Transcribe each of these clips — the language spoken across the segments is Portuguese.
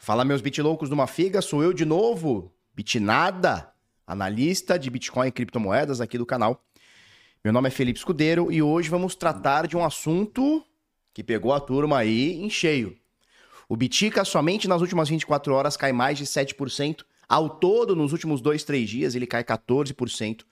Fala, meus bitloucos de uma figa, sou eu de novo, Bitnada, analista de Bitcoin e criptomoedas aqui do canal. Meu nome é Felipe Escudeiro e hoje vamos tratar de um assunto que pegou a turma aí em cheio. O Bitica somente nas últimas 24 horas cai mais de 7%. Ao todo, nos últimos 2, 3 dias, ele cai 14%.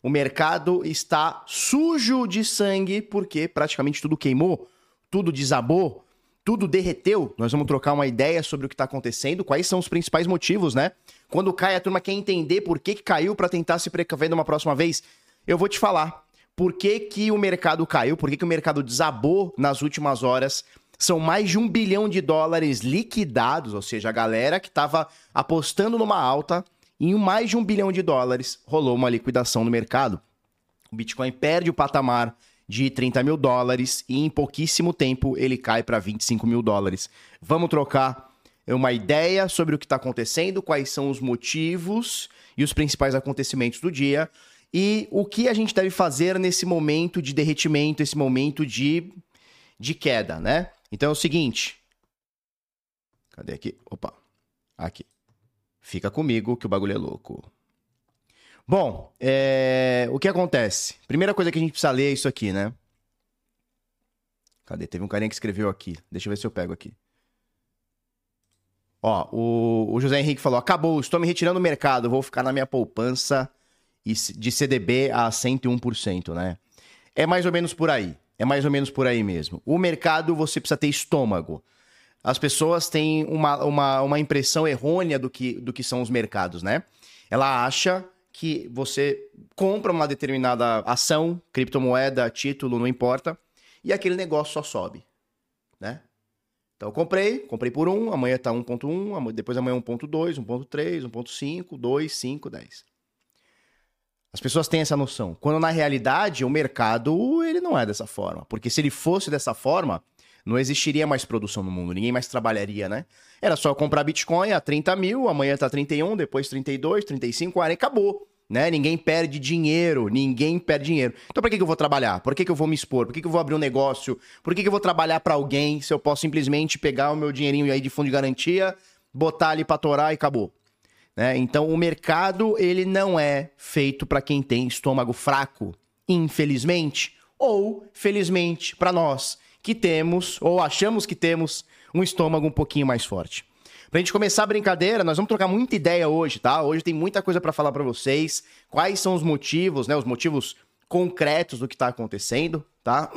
O mercado está sujo de sangue porque praticamente tudo queimou, tudo desabou, tudo derreteu. Nós vamos trocar uma ideia sobre o que está acontecendo, quais são os principais motivos, né? Quando cai, a turma quer entender por que, que caiu para tentar se precaver de uma próxima vez. Eu vou te falar por que, que o mercado caiu, por que, que o mercado desabou nas últimas horas. São mais de um bilhão de dólares liquidados, ou seja, a galera que estava apostando numa alta, em mais de um bilhão de dólares, rolou uma liquidação no mercado. O Bitcoin perde o patamar de 30 mil dólares e em pouquíssimo tempo ele cai para 25 mil dólares. Vamos trocar uma ideia sobre o que está acontecendo, quais são os motivos e os principais acontecimentos do dia e o que a gente deve fazer nesse momento de derretimento, esse momento de, de queda, né? Então é o seguinte. Cadê aqui? Opa. Aqui. Fica comigo que o bagulho é louco. Bom, é... o que acontece? Primeira coisa que a gente precisa ler é isso aqui, né? Cadê? Teve um carinha que escreveu aqui. Deixa eu ver se eu pego aqui. Ó, o, o José Henrique falou: acabou, estou me retirando do mercado, vou ficar na minha poupança de CDB a 101%, né? É mais ou menos por aí. É mais ou menos por aí mesmo. O mercado você precisa ter estômago. As pessoas têm uma, uma, uma impressão errônea do que, do que são os mercados, né? Ela acha que você compra uma determinada ação, criptomoeda, título, não importa, e aquele negócio só sobe, né? Então eu comprei, comprei por 1, amanhã tá 1.1, depois amanhã 1.2, 1.3, 1.5, 2, 5, 10. As pessoas têm essa noção. Quando na realidade o mercado ele não é dessa forma. Porque se ele fosse dessa forma, não existiria mais produção no mundo, ninguém mais trabalharia, né? Era só comprar Bitcoin a 30 mil, amanhã tá 31, depois 32, 35, aí acabou. Né? Ninguém perde dinheiro, ninguém perde dinheiro. Então, por que, que eu vou trabalhar? Por que, que eu vou me expor? Por que, que eu vou abrir um negócio? Por que, que eu vou trabalhar para alguém se eu posso simplesmente pegar o meu dinheirinho aí de fundo de garantia, botar ali para torar e acabou? Né? Então, o mercado ele não é feito para quem tem estômago fraco, infelizmente, ou felizmente para nós que temos ou achamos que temos um estômago um pouquinho mais forte. Pra gente começar a brincadeira, nós vamos trocar muita ideia hoje, tá? Hoje tem muita coisa para falar para vocês. Quais são os motivos, né? Os motivos concretos do que tá acontecendo, tá?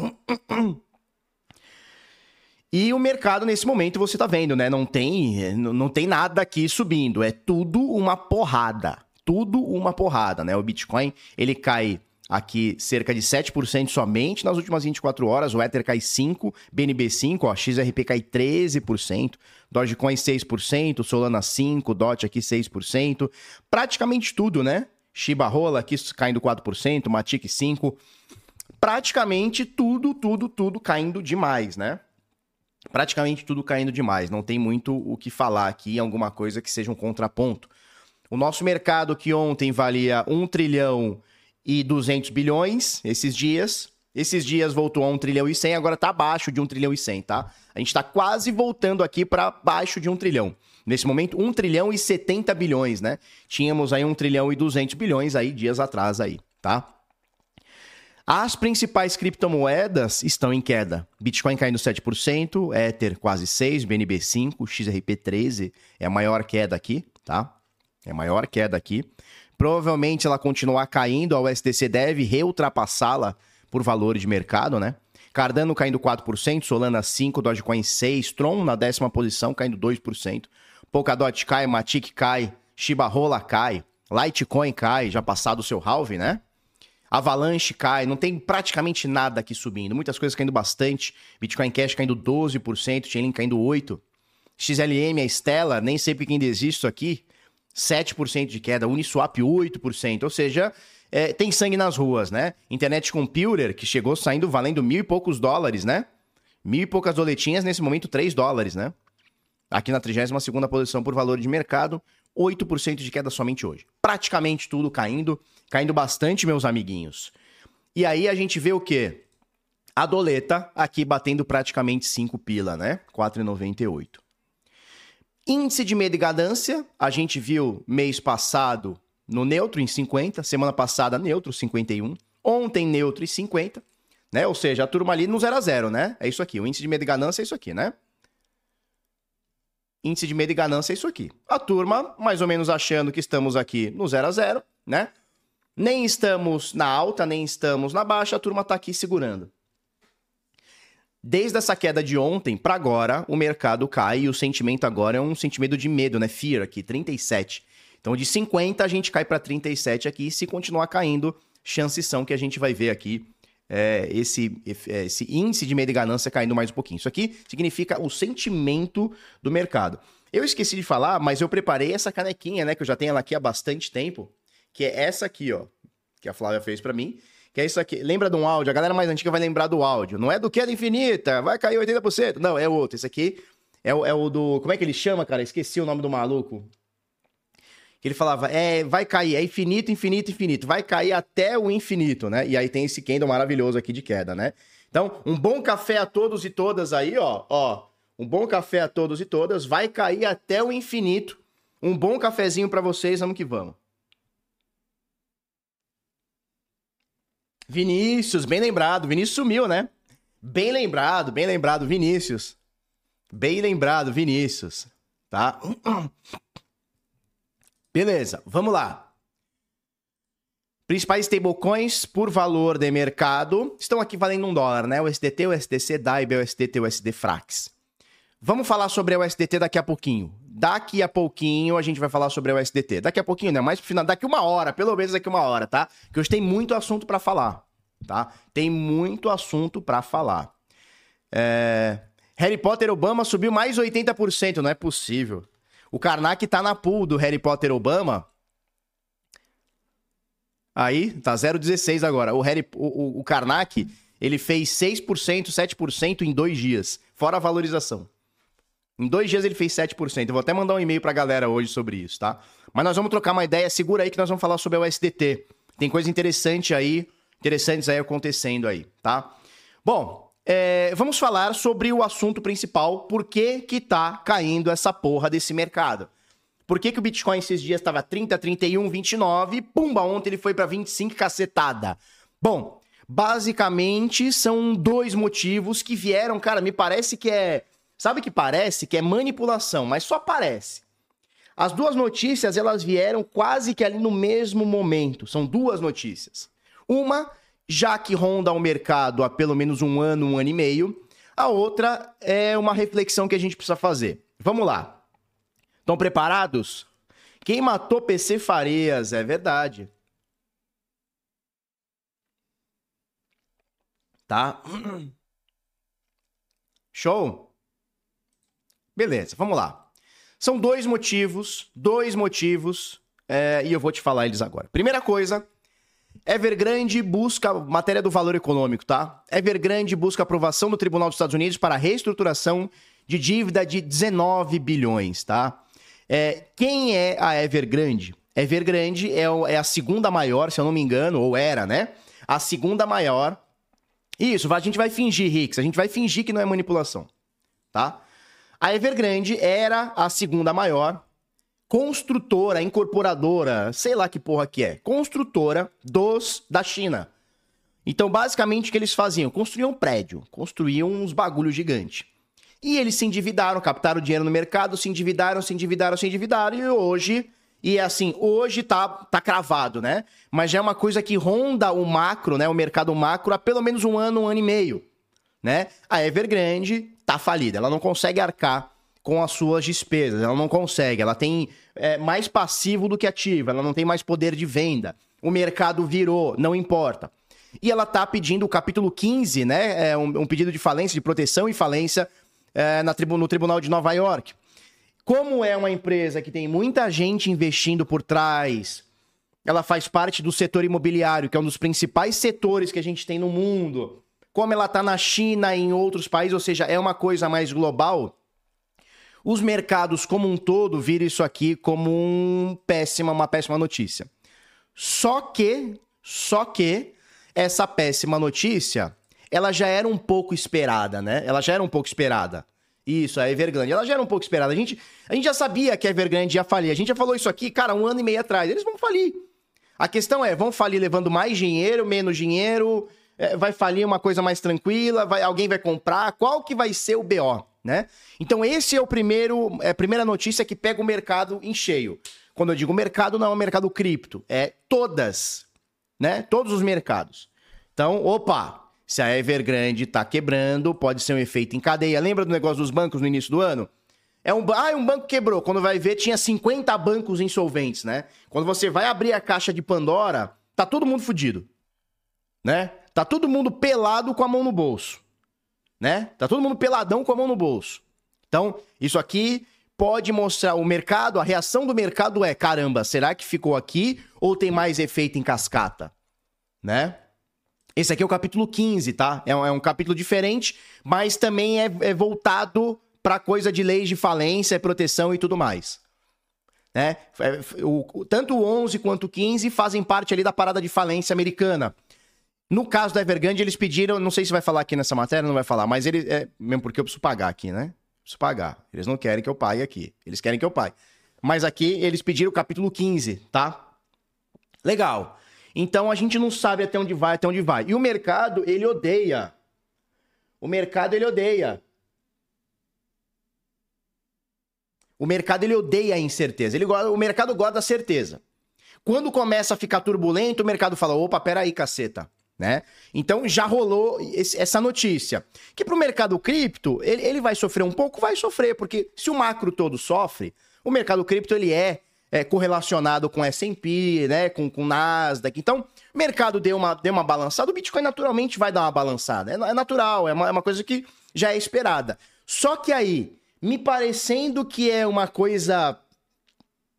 E o mercado nesse momento você tá vendo, né? Não tem, não tem nada aqui subindo, é tudo uma porrada. Tudo uma porrada, né? O Bitcoin, ele cai aqui cerca de 7% somente nas últimas 24 horas, o Ether cai 5, BNB 5, ó, XRP cai 13%, Dogecoin 6%, Solana 5, DOT aqui 6%, praticamente tudo, né? Shiba Rola aqui caindo 4%, Matic 5%, praticamente tudo, tudo, tudo caindo demais, né? praticamente tudo caindo demais. Não tem muito o que falar aqui, alguma coisa que seja um contraponto. O nosso mercado que ontem valia 1 trilhão e 200 bilhões, esses dias, esses dias voltou a 1 trilhão e 100, agora está abaixo de 1 trilhão e 100, tá? A gente está quase voltando aqui para baixo de 1 trilhão. Nesse momento, 1 trilhão e 70 bilhões, né? Tínhamos aí 1 trilhão e 200 bilhões aí dias atrás aí, tá? As principais criptomoedas estão em queda. Bitcoin caindo 7%, Ether quase 6%, BNB 5%, XRP 13% é a maior queda aqui, tá? É a maior queda aqui. Provavelmente ela continuar caindo, a USDC deve reultrapassá-la por valor de mercado, né? Cardano caindo 4%, Solana 5%, Dogecoin 6%, Tron na décima posição caindo 2%, Polkadot cai, Matic cai, Shiba Rola cai, Litecoin cai, já passado o seu halve, né? Avalanche cai, não tem praticamente nada aqui subindo. Muitas coisas caindo bastante. Bitcoin Cash caindo 12%, Chainlink caindo 8%. XLM, a Stella, nem sei porque ainda existe isso aqui, 7% de queda. Uniswap, 8%. Ou seja, é, tem sangue nas ruas, né? Internet Computer, que chegou saindo valendo mil e poucos dólares, né? Mil e poucas doletinhas, nesse momento 3 dólares, né? Aqui na 32ª posição por valor de mercado, 8% de queda somente hoje. Praticamente tudo caindo, caindo bastante, meus amiguinhos. E aí a gente vê o quê? A doleta aqui batendo praticamente 5 pila, né? 4,98. Índice de medo e ganância, a gente viu mês passado no neutro em 50, semana passada neutro 51, ontem neutro em 50, né? Ou seja, a turma ali no 0 a 0, né? É isso aqui, o índice de medo e ganância é isso aqui, né? Índice de medo e ganância é isso aqui. A turma mais ou menos achando que estamos aqui no 0 a 0, né? Nem estamos na alta, nem estamos na baixa, a turma tá aqui segurando. Desde essa queda de ontem para agora, o mercado cai e o sentimento agora é um sentimento de medo, né? Fear aqui, 37. Então de 50 a gente cai para 37 aqui e se continuar caindo, chances são que a gente vai ver aqui é, esse, é, esse índice de medo e ganância caindo mais um pouquinho. Isso aqui significa o sentimento do mercado. Eu esqueci de falar, mas eu preparei essa canequinha, né? Que eu já tenho ela aqui há bastante tempo, que é essa aqui, ó, que a Flávia fez para mim. Que é isso aqui. Lembra de um áudio? A galera mais antiga vai lembrar do áudio. Não é do queda infinita, vai cair 80%. Não, é outro. Esse aqui é o, é o do. Como é que ele chama, cara? Esqueci o nome do maluco. Que ele falava, é, vai cair, é infinito, infinito, infinito. Vai cair até o infinito, né? E aí tem esse candle maravilhoso aqui de queda, né? Então, um bom café a todos e todas aí, ó. Ó, um bom café a todos e todas. Vai cair até o infinito. Um bom cafezinho para vocês, vamos que vamos. Vinícius, bem lembrado. Vinícius sumiu, né? Bem lembrado, bem lembrado, Vinícius. Bem lembrado, Vinícius. Tá? Beleza, vamos lá. Principais stablecoins por valor de mercado estão aqui valendo um dólar, né? O SDT, o SDC, DAIB, o SDT, o SD Frax. Vamos falar sobre o SDT daqui a pouquinho. Daqui a pouquinho a gente vai falar sobre o SDT. Daqui a pouquinho, né? Mais pro final, daqui uma hora, pelo menos daqui uma hora, tá? Que hoje tem muito assunto para falar, tá? Tem muito assunto para falar. É... Harry Potter Obama subiu mais 80%, não é possível. O Karnak tá na pool do Harry Potter Obama. Aí, tá 0,16 agora. O, Harry, o, o, o Karnak, ele fez 6%, 7% em dois dias, fora a valorização. Em dois dias ele fez 7%. Eu vou até mandar um e-mail pra galera hoje sobre isso, tá? Mas nós vamos trocar uma ideia. Segura aí que nós vamos falar sobre o SDT. Tem coisa interessante aí, interessantes aí acontecendo aí, tá? Bom, é, vamos falar sobre o assunto principal. Por que que tá caindo essa porra desse mercado? Por que, que o Bitcoin esses dias estava 30, 31, 29 e pumba, ontem ele foi para 25 cacetada? Bom, basicamente são dois motivos que vieram, cara, me parece que é Sabe que parece que é manipulação, mas só parece. As duas notícias, elas vieram quase que ali no mesmo momento. São duas notícias. Uma, já que ronda o mercado há pelo menos um ano, um ano e meio. A outra é uma reflexão que a gente precisa fazer. Vamos lá. Estão preparados? Quem matou PC Farias? É verdade. Tá? Show? Beleza, vamos lá. São dois motivos, dois motivos, é, e eu vou te falar eles agora. Primeira coisa, Evergrande busca matéria do valor econômico, tá? Evergrande busca aprovação do Tribunal dos Estados Unidos para reestruturação de dívida de 19 bilhões, tá? É, quem é a Evergrande? Evergrande é, é a segunda maior, se eu não me engano, ou era, né? A segunda maior. Isso, a gente vai fingir, Rix, a gente vai fingir que não é manipulação, tá? A Evergrande era a segunda maior construtora, incorporadora, sei lá que porra que é, construtora dos da China. Então, basicamente, o que eles faziam? Construíam um prédio, construíam uns bagulhos gigantes. E eles se endividaram, captaram dinheiro no mercado, se endividaram, se endividaram, se endividaram, e hoje. E assim, hoje tá, tá cravado, né? Mas já é uma coisa que ronda o macro, né? O mercado macro há pelo menos um ano, um ano e meio. Né? A Evergrande tá falida. Ela não consegue arcar com as suas despesas. Ela não consegue. Ela tem é, mais passivo do que ativo. Ela não tem mais poder de venda. O mercado virou, não importa. E ela tá pedindo o capítulo 15, né? É um, um pedido de falência, de proteção e falência é, na tribu no Tribunal de Nova York. Como é uma empresa que tem muita gente investindo por trás, ela faz parte do setor imobiliário, que é um dos principais setores que a gente tem no mundo como ela está na China e em outros países, ou seja, é uma coisa mais global, os mercados como um todo viram isso aqui como um péssima, uma péssima notícia. Só que, só que essa péssima notícia, ela já era um pouco esperada, né? Ela já era um pouco esperada. Isso, a Evergrande. Ela já era um pouco esperada. A gente, a gente já sabia que a Evergrande ia falir. A gente já falou isso aqui, cara, um ano e meio atrás. Eles vão falir. A questão é, vão falir levando mais dinheiro, menos dinheiro? É, vai falir uma coisa mais tranquila? Vai, alguém vai comprar? Qual que vai ser o BO, né? Então esse é o primeiro, é a primeira notícia que pega o mercado em cheio. Quando eu digo mercado, não é o mercado cripto, é todas, né? Todos os mercados. Então, opa, se a Evergrande tá quebrando, pode ser um efeito em cadeia. Lembra do negócio dos bancos no início do ano? É um, ah, um banco quebrou. Quando vai ver, tinha 50 bancos insolventes, né? Quando você vai abrir a caixa de Pandora, tá todo mundo fudido. Né? Tá todo mundo pelado com a mão no bolso. Né? Tá todo mundo peladão com a mão no bolso. Então, isso aqui pode mostrar o mercado, a reação do mercado é: caramba, será que ficou aqui ou tem mais efeito em cascata? Né? Esse aqui é o capítulo 15, tá? É um, é um capítulo diferente, mas também é, é voltado para coisa de leis de falência, proteção e tudo mais. Né? É, o, tanto o 11 quanto o 15 fazem parte ali da parada de falência americana. No caso da Evergrande, eles pediram, não sei se vai falar aqui nessa matéria, não vai falar, mas ele, é, mesmo porque eu preciso pagar aqui, né? Preciso pagar. Eles não querem que eu pague aqui. Eles querem que eu pague. Mas aqui eles pediram o capítulo 15, tá? Legal. Então a gente não sabe até onde vai, até onde vai. E o mercado, ele odeia. O mercado, ele odeia. O mercado, ele odeia a incerteza. Ele, o mercado gosta da certeza. Quando começa a ficar turbulento, o mercado fala: opa, peraí, caceta. Né? Então já rolou esse, essa notícia. Que para o mercado cripto, ele, ele vai sofrer um pouco? Vai sofrer, porque se o macro todo sofre, o mercado cripto ele é é, correlacionado com S&P, né, com, com Nasdaq. Então, o mercado deu uma, deu uma balançada, o Bitcoin naturalmente vai dar uma balançada. É, é natural, é uma, é uma coisa que já é esperada. Só que aí, me parecendo que é uma coisa,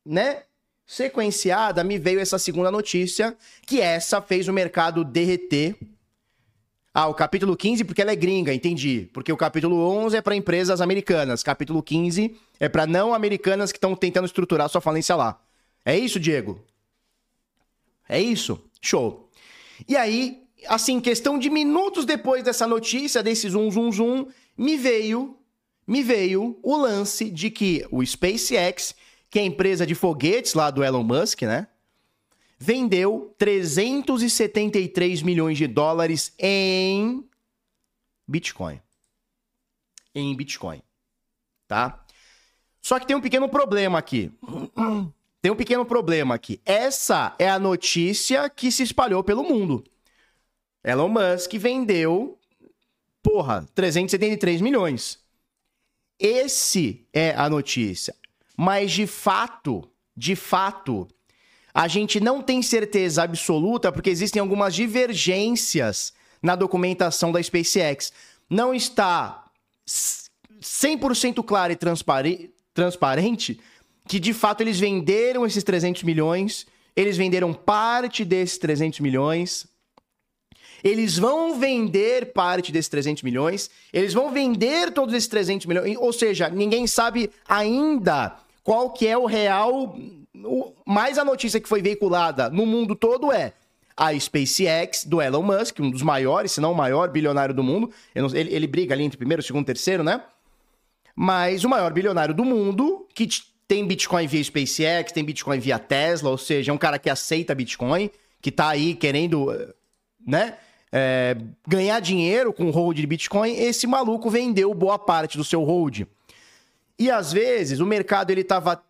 né, sequenciada, me veio essa segunda notícia, que essa fez o mercado derreter ah, o capítulo 15 porque ela é gringa, entendi. Porque o capítulo 11 é para empresas americanas, capítulo 15 é para não americanas que estão tentando estruturar sua falência lá. É isso, Diego? É isso? Show. E aí, assim, questão de minutos depois dessa notícia, desse zoom, zoom, zoom, me veio, me veio o lance de que o SpaceX, que é a empresa de foguetes lá do Elon Musk, né? vendeu 373 milhões de dólares em Bitcoin. Em Bitcoin. Tá? Só que tem um pequeno problema aqui. Tem um pequeno problema aqui. Essa é a notícia que se espalhou pelo mundo. Elon Musk vendeu, porra, 373 milhões. Esse é a notícia. Mas de fato, de fato, a gente não tem certeza absoluta porque existem algumas divergências na documentação da SpaceX. Não está 100% claro e transpare transparente que de fato eles venderam esses 300 milhões, eles venderam parte desses 300 milhões. Eles vão vender parte desses 300 milhões, eles vão vender todos esses 300 milhões, ou seja, ninguém sabe ainda qual que é o real o, mais a notícia que foi veiculada no mundo todo é a SpaceX do Elon Musk, um dos maiores, se não o maior bilionário do mundo. Ele, ele briga ali entre primeiro, segundo, terceiro, né? Mas o maior bilionário do mundo, que tem Bitcoin via SpaceX, tem Bitcoin via Tesla, ou seja, é um cara que aceita Bitcoin, que tá aí querendo, né? É, ganhar dinheiro com o hold de Bitcoin, esse maluco vendeu boa parte do seu hold. E às vezes o mercado ele tava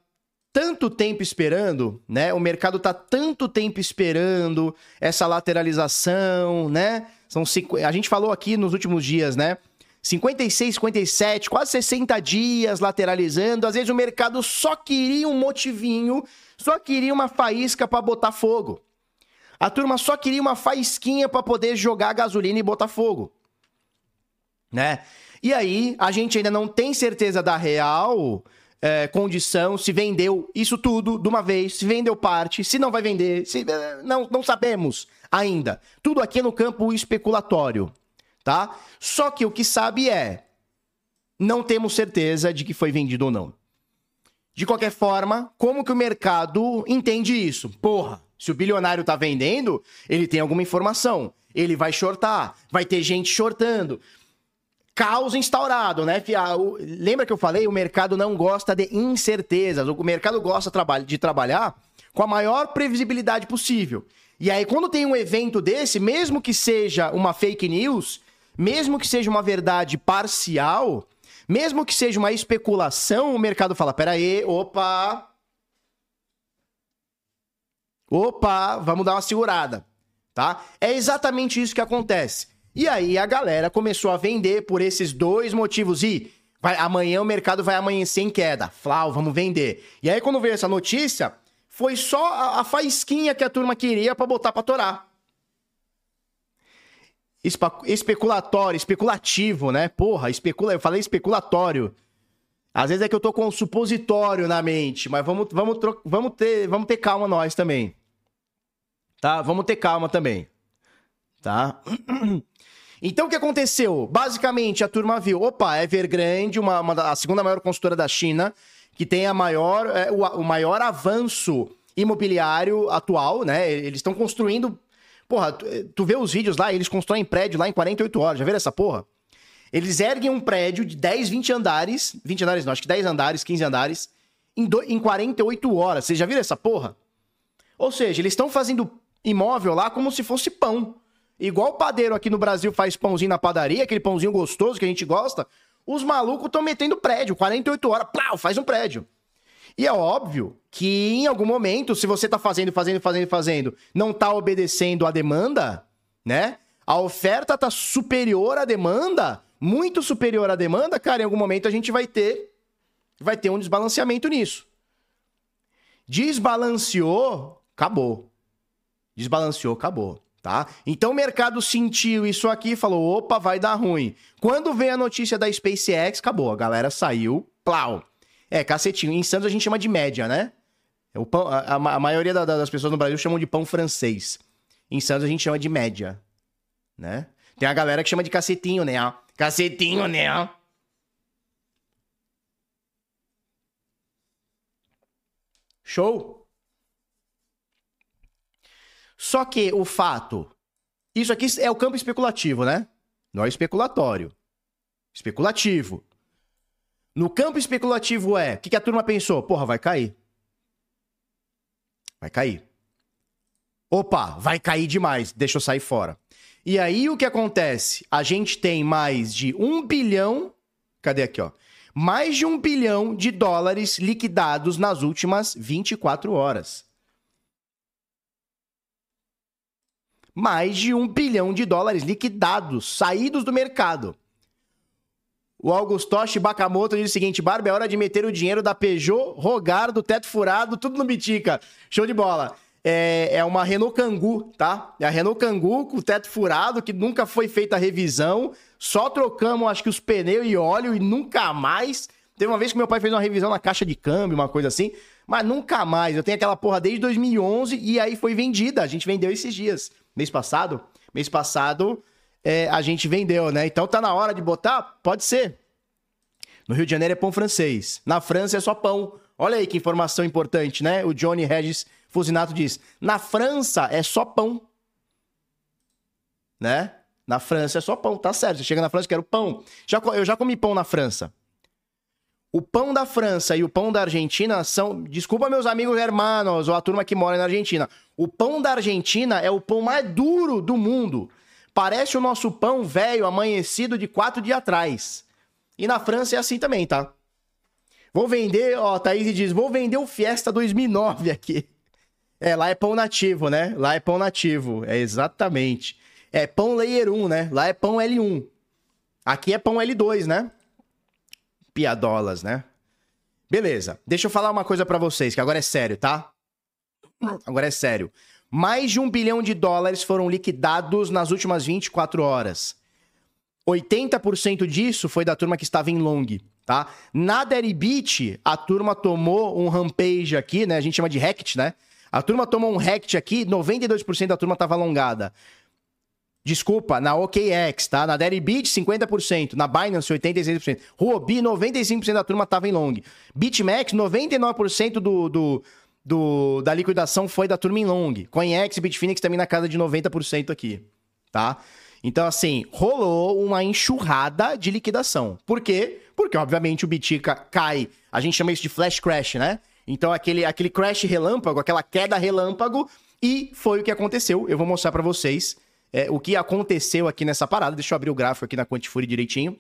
tanto tempo esperando, né? O mercado tá tanto tempo esperando essa lateralização, né? São cinco... a gente falou aqui nos últimos dias, né? 56, 57, quase 60 dias lateralizando. Às vezes o mercado só queria um motivinho, só queria uma faísca para botar fogo. A turma só queria uma faísquinha para poder jogar gasolina e botar fogo. Né? E aí, a gente ainda não tem certeza da real é, condição, se vendeu isso tudo de uma vez, se vendeu parte, se não vai vender, se, é, não, não sabemos ainda. Tudo aqui é no campo especulatório, tá? Só que o que sabe é, não temos certeza de que foi vendido ou não. De qualquer forma, como que o mercado entende isso? Porra, se o bilionário tá vendendo, ele tem alguma informação. Ele vai shortar, vai ter gente shortando. Caos instaurado, né? Lembra que eu falei? O mercado não gosta de incertezas. O mercado gosta de trabalhar com a maior previsibilidade possível. E aí, quando tem um evento desse, mesmo que seja uma fake news, mesmo que seja uma verdade parcial, mesmo que seja uma especulação, o mercado fala: peraí, opa. Opa, vamos dar uma segurada, tá? É exatamente isso que acontece. E aí a galera começou a vender por esses dois motivos. E vai, amanhã o mercado vai amanhecer em queda. Flau, vamos vender. E aí quando veio essa notícia, foi só a, a faísquinha que a turma queria para botar para torar. Especulatório, especulativo, né? Porra, especula, eu falei especulatório. Às vezes é que eu tô com um supositório na mente, mas vamos, vamos, vamos, ter, vamos ter calma nós também. Tá? Vamos ter calma também. Tá? Então o que aconteceu? Basicamente, a turma viu, opa, Evergrande, uma, uma a segunda maior consultora da China, que tem a maior, é, o, o maior avanço imobiliário atual, né? Eles estão construindo. Porra, tu, tu vê os vídeos lá, eles constroem prédio lá em 48 horas. Já viram essa porra? Eles erguem um prédio de 10, 20 andares. 20 andares não, acho que 10 andares, 15 andares. Em, do, em 48 horas. Vocês já viram essa porra? Ou seja, eles estão fazendo imóvel lá como se fosse pão. Igual o padeiro aqui no Brasil faz pãozinho na padaria, aquele pãozinho gostoso que a gente gosta, os malucos estão metendo prédio, 48 horas, plau, faz um prédio. E é óbvio que em algum momento, se você tá fazendo, fazendo, fazendo, fazendo, não tá obedecendo a demanda, né? A oferta tá superior à demanda, muito superior à demanda, cara, em algum momento a gente vai ter vai ter um desbalanceamento nisso. Desbalanceou, acabou. Desbalanceou, acabou tá? Então o mercado sentiu isso aqui e falou: opa, vai dar ruim. Quando vem a notícia da SpaceX, acabou, a galera saiu, plau. É, cacetinho. Em Santos a gente chama de média, né? O pão, a, a maioria da, das pessoas no Brasil chamam de pão francês. Em Santos a gente chama de média, né? Tem a galera que chama de cacetinho, né? Cacetinho, né? Show? Só que o fato. Isso aqui é o campo especulativo, né? Não é especulatório. Especulativo. No campo especulativo é. O que, que a turma pensou? Porra, vai cair. Vai cair. Opa, vai cair demais. Deixa eu sair fora. E aí o que acontece? A gente tem mais de um bilhão. Cadê aqui, ó? Mais de um bilhão de dólares liquidados nas últimas 24 horas. Mais de um bilhão de dólares liquidados, saídos do mercado. O Augustoshi Bakamoto diz o seguinte: Barba, é hora de meter o dinheiro da Peugeot, Rogar, do teto furado, tudo no Bitica. Show de bola. É, é uma Renault Kangoo, tá? É a Renault Kangoo com o teto furado, que nunca foi feita a revisão. Só trocamos, acho que, os pneus e óleo e nunca mais. Teve uma vez que meu pai fez uma revisão na caixa de câmbio, uma coisa assim, mas nunca mais. Eu tenho aquela porra desde 2011 e aí foi vendida. A gente vendeu esses dias mês passado, mês passado é, a gente vendeu, né? Então tá na hora de botar? Pode ser. No Rio de Janeiro é pão francês. Na França é só pão. Olha aí que informação importante, né? O Johnny Regis Fusinato diz: na França é só pão. Né? Na França é só pão, tá certo. Você chega na França, quero pão. Já, eu já comi pão na França. O pão da França e o pão da Argentina são. Desculpa, meus amigos hermanos ou a turma que mora na Argentina. O pão da Argentina é o pão mais duro do mundo. Parece o nosso pão velho amanhecido de quatro dias atrás. E na França é assim também, tá? Vou vender, ó, Thaís diz, vou vender o Fiesta 2009 aqui. É, lá é pão nativo, né? Lá é pão nativo, é exatamente. É pão layer 1, né? Lá é pão L1. Aqui é pão L2, né? piadolas, né? Beleza. Deixa eu falar uma coisa para vocês, que agora é sério, tá? Agora é sério. Mais de um bilhão de dólares foram liquidados nas últimas 24 horas. 80% disso foi da turma que estava em long, tá? Na Deribit, a turma tomou um rampage aqui, né? A gente chama de hacked, né? A turma tomou um hacked aqui, 92% da turma estava alongada. Desculpa, na OKX, tá? Na Deribit, 50%. Na Binance, 86%. Huobi, 95% da turma tava em long. BitMEX, 99% do, do, do, da liquidação foi da turma long. CoinEx e Bitfinex também na casa de 90% aqui, tá? Então, assim, rolou uma enxurrada de liquidação. Por quê? Porque, obviamente, o Bitica cai. A gente chama isso de flash crash, né? Então, aquele, aquele crash relâmpago, aquela queda relâmpago, e foi o que aconteceu. Eu vou mostrar para vocês é, o que aconteceu aqui nessa parada. Deixa eu abrir o gráfico aqui na Quantifuri direitinho.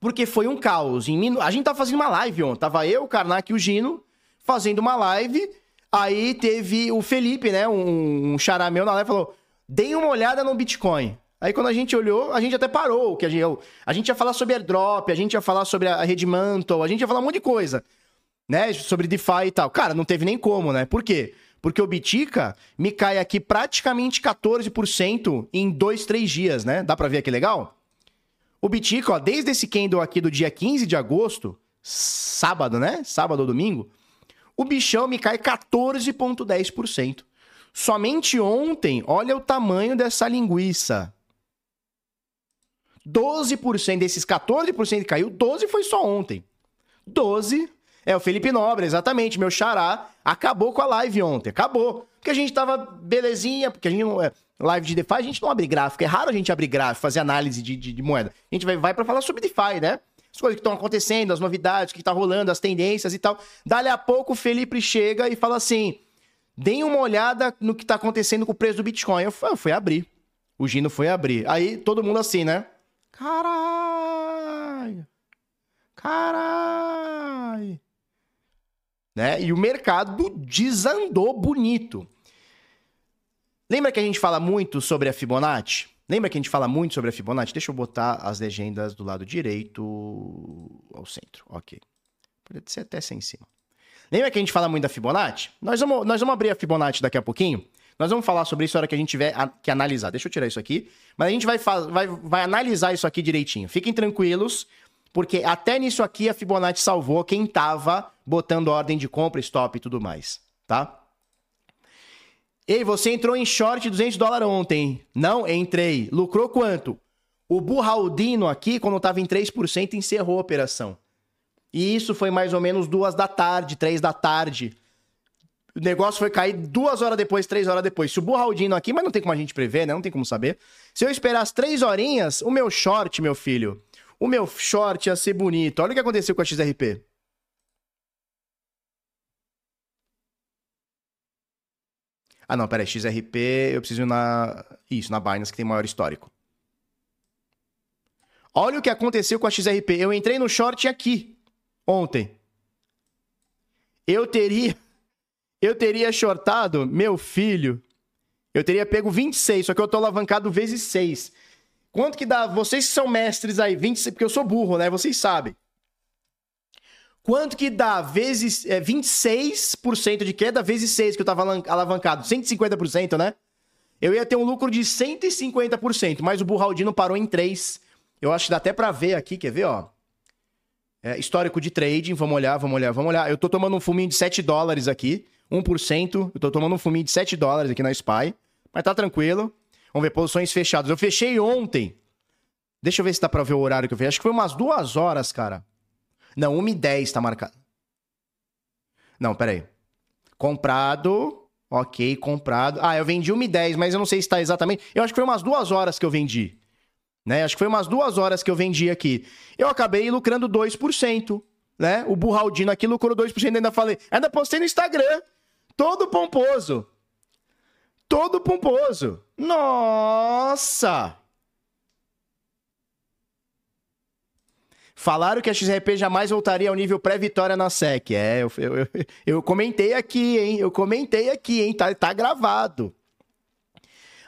Porque foi um caos. Em. A gente tava fazendo uma live ontem. Tava eu, o Karnak e o Gino fazendo uma live. Aí teve o Felipe, né? Um, um xará meu na live falou: deem uma olhada no Bitcoin. Aí quando a gente olhou, a gente até parou. Que a, gente, a gente ia falar sobre airdrop, a gente ia falar sobre a rede Mantle, a gente ia falar um monte de coisa. Né? Sobre DeFi e tal. Cara, não teve nem como, né? Por quê? Porque o Bitica me cai aqui praticamente 14% em 2, 3 dias, né? Dá pra ver aqui legal? O Bitica, ó, desde esse candle aqui do dia 15 de agosto, sábado, né? Sábado ou domingo, o bichão me cai 14,10%. Somente ontem, olha o tamanho dessa linguiça. 12% desses 14% que caiu, 12 foi só ontem. 12 é, o Felipe Nobre, exatamente, meu xará, acabou com a live ontem, acabou. Porque a gente tava belezinha, porque a gente não. É, live de DeFi, a gente não abre gráfico. É raro a gente abrir gráfico, fazer análise de, de, de moeda. A gente vai, vai para falar sobre DeFi, né? As coisas que estão acontecendo, as novidades, o que tá rolando, as tendências e tal. Dali a pouco o Felipe chega e fala assim: deem uma olhada no que tá acontecendo com o preço do Bitcoin. Eu fui, eu fui abrir. O Gino foi abrir. Aí todo mundo assim, né? Caralho! Caralho! né? E o mercado desandou bonito. Lembra que a gente fala muito sobre a Fibonacci? Lembra que a gente fala muito sobre a Fibonacci? Deixa eu botar as legendas do lado direito ao centro. Ok. Pode ser até sem cima. Lembra que a gente fala muito da Fibonacci? Nós vamos, nós vamos abrir a Fibonacci daqui a pouquinho. Nós vamos falar sobre isso na hora que a gente tiver que analisar. Deixa eu tirar isso aqui. Mas a gente vai, vai, vai analisar isso aqui direitinho. Fiquem tranquilos porque até nisso aqui a Fibonacci salvou quem tava botando ordem de compra, stop e tudo mais, tá? Ei, você entrou em short 200 dólares ontem. Não, entrei. Lucrou quanto? O Burraldino aqui, quando tava em 3%, encerrou a operação. E isso foi mais ou menos duas da tarde, três da tarde. O negócio foi cair duas horas depois, três horas depois. Se o Burraldino aqui, mas não tem como a gente prever, né? Não tem como saber. Se eu esperar as três horinhas, o meu short, meu filho, o meu short ia ser bonito. Olha o que aconteceu com a XRP. Ah, não, peraí. XRP, eu preciso ir na. Isso, na Binance, que tem maior histórico. Olha o que aconteceu com a XRP. Eu entrei no short aqui, ontem. Eu teria. Eu teria shortado, meu filho. Eu teria pego 26, só que eu tô alavancado vezes 6. Quanto que dá? Vocês que são mestres aí, 20, porque eu sou burro, né? Vocês sabem. Quanto que dá vezes é, 26% de queda vezes 6 que eu tava alavancado? 150%, né? Eu ia ter um lucro de 150%, mas o Burraldino parou em 3. Eu acho que dá até para ver aqui, quer ver, ó? É, histórico de trading, vamos olhar, vamos olhar, vamos olhar. Eu tô tomando um fuminho de 7 dólares aqui, 1%. Eu tô tomando um fuminho de 7 dólares aqui na SPY, mas tá tranquilo. Vamos ver, posições fechadas. Eu fechei ontem. Deixa eu ver se dá pra ver o horário que eu fechei. Acho que foi umas duas horas, cara. Não, 1 e 10 tá marcado. Não, pera aí. Comprado. Ok, comprado. Ah, eu vendi 1 e 10, mas eu não sei se tá exatamente. Eu acho que foi umas duas horas que eu vendi. Né? Acho que foi umas duas horas que eu vendi aqui. Eu acabei lucrando 2%. Né? O Burraldino aqui lucrou 2%. Ainda falei. Ainda postei no Instagram. Todo pomposo todo pomposo. Nossa! Falaram que a XRP jamais voltaria ao nível pré-vitória na SEC. É, eu, eu, eu, eu, comentei aqui, hein? Eu comentei aqui, hein? Tá, tá gravado.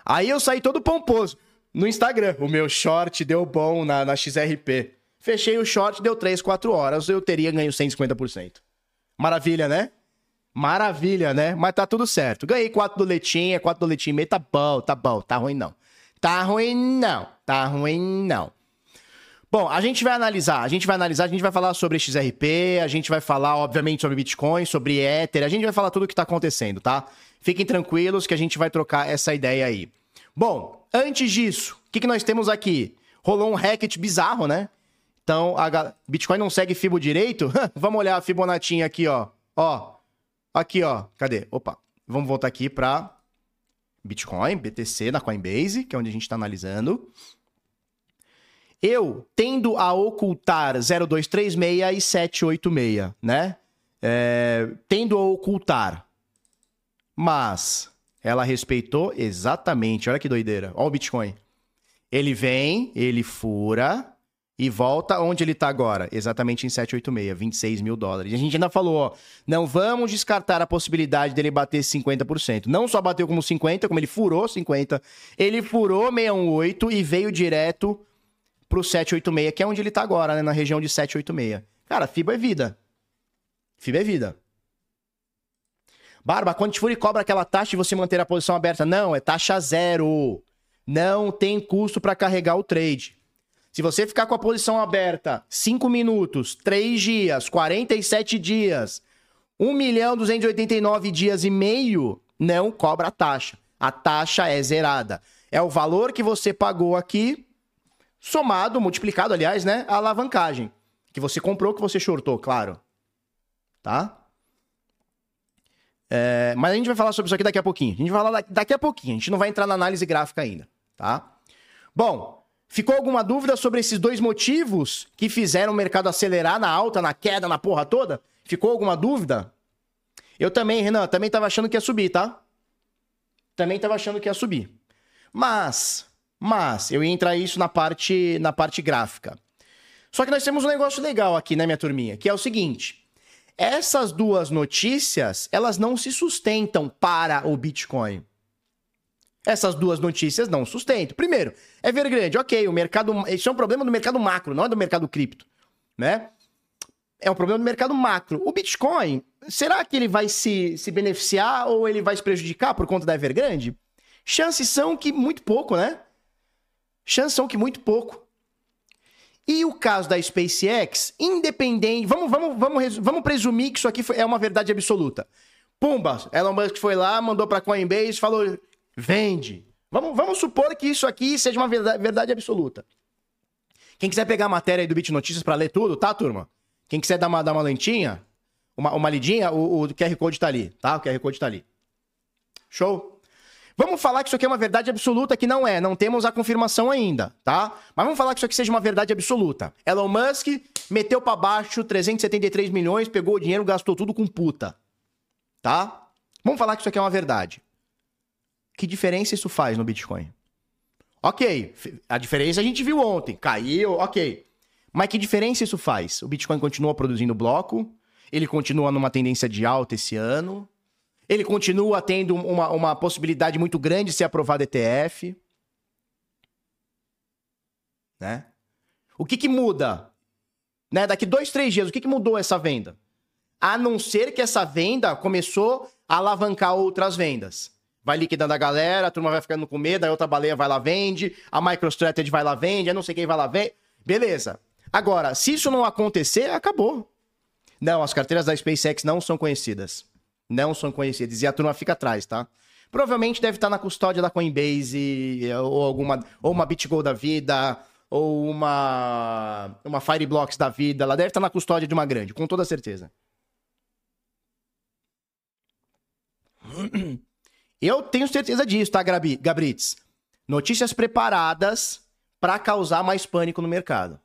Aí eu saí todo pomposo no Instagram. O meu short deu bom na, na XRP. Fechei o short, deu 3, 4 horas. Eu teria ganho 150%. Maravilha, né? Maravilha, né? Mas tá tudo certo. Ganhei quatro doletinhas, quatro doletinhas e meio, tá bom, tá bom, tá ruim não. Tá ruim não, tá ruim não. Bom, a gente vai analisar, a gente vai analisar, a gente vai falar sobre XRP, a gente vai falar, obviamente, sobre Bitcoin, sobre Ether, a gente vai falar tudo o que tá acontecendo, tá? Fiquem tranquilos que a gente vai trocar essa ideia aí. Bom, antes disso, o que, que nós temos aqui? Rolou um hacket bizarro, né? Então, a Bitcoin não segue Fibo direito? Vamos olhar a Fibonacci aqui, ó. Ó, Aqui, ó. Cadê? Opa. Vamos voltar aqui pra Bitcoin, BTC na Coinbase, que é onde a gente está analisando. Eu tendo a ocultar 0236 e 786, né? É, tendo a ocultar. Mas ela respeitou exatamente. Olha que doideira. Olha o Bitcoin. Ele vem, ele fura e volta onde ele tá agora. Exatamente em 786, 26 mil dólares. E a gente ainda falou, ó, não vamos descartar a possibilidade dele bater 50%. Não só bateu como 50, como ele furou 50, ele furou 618 e veio direto pro 786, que é onde ele tá agora, né? Na região de 786. Cara, FIBA é vida. FIBA é vida. Barba, quando Fury cobra aquela taxa de você manter a posição aberta. Não, é taxa zero. Não tem custo para carregar o trade. Se você ficar com a posição aberta 5 minutos, 3 dias, 47 dias, 1 milhão 289 dias e meio, não cobra a taxa. A taxa é zerada. É o valor que você pagou aqui somado, multiplicado, aliás, né? A alavancagem. Que você comprou, que você shortou, claro. Tá? É, mas a gente vai falar sobre isso aqui daqui a pouquinho. A gente vai falar daqui a pouquinho. A gente não vai entrar na análise gráfica ainda, tá? Bom, ficou alguma dúvida sobre esses dois motivos que fizeram o mercado acelerar na alta, na queda, na porra toda? Ficou alguma dúvida? Eu também, Renan, também tava achando que ia subir, tá? Também tava achando que ia subir. Mas, mas, eu ia entrar isso na parte, na parte gráfica. Só que nós temos um negócio legal aqui, né, minha turminha? Que é o seguinte. Essas duas notícias, elas não se sustentam para o Bitcoin. Essas duas notícias não sustentam. Primeiro, é Evergrande, ok, o mercado. Isso é um problema do mercado macro, não é do mercado cripto, né? É um problema do mercado macro. O Bitcoin, será que ele vai se, se beneficiar ou ele vai se prejudicar por conta da Evergrande? Chances são que muito pouco, né? Chances que muito pouco. E o caso da SpaceX, independente. Vamos, vamos, vamos, vamos presumir que isso aqui é uma verdade absoluta. Pumba, Elon Musk foi lá, mandou para Coinbase, falou: vende. Vamos, vamos supor que isso aqui seja uma verdade, verdade absoluta. Quem quiser pegar a matéria aí do Bit Notícias para ler tudo, tá, turma? Quem quiser dar uma, dar uma lentinha, uma, uma lidinha, o, o QR Code tá ali, tá? O QR Code tá ali. Show? Vamos falar que isso aqui é uma verdade absoluta, que não é, não temos a confirmação ainda, tá? Mas vamos falar que isso aqui seja uma verdade absoluta. Elon Musk meteu para baixo 373 milhões, pegou o dinheiro, gastou tudo com puta. Tá? Vamos falar que isso aqui é uma verdade. Que diferença isso faz no Bitcoin? Ok, a diferença a gente viu ontem, caiu, ok. Mas que diferença isso faz? O Bitcoin continua produzindo bloco, ele continua numa tendência de alta esse ano, ele continua tendo uma, uma possibilidade muito grande de ser aprovado ETF. Né? O que, que muda? Né? Daqui dois, três dias, o que, que mudou essa venda? A não ser que essa venda começou a alavancar outras vendas. Vai liquidando a galera, a turma vai ficando com medo, a outra baleia vai lá vende, a MicroStrategy vai lá vende, a não sei quem vai lá vende. Beleza. Agora, se isso não acontecer, acabou. Não, as carteiras da SpaceX não são conhecidas não são conhecidos. E a turma fica atrás, tá? Provavelmente deve estar na custódia da Coinbase, ou alguma. Ou uma BitGo da vida, ou uma. Uma Fireblocks da vida. Ela deve estar na custódia de uma grande, com toda certeza. Eu tenho certeza disso, tá, Gabi, Gabrits? Notícias preparadas para causar mais pânico no mercado.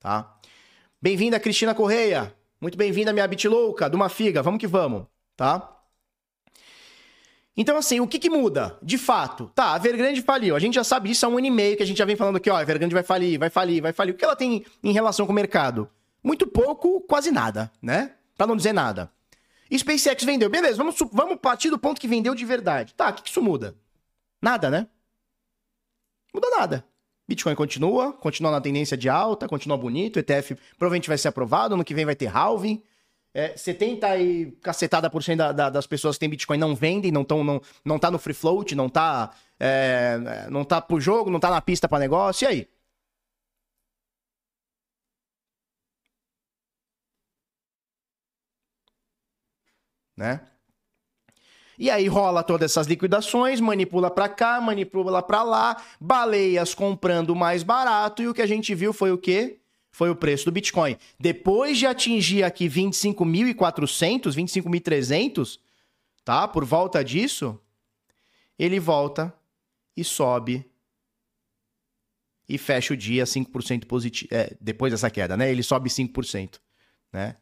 Tá? Bem-vinda, Cristina Correia. Muito bem-vinda, minha bitlouca, de uma figa. Vamos que vamos tá? Então, assim, o que, que muda? De fato, tá, a Evergrande faliu. A gente já sabe disso há um ano e meio que a gente já vem falando aqui, ó, a Evergrande vai falir, vai falir, vai falir. O que ela tem em relação com o mercado? Muito pouco, quase nada, né? Pra não dizer nada. SpaceX vendeu, beleza, vamos, vamos partir do ponto que vendeu de verdade. Tá, o que, que isso muda? Nada, né? Muda nada. Bitcoin continua, continua na tendência de alta, continua bonito, ETF provavelmente vai ser aprovado, ano que vem vai ter halving. É, 70 e cacetada por cento da, da, das pessoas que têm Bitcoin não vendem, não, tão, não, não tá no free float, não tá, é, não tá pro jogo, não tá na pista para negócio, e aí? Né? E aí rola todas essas liquidações, manipula para cá, manipula para lá, baleias comprando mais barato e o que a gente viu foi o quê? Foi o preço do Bitcoin. Depois de atingir aqui 25.400, 25.300, tá? Por volta disso, ele volta e sobe e fecha o dia 5% positivo. É, depois dessa queda, né? Ele sobe 5%, né?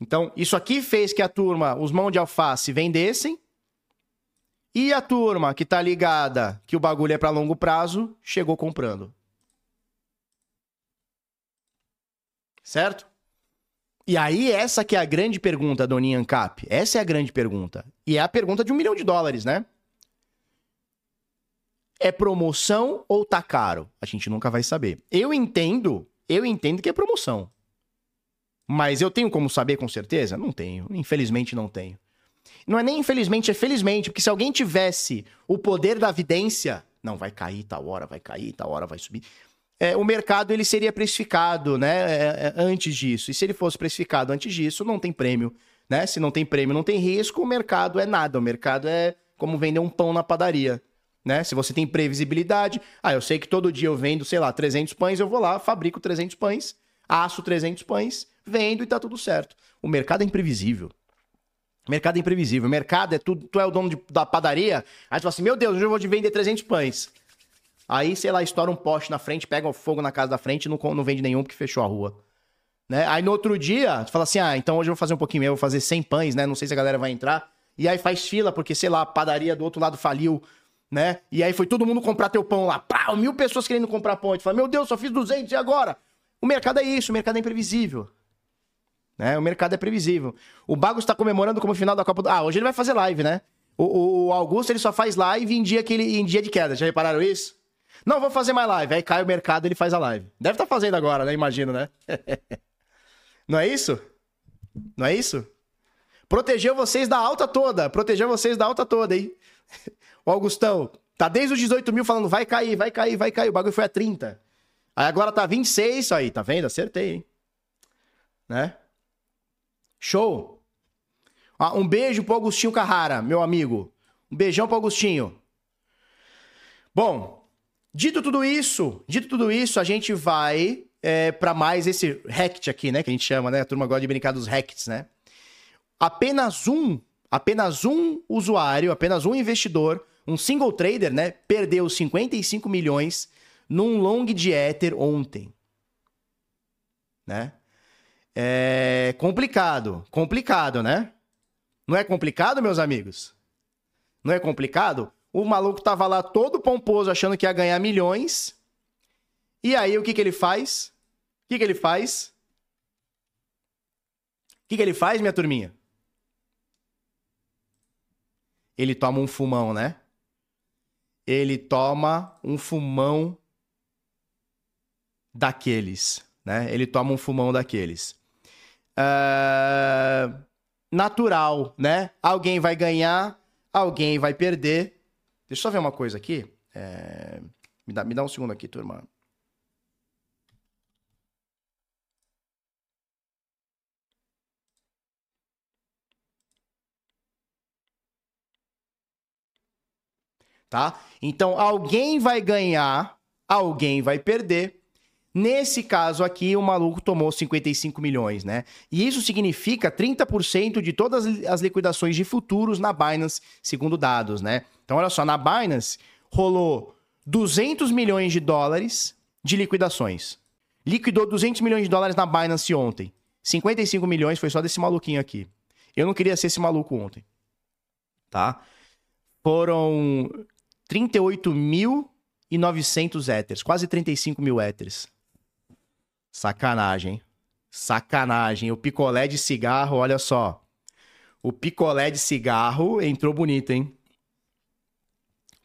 Então, isso aqui fez que a turma, os mãos de alface, vendessem. E a turma que tá ligada que o bagulho é para longo prazo, chegou comprando. Certo? E aí, essa que é a grande pergunta, Doninha Ancap. Essa é a grande pergunta. E é a pergunta de um milhão de dólares, né? É promoção ou tá caro? A gente nunca vai saber. Eu entendo, eu entendo que é promoção. Mas eu tenho como saber com certeza? Não tenho. Infelizmente não tenho. Não é nem infelizmente, é felizmente, porque se alguém tivesse o poder da vidência, não, vai cair tal hora, vai cair tal hora, vai subir. É, o mercado ele seria precificado, né, é, é, antes disso. E se ele fosse precificado antes disso, não tem prêmio, né? Se não tem prêmio, não tem risco, o mercado é nada. O mercado é como vender um pão na padaria, né? Se você tem previsibilidade, ah, eu sei que todo dia eu vendo, sei lá, 300 pães, eu vou lá, fabrico 300 pães, aço 300 pães, vendo e tá tudo certo. O mercado é imprevisível. O mercado é imprevisível. O mercado é tudo. Tu é o dono de, da padaria. Aí tu fala assim: Meu Deus, hoje eu vou te vender 300 pães. Aí, sei lá, estoura um poste na frente, pega o fogo na casa da frente e não, não vende nenhum porque fechou a rua. Né? Aí no outro dia, tu fala assim: Ah, então hoje eu vou fazer um pouquinho, eu vou fazer 100 pães, né? Não sei se a galera vai entrar. E aí faz fila, porque, sei lá, a padaria do outro lado faliu, né? E aí foi todo mundo comprar teu pão lá. Pau, mil pessoas querendo comprar pão. Tu fala: Meu Deus, só fiz 200 e agora? O mercado é isso, o mercado é imprevisível. Né? O mercado é previsível. O Bago está comemorando como final da Copa do. Ah, hoje ele vai fazer live, né? O, o, Augusto ele só faz live em dia, que ele, em dia de queda. Já repararam isso? Não, vou fazer mais live. Aí cai o mercado ele faz a live. Deve estar tá fazendo agora, né? Imagino, né? Não é isso? Não é isso? Protegeu vocês da alta toda. Protegeu vocês da alta toda, hein? O Augustão tá desde os 18 mil falando vai cair, vai cair, vai cair. O bagulho foi a 30. Aí agora tá 26, aí, tá vendo? Acertei, hein? Né? Show! Ah, um beijo pro Augustinho Carrara, meu amigo. Um beijão pro Augustinho. Bom, dito tudo isso, dito tudo isso, a gente vai é, para mais esse hacked aqui, né? Que a gente chama, né? A turma gosta de brincar dos hacks, né? Apenas um, apenas um usuário, apenas um investidor, um single trader, né? Perdeu 55 milhões num long de Ether ontem. Né? É complicado. Complicado, né? Não é complicado, meus amigos? Não é complicado? O maluco tava lá todo pomposo achando que ia ganhar milhões. E aí, o que que ele faz? O que que ele faz? O que que ele faz, minha turminha? Ele toma um fumão, né? Ele toma um fumão daqueles, né? Ele toma um fumão daqueles. Uh, natural, né? Alguém vai ganhar, alguém vai perder. Deixa eu só ver uma coisa aqui. É... Me, dá, me dá um segundo aqui, turma. Tá? Então, alguém vai ganhar, alguém vai perder. Nesse caso aqui, o maluco tomou 55 milhões, né? E isso significa 30% de todas as liquidações de futuros na Binance, segundo dados, né? Então, olha só, na Binance rolou 200 milhões de dólares de liquidações. Liquidou 200 milhões de dólares na Binance ontem. 55 milhões foi só desse maluquinho aqui. Eu não queria ser esse maluco ontem. Tá? Foram 38.900 Ethers, quase 35 mil Ethers. Sacanagem. Sacanagem. O picolé de cigarro, olha só. O picolé de cigarro entrou bonito, hein?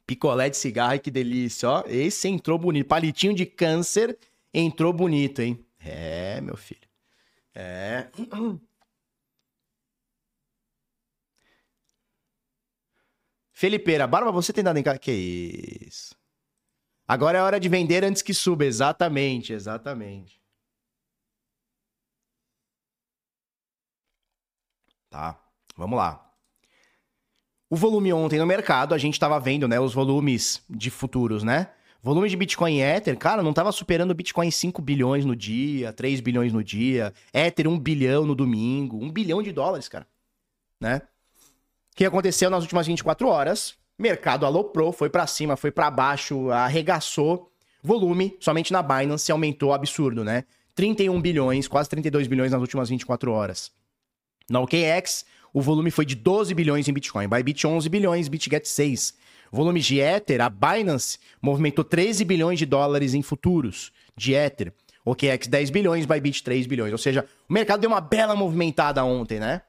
Picolé de cigarro, que delícia, ó. Esse entrou bonito. Palitinho de câncer entrou bonito, hein? É, meu filho. É. Felipeira, Barba, você tem dado em casa? Que isso? Agora é hora de vender antes que suba. Exatamente, exatamente. Tá? Vamos lá. O volume ontem no mercado, a gente estava vendo, né, os volumes de futuros, né? Volume de Bitcoin e Ether, cara, não estava superando Bitcoin 5 bilhões no dia, 3 bilhões no dia, Ether 1 bilhão no domingo, 1 bilhão de dólares, cara, né? O que aconteceu nas últimas 24 horas? Mercado aloprou, foi para cima, foi para baixo, arregaçou. Volume, somente na Binance, aumentou absurdo, né? 31 bilhões, quase 32 bilhões nas últimas 24 horas. Na OKX, o volume foi de 12 bilhões em Bitcoin. Bybit 11 bilhões, BitGet 6. Volume de Ether, a Binance movimentou 13 bilhões de dólares em futuros de Ether. OKX 10 bilhões, Bybit 3 bilhões. Ou seja, o mercado deu uma bela movimentada ontem, né?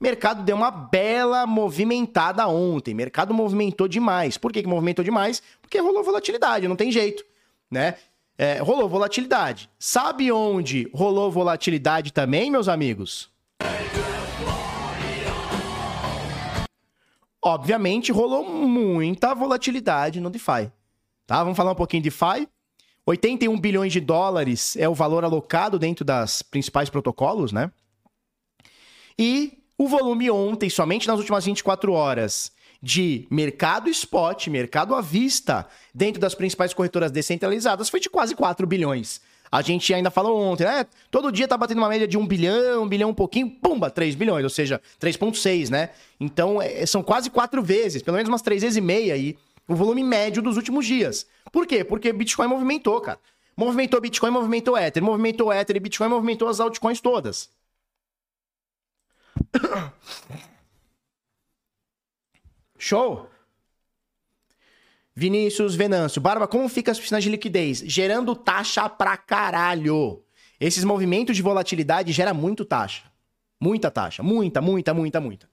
Mercado deu uma bela movimentada ontem. Mercado movimentou demais. Por que, que movimentou demais? Porque rolou volatilidade, não tem jeito, né? É, rolou volatilidade. Sabe onde rolou volatilidade também, meus amigos? Obviamente, rolou muita volatilidade no DeFi. Tá? Vamos falar um pouquinho de DeFi. 81 bilhões de dólares é o valor alocado dentro das principais protocolos, né? E o volume ontem, somente nas últimas 24 horas, de mercado spot, mercado à vista, dentro das principais corretoras descentralizadas, foi de quase 4 bilhões. A gente ainda falou ontem, né? Todo dia tá batendo uma média de 1 bilhão, 1 bilhão um pouquinho, pumba, 3 bilhões, ou seja, 3,6, né? Então, é, são quase quatro vezes, pelo menos umas três vezes e meia aí, o volume médio dos últimos dias. Por quê? Porque Bitcoin movimentou, cara. Movimentou Bitcoin, movimentou Ether, movimentou Ether e Bitcoin movimentou as altcoins todas. Show? Vinícius Venâncio. Barba, como fica as piscinas de liquidez? Gerando taxa pra caralho. Esses movimentos de volatilidade geram muito taxa. Muita taxa. Muita, muita, muita, muita.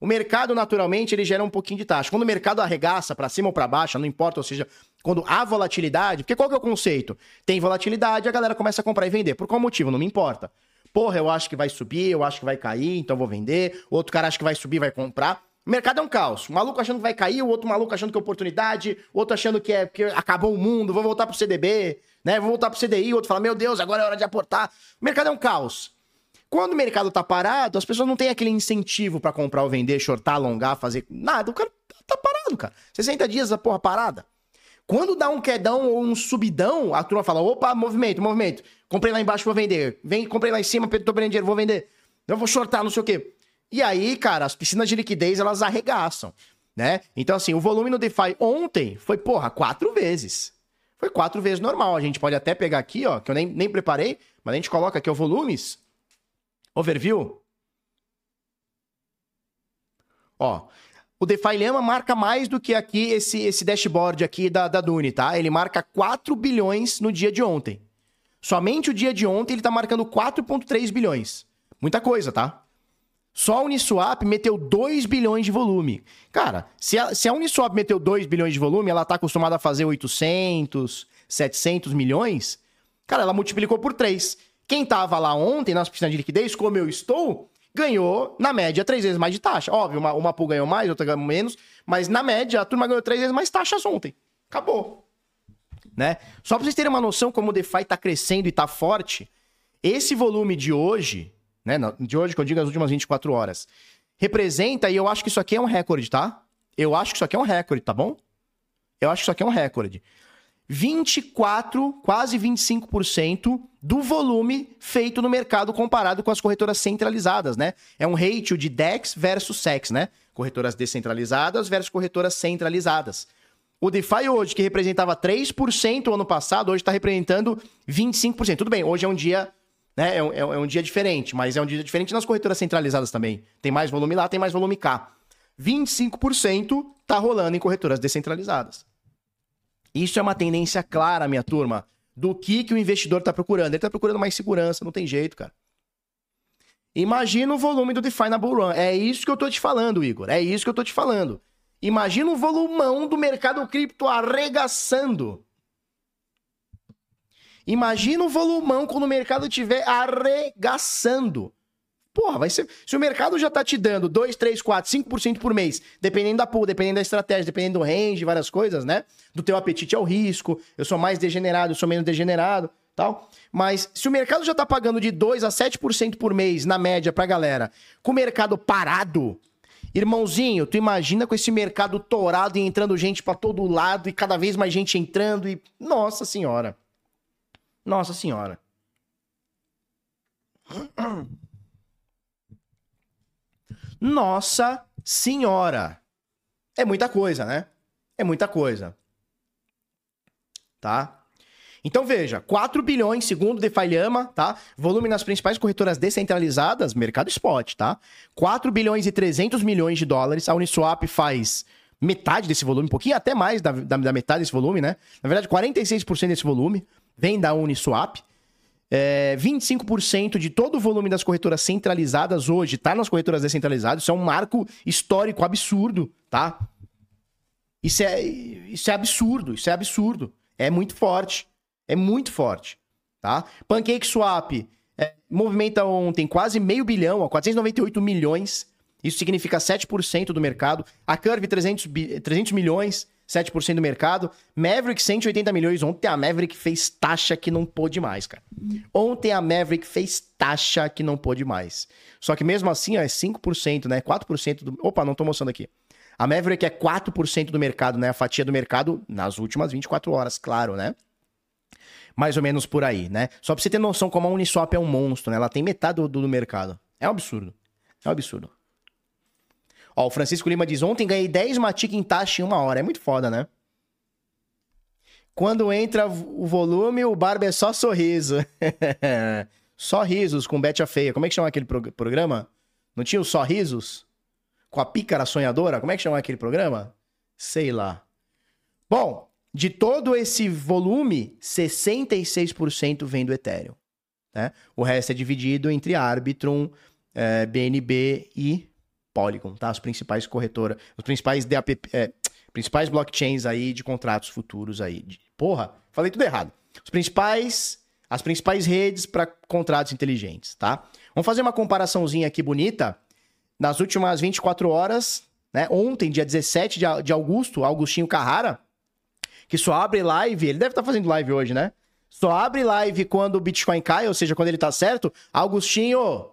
O mercado, naturalmente, ele gera um pouquinho de taxa. Quando o mercado arregaça para cima ou para baixo, não importa, ou seja, quando há volatilidade, porque qual que é o conceito? Tem volatilidade, a galera começa a comprar e vender. Por qual motivo? Não me importa. Porra, eu acho que vai subir, eu acho que vai cair, então vou vender. Outro cara acha que vai subir, vai comprar. O mercado é um caos. Um maluco achando que vai cair, o outro maluco achando que é oportunidade, o outro achando que é que acabou o mundo, vou voltar pro CDB, né? Vou voltar pro CDI, o outro fala: "Meu Deus, agora é hora de aportar". O mercado é um caos. Quando o mercado tá parado, as pessoas não têm aquele incentivo para comprar ou vender, shortar, alongar, fazer nada. O cara tá parado, cara. 60 dias a porra parada. Quando dá um quedão ou um subidão, a turma fala: opa, movimento, movimento. Comprei lá embaixo, vou vender. Vem, comprei lá em cima, tô perdendo dinheiro, vou vender. Eu vou shortar, não sei o quê. E aí, cara, as piscinas de liquidez, elas arregaçam, né? Então, assim, o volume no DeFi ontem foi, porra, quatro vezes. Foi quatro vezes normal. A gente pode até pegar aqui, ó, que eu nem, nem preparei, mas a gente coloca aqui o volumes. Overview. Ó, o DeFi Lema marca mais do que aqui esse, esse dashboard aqui da, da Dune, tá? Ele marca 4 bilhões no dia de ontem. Somente o dia de ontem ele tá marcando 4,3 bilhões. Muita coisa, tá? Só a Uniswap meteu 2 bilhões de volume. Cara, se a, se a Uniswap meteu 2 bilhões de volume, ela tá acostumada a fazer 800, 700 milhões. Cara, ela multiplicou por 3. Quem tava lá ontem nas piscinas de liquidez, como eu estou, ganhou, na média, três vezes mais de taxa. Óbvio, uma, uma pool ganhou mais, outra ganhou menos, mas na média a turma ganhou três vezes mais taxas ontem. Acabou. Né? Só pra vocês terem uma noção como o DeFi tá crescendo e tá forte, esse volume de hoje, né? De hoje, que eu digo as últimas 24 horas. Representa, e eu acho que isso aqui é um recorde, tá? Eu acho que isso aqui é um recorde, tá bom? Eu acho que isso aqui é um recorde. 24, quase 25% do volume feito no mercado comparado com as corretoras centralizadas, né? É um ratio de DEX versus SEX, né? Corretoras descentralizadas versus corretoras centralizadas. O DeFi hoje, que representava 3% ano passado, hoje está representando 25%. Tudo bem, hoje é um dia né? É um, é um dia diferente, mas é um dia diferente nas corretoras centralizadas também. Tem mais volume lá, tem mais volume cá. 25% tá rolando em corretoras descentralizadas. Isso é uma tendência clara, minha turma, do que, que o investidor está procurando. Ele está procurando mais segurança, não tem jeito, cara. Imagina o volume do DeFi na Bull Run. É isso que eu tô te falando, Igor. É isso que eu tô te falando. Imagina o volumão do mercado cripto arregaçando. Imagina o volumão quando o mercado estiver arregaçando. Porra, vai ser. Se o mercado já tá te dando 2, 3, 4, 5% por mês, dependendo da pool, dependendo da estratégia, dependendo do range, várias coisas, né? Do teu apetite ao risco, eu sou mais degenerado, eu sou menos degenerado, tal. Mas se o mercado já tá pagando de 2 a 7% por mês, na média, pra galera, com o mercado parado, irmãozinho, tu imagina com esse mercado torado e entrando gente para todo lado e cada vez mais gente entrando e. Nossa senhora. Nossa senhora. Nossa senhora. É muita coisa, né? É muita coisa. Tá? Então veja, 4 bilhões, segundo DeFi Lhama, tá? Volume nas principais corretoras descentralizadas, mercado spot, tá? 4 bilhões e 300 milhões de dólares. A Uniswap faz metade desse volume, um pouquinho até mais da, da, da metade desse volume, né? Na verdade, 46% desse volume vem da Uniswap. É, 25% de todo o volume das corretoras centralizadas hoje está nas corretoras descentralizadas. Isso é um marco histórico absurdo, tá? Isso é, isso é absurdo, isso é absurdo. É muito forte. É muito forte, tá? Pancake Swap é, movimenta ontem quase meio bilhão, ó, 498 milhões. Isso significa 7% do mercado. A Curve, 300, 300 milhões, 7% do mercado. Maverick, 180 milhões. Ontem a Maverick fez taxa que não pôde mais, cara. Ontem a Maverick fez taxa que não pôde mais. Só que mesmo assim, ó, é 5%, né? 4% do... Opa, não tô mostrando aqui. A Maverick é 4% do mercado, né? A fatia do mercado nas últimas 24 horas, claro, né? Mais ou menos por aí, né? Só pra você ter noção como a Uniswap é um monstro, né? Ela tem metade do, do mercado. É um absurdo. É um absurdo. Ó, o Francisco Lima diz: Ontem ganhei 10 Matic em taxa em uma hora. É muito foda, né? Quando entra o volume, o Barba é só sorriso. só risos com Betia Feia. Como é que chama aquele pro programa? Não tinha o Só Risos? Com a pícara sonhadora? Como é que chama aquele programa? Sei lá. Bom, de todo esse volume, 66% vem do Ethereum. Né? O resto é dividido entre Arbitrum, é, BNB e Polygon, tá? As principais corretoras, os principais DApp, é, principais blockchains aí de contratos futuros aí. De, porra, falei tudo errado. Os principais, as principais redes para contratos inteligentes, tá? Vamos fazer uma comparaçãozinha aqui bonita. Nas últimas 24 horas, né? Ontem, dia 17 de, de agosto, Augustinho Carrara, que só abre live, ele deve estar tá fazendo live hoje, né? Só abre live quando o Bitcoin cai, ou seja, quando ele tá certo. Augustinho,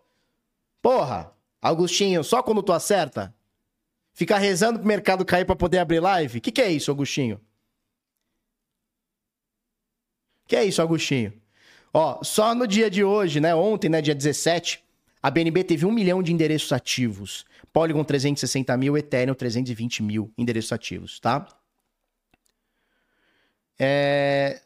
porra, Augustinho, só quando tu acerta? Ficar rezando pro mercado cair para poder abrir live? O que, que é isso, Augustinho? que é isso, Augustinho? Ó, só no dia de hoje, né? Ontem, né? Dia 17, a BNB teve um milhão de endereços ativos. Polygon 360 mil, Ethereum 320 mil endereços ativos, tá? É...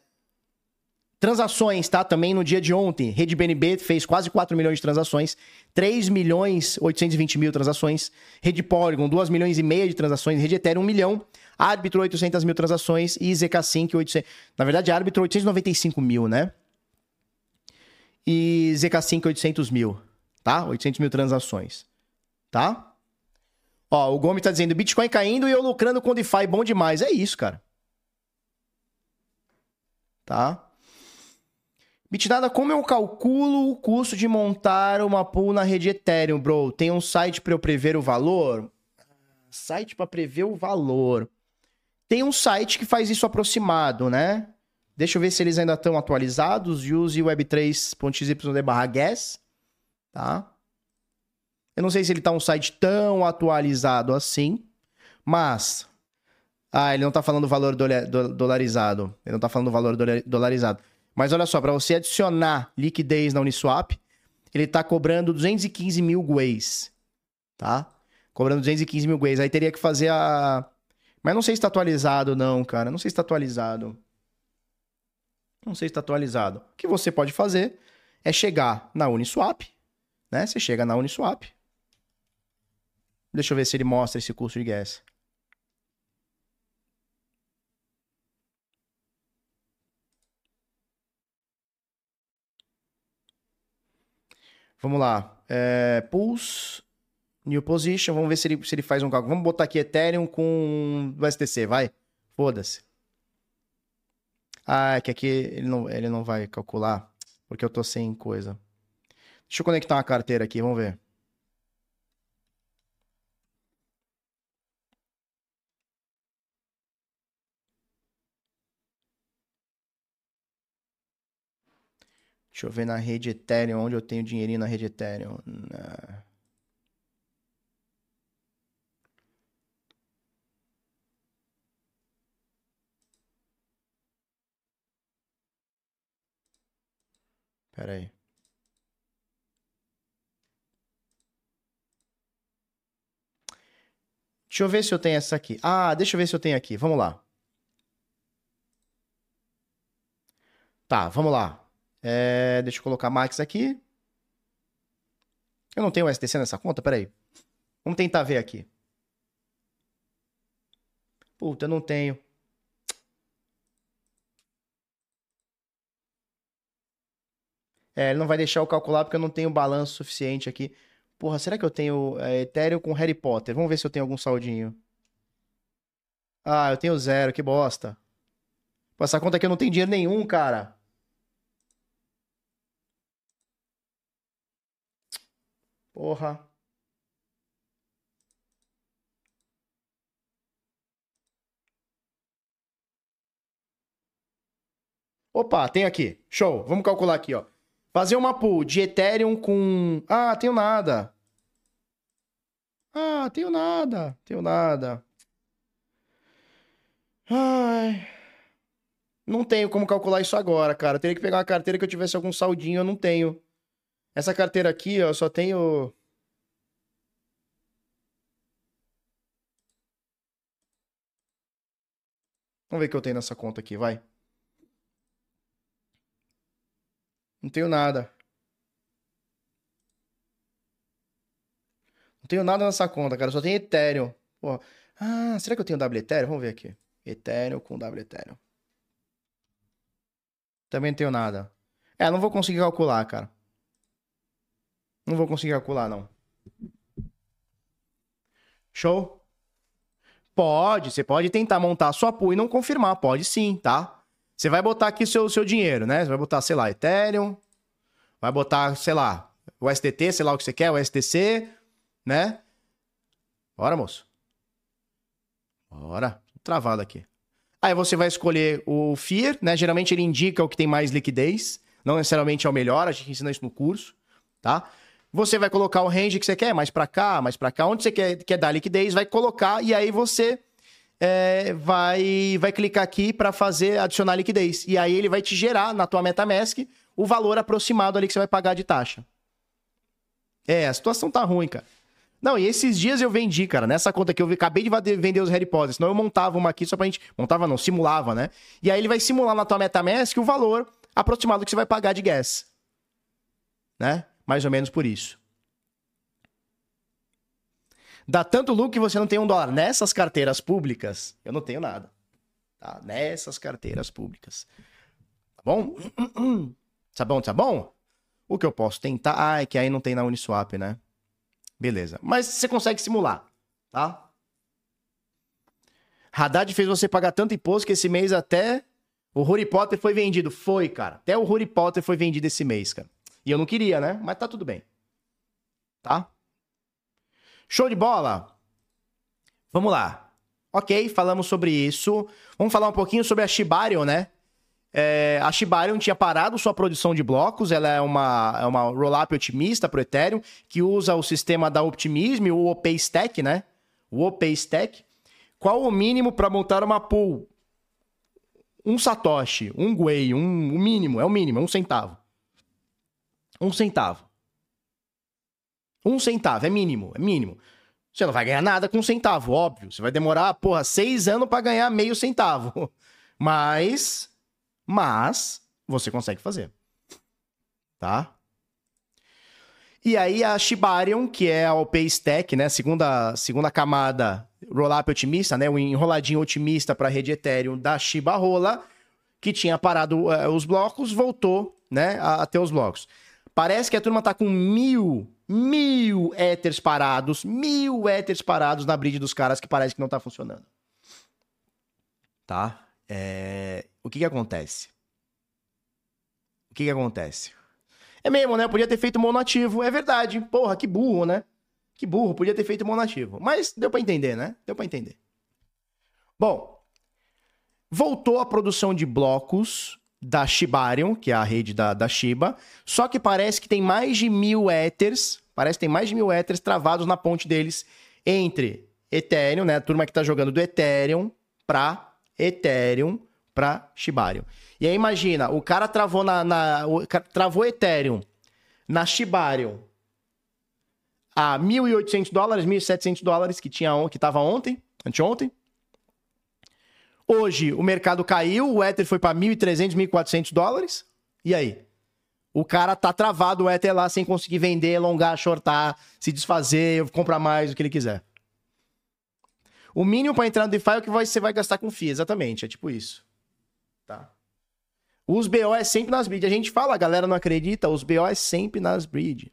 Transações, tá? Também no dia de ontem, Rede BNB fez quase 4 milhões de transações, 3 milhões 820 mil transações, Rede Polygon, 2 milhões e meia de transações, Rede Ethereum, 1 milhão, Árbitro, 800 mil transações e ZK Sync, 800... Na verdade, Árbitro, 895 mil, né? E ZK Sync, 800 mil, tá? 800 mil transações, tá? Ó, o Gomes tá dizendo, Bitcoin caindo e eu lucrando com DeFi, bom demais. É isso, cara. Tá? Bitnada, como eu calculo o custo de montar uma pool na rede Ethereum, bro? Tem um site para eu prever o valor? Site para prever o valor. Tem um site que faz isso aproximado, né? Deixa eu ver se eles ainda estão atualizados. Use web3.xyz barra gas, tá? Eu não sei se ele tá um site tão atualizado assim, mas... Ah, ele não tá falando valor dolarizado. Ele não tá falando valor dolarizado. Mas olha só, para você adicionar liquidez na Uniswap, ele está cobrando 215 mil guês, tá? Cobrando 215 mil guês. Aí teria que fazer a... Mas não sei se está atualizado não, cara. Não sei se está atualizado. Não sei se está atualizado. O que você pode fazer é chegar na Uniswap, né? Você chega na Uniswap. Deixa eu ver se ele mostra esse custo de gas. Vamos lá. É, pulse, new position. Vamos ver se ele, se ele faz um cálculo. Vamos botar aqui Ethereum com o STC, vai. Foda-se. Ah, é que aqui ele não, ele não vai calcular, porque eu tô sem coisa. Deixa eu conectar uma carteira aqui, vamos ver. Deixa eu ver na rede Ethereum, onde eu tenho dinheirinho na rede Ethereum. Na... Pera aí. Deixa eu ver se eu tenho essa aqui. Ah, deixa eu ver se eu tenho aqui. Vamos lá. Tá, vamos lá. É, deixa eu colocar Max aqui. Eu não tenho STC nessa conta? Peraí. Vamos tentar ver aqui. Puta, eu não tenho. É, ele não vai deixar eu calcular porque eu não tenho balanço suficiente aqui. Porra, será que eu tenho é, Ethereum com Harry Potter? Vamos ver se eu tenho algum saldinho. Ah, eu tenho zero, que bosta. Pô, essa conta aqui eu não tenho dinheiro nenhum, cara. Porra. Opa, tem aqui. Show. Vamos calcular aqui, ó. Fazer uma pool de Ethereum com. Ah, tenho nada. Ah, tenho nada. Tenho nada. Ai. Não tenho como calcular isso agora, cara. teria que pegar uma carteira que eu tivesse algum saldinho, eu não tenho. Essa carteira aqui, ó, eu só tenho. Vamos ver o que eu tenho nessa conta aqui, vai. Não tenho nada. Não tenho nada nessa conta, cara. Só tenho Ethereum. Pô. Ah, será que eu tenho W Ethereum? Vamos ver aqui. Ethereum com W Ethereum. Também não tenho nada. É, não vou conseguir calcular, cara. Não vou conseguir calcular, não. Show? Pode, você pode tentar montar sua pool e não confirmar, pode sim, tá? Você vai botar aqui seu seu dinheiro, né? Você vai botar, sei lá, Ethereum, vai botar, sei lá, o STT, sei lá o que você quer, o STC, né? Bora, moço. Bora. Travado aqui. Aí você vai escolher o FIR, né? Geralmente ele indica o que tem mais liquidez. Não necessariamente é o melhor, a gente ensina isso no curso, tá? Você vai colocar o range que você quer, mais para cá, mais para cá, onde você quer, quer dar liquidez, vai colocar e aí você é, vai, vai clicar aqui para fazer adicionar liquidez. E aí ele vai te gerar na tua MetaMask o valor aproximado ali que você vai pagar de taxa. É, a situação tá ruim, cara. Não, e esses dias eu vendi, cara, nessa conta que eu acabei de vender os Harry Potter, senão eu montava uma aqui só pra gente. Montava não, simulava, né? E aí ele vai simular na tua MetaMask o valor aproximado que você vai pagar de gas. Né? Mais ou menos por isso. Dá tanto lucro que você não tem um dólar. Nessas carteiras públicas, eu não tenho nada. Tá? Nessas carteiras públicas. Tá bom? Tá bom, tá bom? O que eu posso tentar. Ah, é que aí não tem na Uniswap, né? Beleza. Mas você consegue simular, tá? Haddad fez você pagar tanto imposto que esse mês até o Harry Potter foi vendido. Foi, cara. Até o Harry Potter foi vendido esse mês, cara. E eu não queria, né? Mas tá tudo bem. Tá? Show de bola? Vamos lá. Ok, falamos sobre isso. Vamos falar um pouquinho sobre a Shibarium, né? É, a Shibarium tinha parado sua produção de blocos, ela é uma, é uma rollup otimista para o Ethereum, que usa o sistema da Optimism, o OP Stack, né? O OP Stack. Qual o mínimo para montar uma pool? Um satoshi, um guei, um, um mínimo, é o mínimo, é um centavo. Um centavo. Um centavo, é mínimo, é mínimo. Você não vai ganhar nada com um centavo, óbvio. Você vai demorar, porra, seis anos para ganhar meio centavo. Mas, mas, você consegue fazer. Tá? E aí a Shibarium, que é a OP Stack, né, segunda, segunda camada rollup otimista, né, o enroladinho otimista para rede Ethereum da Shiba Rola, que tinha parado uh, os blocos, voltou, né, a, a ter os blocos. Parece que a turma tá com mil mil éteres parados, mil éteres parados na bridge dos caras que parece que não tá funcionando. Tá? É... O que que acontece? O que que acontece? É mesmo, né? Podia ter feito monativo. É verdade. Porra, que burro, né? Que burro. Podia ter feito monativo. Mas deu para entender, né? Deu para entender. Bom, voltou a produção de blocos da Shibarium, que é a rede da, da Shiba, só que parece que tem mais de mil Ethers, parece que tem mais de mil Ethers travados na ponte deles entre Ethereum, né, a turma que está jogando do Ethereum para Ethereum para Shibarium. E aí imagina, o cara travou na, na o, travou Ethereum na Shibarium. a 1.800 dólares, 1.700 dólares que tinha que estava ontem, anteontem. Hoje o mercado caiu, o Ether foi para 1.300, 1.400 dólares. E aí? O cara tá travado o Ether lá sem conseguir vender, alongar, shortar, se desfazer, comprar mais, o que ele quiser. O mínimo para entrar no DeFi é o que você vai gastar com FII, exatamente, é tipo isso. Tá? Os BO é sempre nas bridge. A gente fala, a galera não acredita, os BO é sempre nas bridge.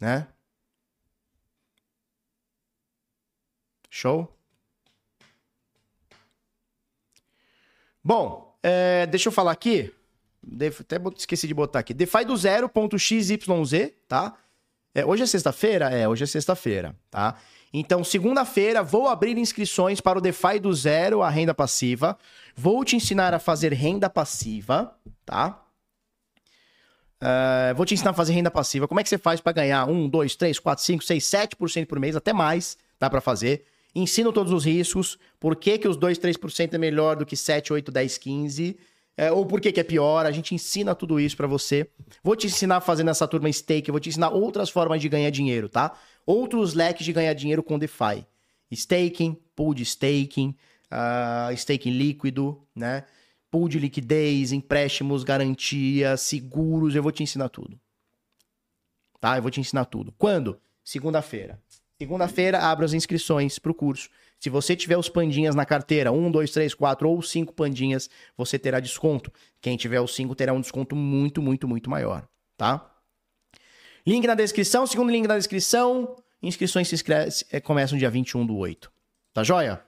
Né? Show? Bom, é, deixa eu falar aqui. Até esqueci de botar aqui. DeFi do zero.xyz, tá? É, hoje é sexta-feira? É, hoje é sexta-feira, tá? Então, segunda-feira, vou abrir inscrições para o DeFi do zero, a renda passiva. Vou te ensinar a fazer renda passiva, tá? Uh, vou te ensinar a fazer renda passiva. Como é que você faz para ganhar 1, 2, 3, 4, 5, 6, 7% por mês, até mais, dá para fazer. Ensino todos os riscos, por que, que os 2, 3% é melhor do que 7, 8, 10, 15%, é, ou por que, que é pior. A gente ensina tudo isso para você. Vou te ensinar a fazer nessa turma stake, vou te ensinar outras formas de ganhar dinheiro, tá? Outros leques de ganhar dinheiro com DeFi. Staking, pool de staking, uh, staking líquido, né? Pool de liquidez, empréstimos, garantia, seguros, eu vou te ensinar tudo. Tá? Eu vou te ensinar tudo. Quando? Segunda-feira. Segunda-feira, abro as inscrições para o curso. Se você tiver os pandinhas na carteira, um, dois, três, quatro ou cinco pandinhas, você terá desconto. Quem tiver os cinco terá um desconto muito, muito, muito maior, tá? Link na descrição, segundo link na descrição. Inscrições se inscreve, é, começam dia 21 do 8. Tá joia?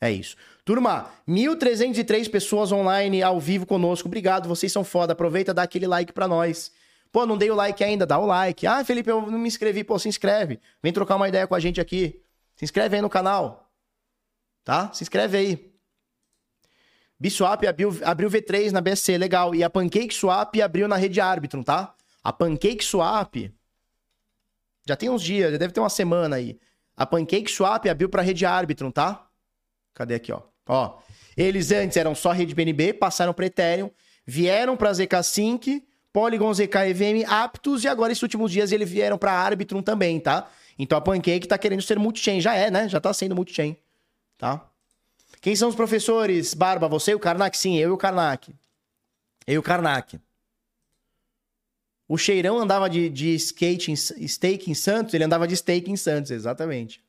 É isso. Turma, 1.303 pessoas online ao vivo conosco. Obrigado, vocês são foda. Aproveita, dá aquele like pra nós. Pô, não dei o like ainda, dá o like. Ah, Felipe, eu não me inscrevi. Pô, se inscreve. Vem trocar uma ideia com a gente aqui. Se inscreve aí no canal. Tá? Se inscreve aí. Bswap abriu, abriu V3 na BSC, legal. E a Pancake Swap abriu na rede Arbitrum, tá? A Pancake Swap já tem uns dias, já deve ter uma semana aí. A Pancake Swap abriu para rede Arbitrum, tá? Cadê aqui, ó? Ó, eles antes eram só rede BNB, passaram para Ethereum, vieram para ZK Sync Polygon, ZK, EVM aptos e agora esses últimos dias eles vieram para Arbitrum também, tá? Então a Pancake tá querendo ser multi-chain, já é, né? Já tá sendo multi-chain, tá? Quem são os professores? Barba, você e o Karnak? Sim, eu e o Karnak. Eu e o Karnak. O Cheirão andava de, de skate em, stake em Santos, ele andava de stake em Santos, exatamente.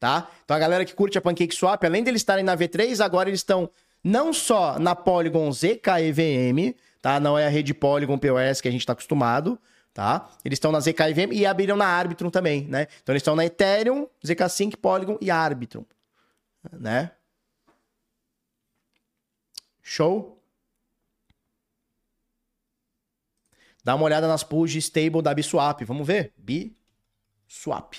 Tá? Então a galera que curte a Pancake Swap, além de eles estarem na V3, agora eles estão não só na Polygon ZK EVM, tá? Não é a rede Polygon POS que a gente está acostumado, tá? Eles estão na ZKVM e abriram na Arbitrum também, né? Então eles estão na Ethereum, ZK Sync, Polygon e Arbitrum, né? Show? Dá uma olhada nas pools de stable da Biswap. Vamos ver? Biswap.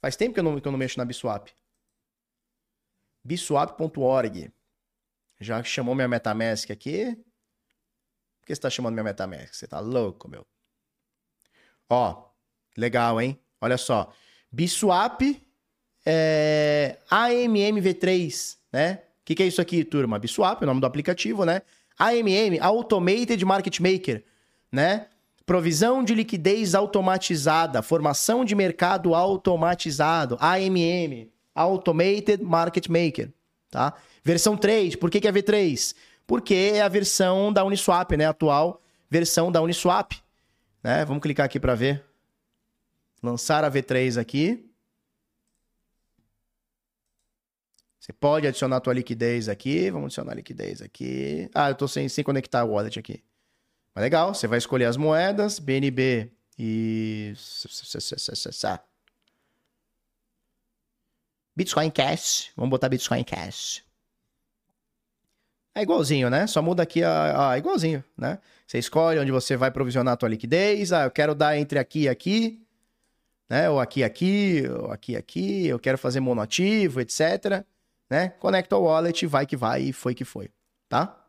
Faz tempo que eu não, que eu não mexo na Biswap. Biswap.org. Já chamou minha Metamask aqui. Por que você tá chamando minha MetaMask? Você tá louco, meu. Ó, legal, hein? Olha só. Biswap é, AMMV3, né? O que, que é isso aqui, turma? Biswap, o nome do aplicativo, né? AMM, Automated Market Maker, né? Provisão de liquidez automatizada, formação de mercado automatizado, AMM, Automated Market Maker, tá? Versão 3, por que, que é V3? Porque é a versão da Uniswap, né? A atual versão da Uniswap. Né? Vamos clicar aqui para ver. Lançar a V3 aqui. Você pode adicionar a tua liquidez aqui. Vamos adicionar a liquidez aqui. Ah, eu estou sem, sem conectar o wallet aqui. Mas legal, você vai escolher as moedas, BNB e... Bitcoin Cash. Vamos botar Bitcoin Cash. É igualzinho, né? Só muda aqui a, a, igualzinho, né? Você escolhe onde você vai provisionar a tua liquidez. Ah, eu quero dar entre aqui e aqui, né? Ou aqui aqui, ou aqui aqui. Eu quero fazer monoativo, etc. Né? Conecta o wallet, vai que vai foi que foi, tá?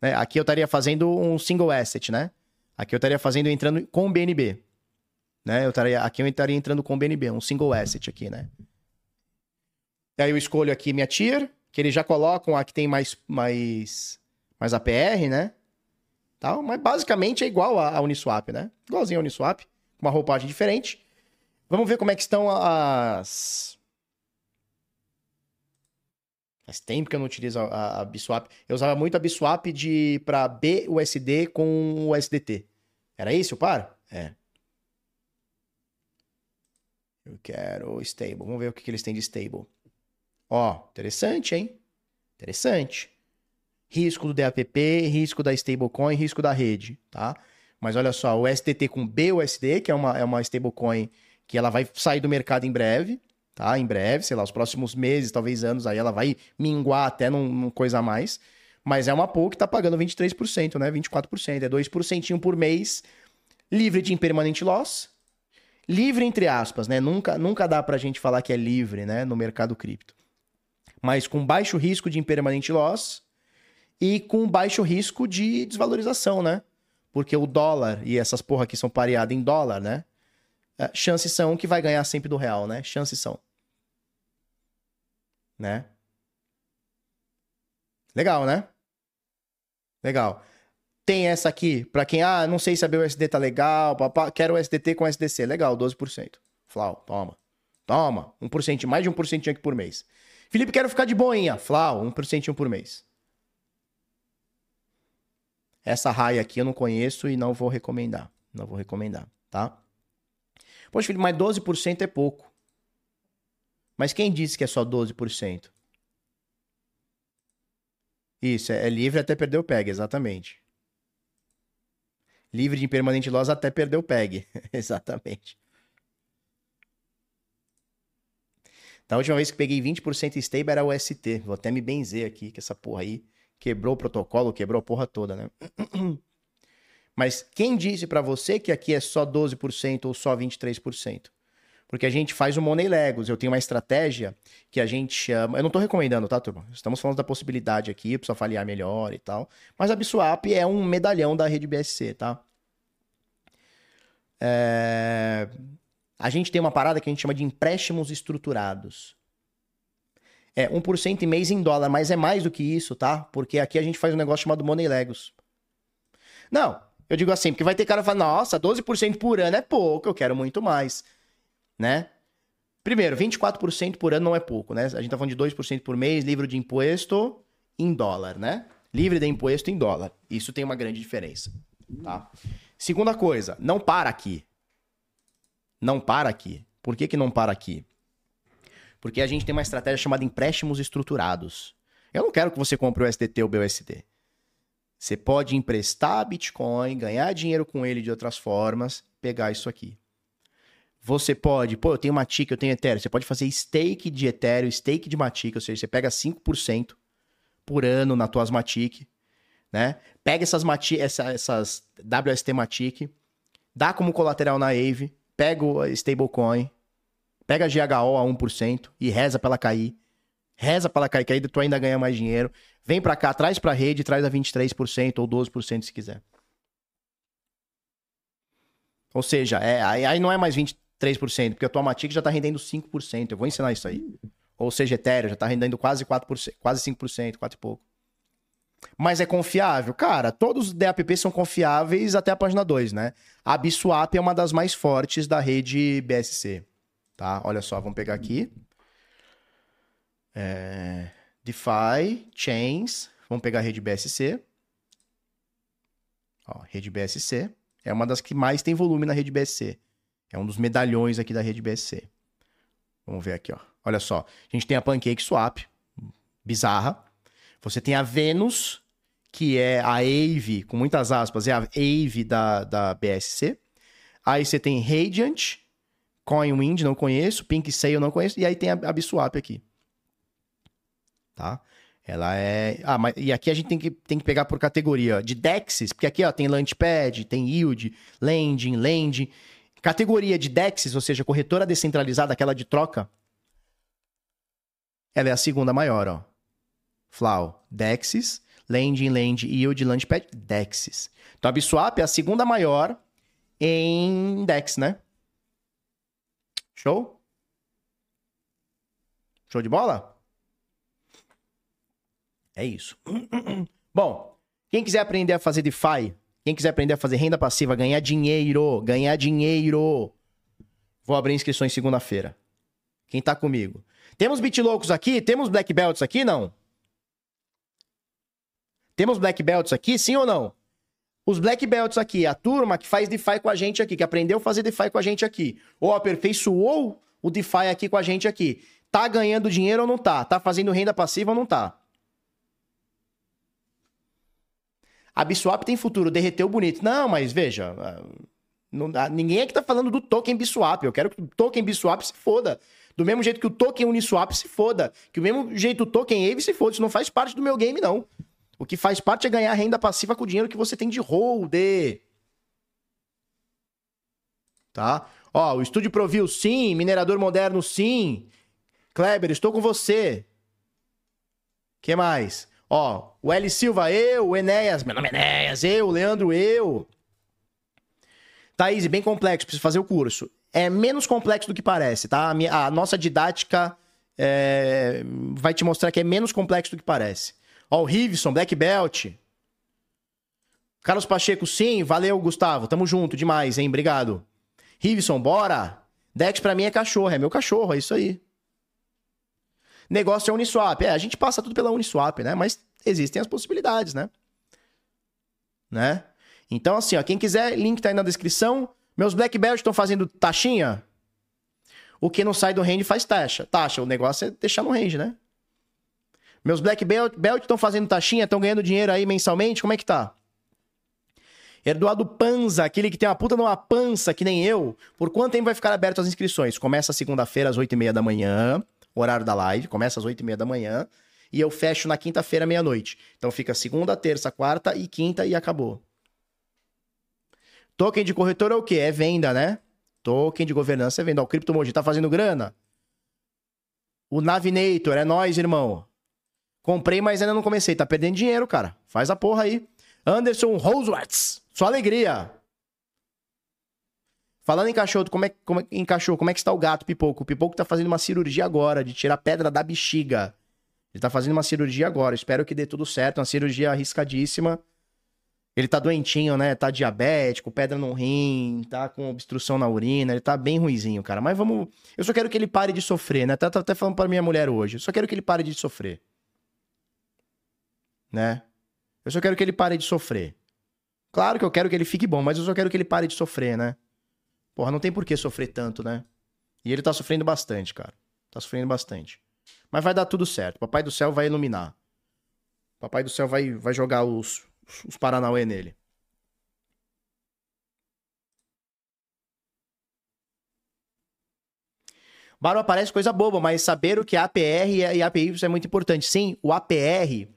Né? Aqui eu estaria fazendo um single asset, né? Aqui eu estaria fazendo entrando com BNB, né? Eu estaria aqui eu estaria entrando com BNB, um single asset aqui, né? E aí eu escolho aqui minha tier, que eles já colocam a que tem mais, mais, mais APR, né? Tá? Mas basicamente é igual a, a Uniswap, né? Igualzinho a Uniswap, uma roupagem diferente. Vamos ver como é que estão as... Faz tempo que eu não utilizo a, a Biswap. Eu usava muito a Biswap de para BUSD com o USDT. Era isso, par? É. Eu quero stable. Vamos ver o que, que eles têm de stable. Ó, interessante, hein? Interessante. Risco do DAPP, risco da stablecoin, risco da rede, tá? Mas olha só, o STT com BUSD, que é uma, é uma stablecoin que ela vai sair do mercado em breve, tá? Em breve, sei lá, os próximos meses, talvez anos, aí ela vai minguar até num, num coisa a mais. Mas é uma pool que tá pagando 23%, né? 24%. É 2% por mês, livre de impermanente loss. Livre entre aspas, né? Nunca, nunca dá pra gente falar que é livre, né? No mercado cripto. Mas com baixo risco de impermanente loss e com baixo risco de desvalorização, né? Porque o dólar e essas porra aqui são pareadas em dólar, né? É, chances são que vai ganhar sempre do real, né? Chances são. Né? Legal, né? Legal. Tem essa aqui, para quem, ah, não sei se a BUSD tá legal, papá, quero o SDT com SDC. Legal, 12%. Flau, toma. Toma, 1%, mais de 1% aqui por mês. Felipe, quero ficar de boinha. Flau, 1% por mês. Essa raia aqui eu não conheço e não vou recomendar. Não vou recomendar, tá? Poxa, Felipe, mas 12% é pouco. Mas quem disse que é só 12%? Isso, é, é livre até perder o PEG, exatamente. Livre de impermanente loss até perder o PEG. exatamente. Da última vez que peguei 20% stable era o ST. Vou até me benzer aqui, que essa porra aí quebrou o protocolo, quebrou a porra toda, né? Mas quem disse para você que aqui é só 12% ou só 23%? Porque a gente faz o Money Legos. Eu tenho uma estratégia que a gente chama. Eu não tô recomendando, tá, turma? Estamos falando da possibilidade aqui, precisa avaliar melhor e tal. Mas a Biswap é um medalhão da rede BSC, tá? É... A gente tem uma parada que a gente chama de empréstimos estruturados. É 1% e mês em dólar, mas é mais do que isso, tá? Porque aqui a gente faz um negócio chamado Money Legos. Não, eu digo assim, porque vai ter cara que fala, nossa, 12% por ano é pouco, eu quero muito mais, né? Primeiro, 24% por ano não é pouco, né? A gente tá falando de 2% por mês, livre de imposto em dólar, né? Livre de imposto em dólar. Isso tem uma grande diferença, tá? Segunda coisa, não para aqui. Não para aqui. Por que, que não para aqui? Porque a gente tem uma estratégia chamada empréstimos estruturados. Eu não quero que você compre o SDT ou o BUSD. Você pode emprestar Bitcoin, ganhar dinheiro com ele de outras formas, pegar isso aqui. Você pode, pô, eu tenho Matic, eu tenho Ethereum. Você pode fazer stake de Ethereum, stake de Matic, ou seja, você pega 5% por ano nas tuas Matic, né? Pega essas, Matic, essa, essas WST Matic, dá como colateral na Aave, pega o stablecoin, pega a GHO a 1% e reza pra ela cair. Reza pra ela cair, que aí tu ainda ganha mais dinheiro. Vem para cá, traz para a rede, traz a 23% ou 12% se quiser. Ou seja, é, aí, aí não é mais 23%, porque a tua Matic já está rendendo 5%. Eu vou ensinar isso aí. Ou seja, Ethereum já está rendendo quase 4%, quase 5%, 4 e pouco. Mas é confiável? Cara, todos os DAPP são confiáveis até a página 2, né? A Biswap é uma das mais fortes da rede BSC, tá? Olha só, vamos pegar aqui. É... DeFi, Chains, vamos pegar a rede BSC. Ó, rede BSC é uma das que mais tem volume na rede BSC. É um dos medalhões aqui da rede BSC. Vamos ver aqui, ó. Olha só, a gente tem a Pancake Swap, bizarra. Você tem a Venus, que é a Aave, com muitas aspas, é a Aave da, da BSC. Aí você tem Radiant, CoinWind, não conheço, Pink Sale, não conheço. E aí tem a, a Biswap aqui tá? Ela é. Ah, mas e aqui a gente tem que, tem que pegar por categoria de DEXs, porque aqui ó, tem Launchpad, tem Yield, Lending, Lending. Categoria de DEXs, ou seja, corretora descentralizada, aquela de troca, ela é a segunda maior, ó. Flau, DEXs, Lending, Lend, Yield, Launchpad, DEXs. Então a Biswap é a segunda maior em DEX, né? Show? Show de bola? É isso. Bom, quem quiser aprender a fazer DeFi, Quem quiser aprender a fazer renda passiva, ganhar dinheiro, ganhar dinheiro. Vou abrir inscrições segunda-feira. Quem tá comigo? Temos loucos aqui? Temos black belts aqui, não? Temos black belts aqui, sim ou não? Os black belts aqui, a turma que faz DeFi com a gente aqui, que aprendeu a fazer DeFi com a gente aqui, ou aperfeiçoou o DeFi aqui com a gente aqui, tá ganhando dinheiro ou não tá? Tá fazendo renda passiva ou não tá? A Biswap tem futuro, derreteu bonito. Não, mas veja, ah, não, ninguém é que tá falando do token Biswap. Eu quero que o token Biswap se foda. Do mesmo jeito que o token Uniswap se foda. Que o mesmo jeito o token Aave se foda. Isso não faz parte do meu game, não. O que faz parte é ganhar renda passiva com o dinheiro que você tem de hold. Tá? Ó, o Estúdio Provil, sim. Minerador Moderno, sim. Kleber, estou com você. que mais? Ó, o L Silva, eu, o Enéas, meu nome é Enéas, eu, Leandro, eu. Thaís, bem complexo, preciso fazer o curso. É menos complexo do que parece, tá? A, minha, a nossa didática é, vai te mostrar que é menos complexo do que parece. Ó, o Riveson, Black Belt. Carlos Pacheco, sim, valeu, Gustavo. Tamo junto, demais, hein? Obrigado. Riveson, bora. Dex pra mim é cachorro, é meu cachorro, é isso aí. Negócio é Uniswap. É, a gente passa tudo pela Uniswap, né? Mas existem as possibilidades, né? Né? Então, assim, ó, quem quiser, link tá aí na descrição. Meus Black Belt estão fazendo taxinha. O que não sai do range faz taxa. Taxa, o negócio é deixar no range, né? Meus Black Belt estão fazendo taxinha, estão ganhando dinheiro aí mensalmente, como é que tá? Eduardo Panza, aquele que tem uma puta numa pança, que nem eu. Por quanto tempo vai ficar aberto as inscrições? Começa segunda-feira às 8h30 da manhã horário da live, começa às 8h30 da manhã, e eu fecho na quinta-feira, meia-noite. Então fica segunda, terça, quarta e quinta e acabou. Token de corretor é o quê? É venda, né? Token de governança é venda. O CryptoMoji tá fazendo grana? O Navinator, é nós, irmão. Comprei, mas ainda não comecei. Tá perdendo dinheiro, cara. Faz a porra aí. Anderson Rosewartz. Só alegria. Falando em cachorro, como é, como é, em cachorro, como é que está o gato, Pipoco? O Pipoco tá fazendo uma cirurgia agora, de tirar pedra da bexiga. Ele tá fazendo uma cirurgia agora. Espero que dê tudo certo. Uma cirurgia arriscadíssima. Ele tá doentinho, né? Tá diabético, pedra no rim, tá com obstrução na urina. Ele tá bem ruizinho, cara. Mas vamos. Eu só quero que ele pare de sofrer, né? Tá, tá até falando pra minha mulher hoje. Eu só quero que ele pare de sofrer. Né? Eu só quero que ele pare de sofrer. Claro que eu quero que ele fique bom, mas eu só quero que ele pare de sofrer, né? Porra, não tem por que sofrer tanto, né? E ele tá sofrendo bastante, cara. Tá sofrendo bastante. Mas vai dar tudo certo. Papai do céu vai iluminar. Papai do céu vai, vai jogar os, os Paranauê nele. Barba parece coisa boba, mas saber o que é APR e APY é muito importante. Sim, o APR,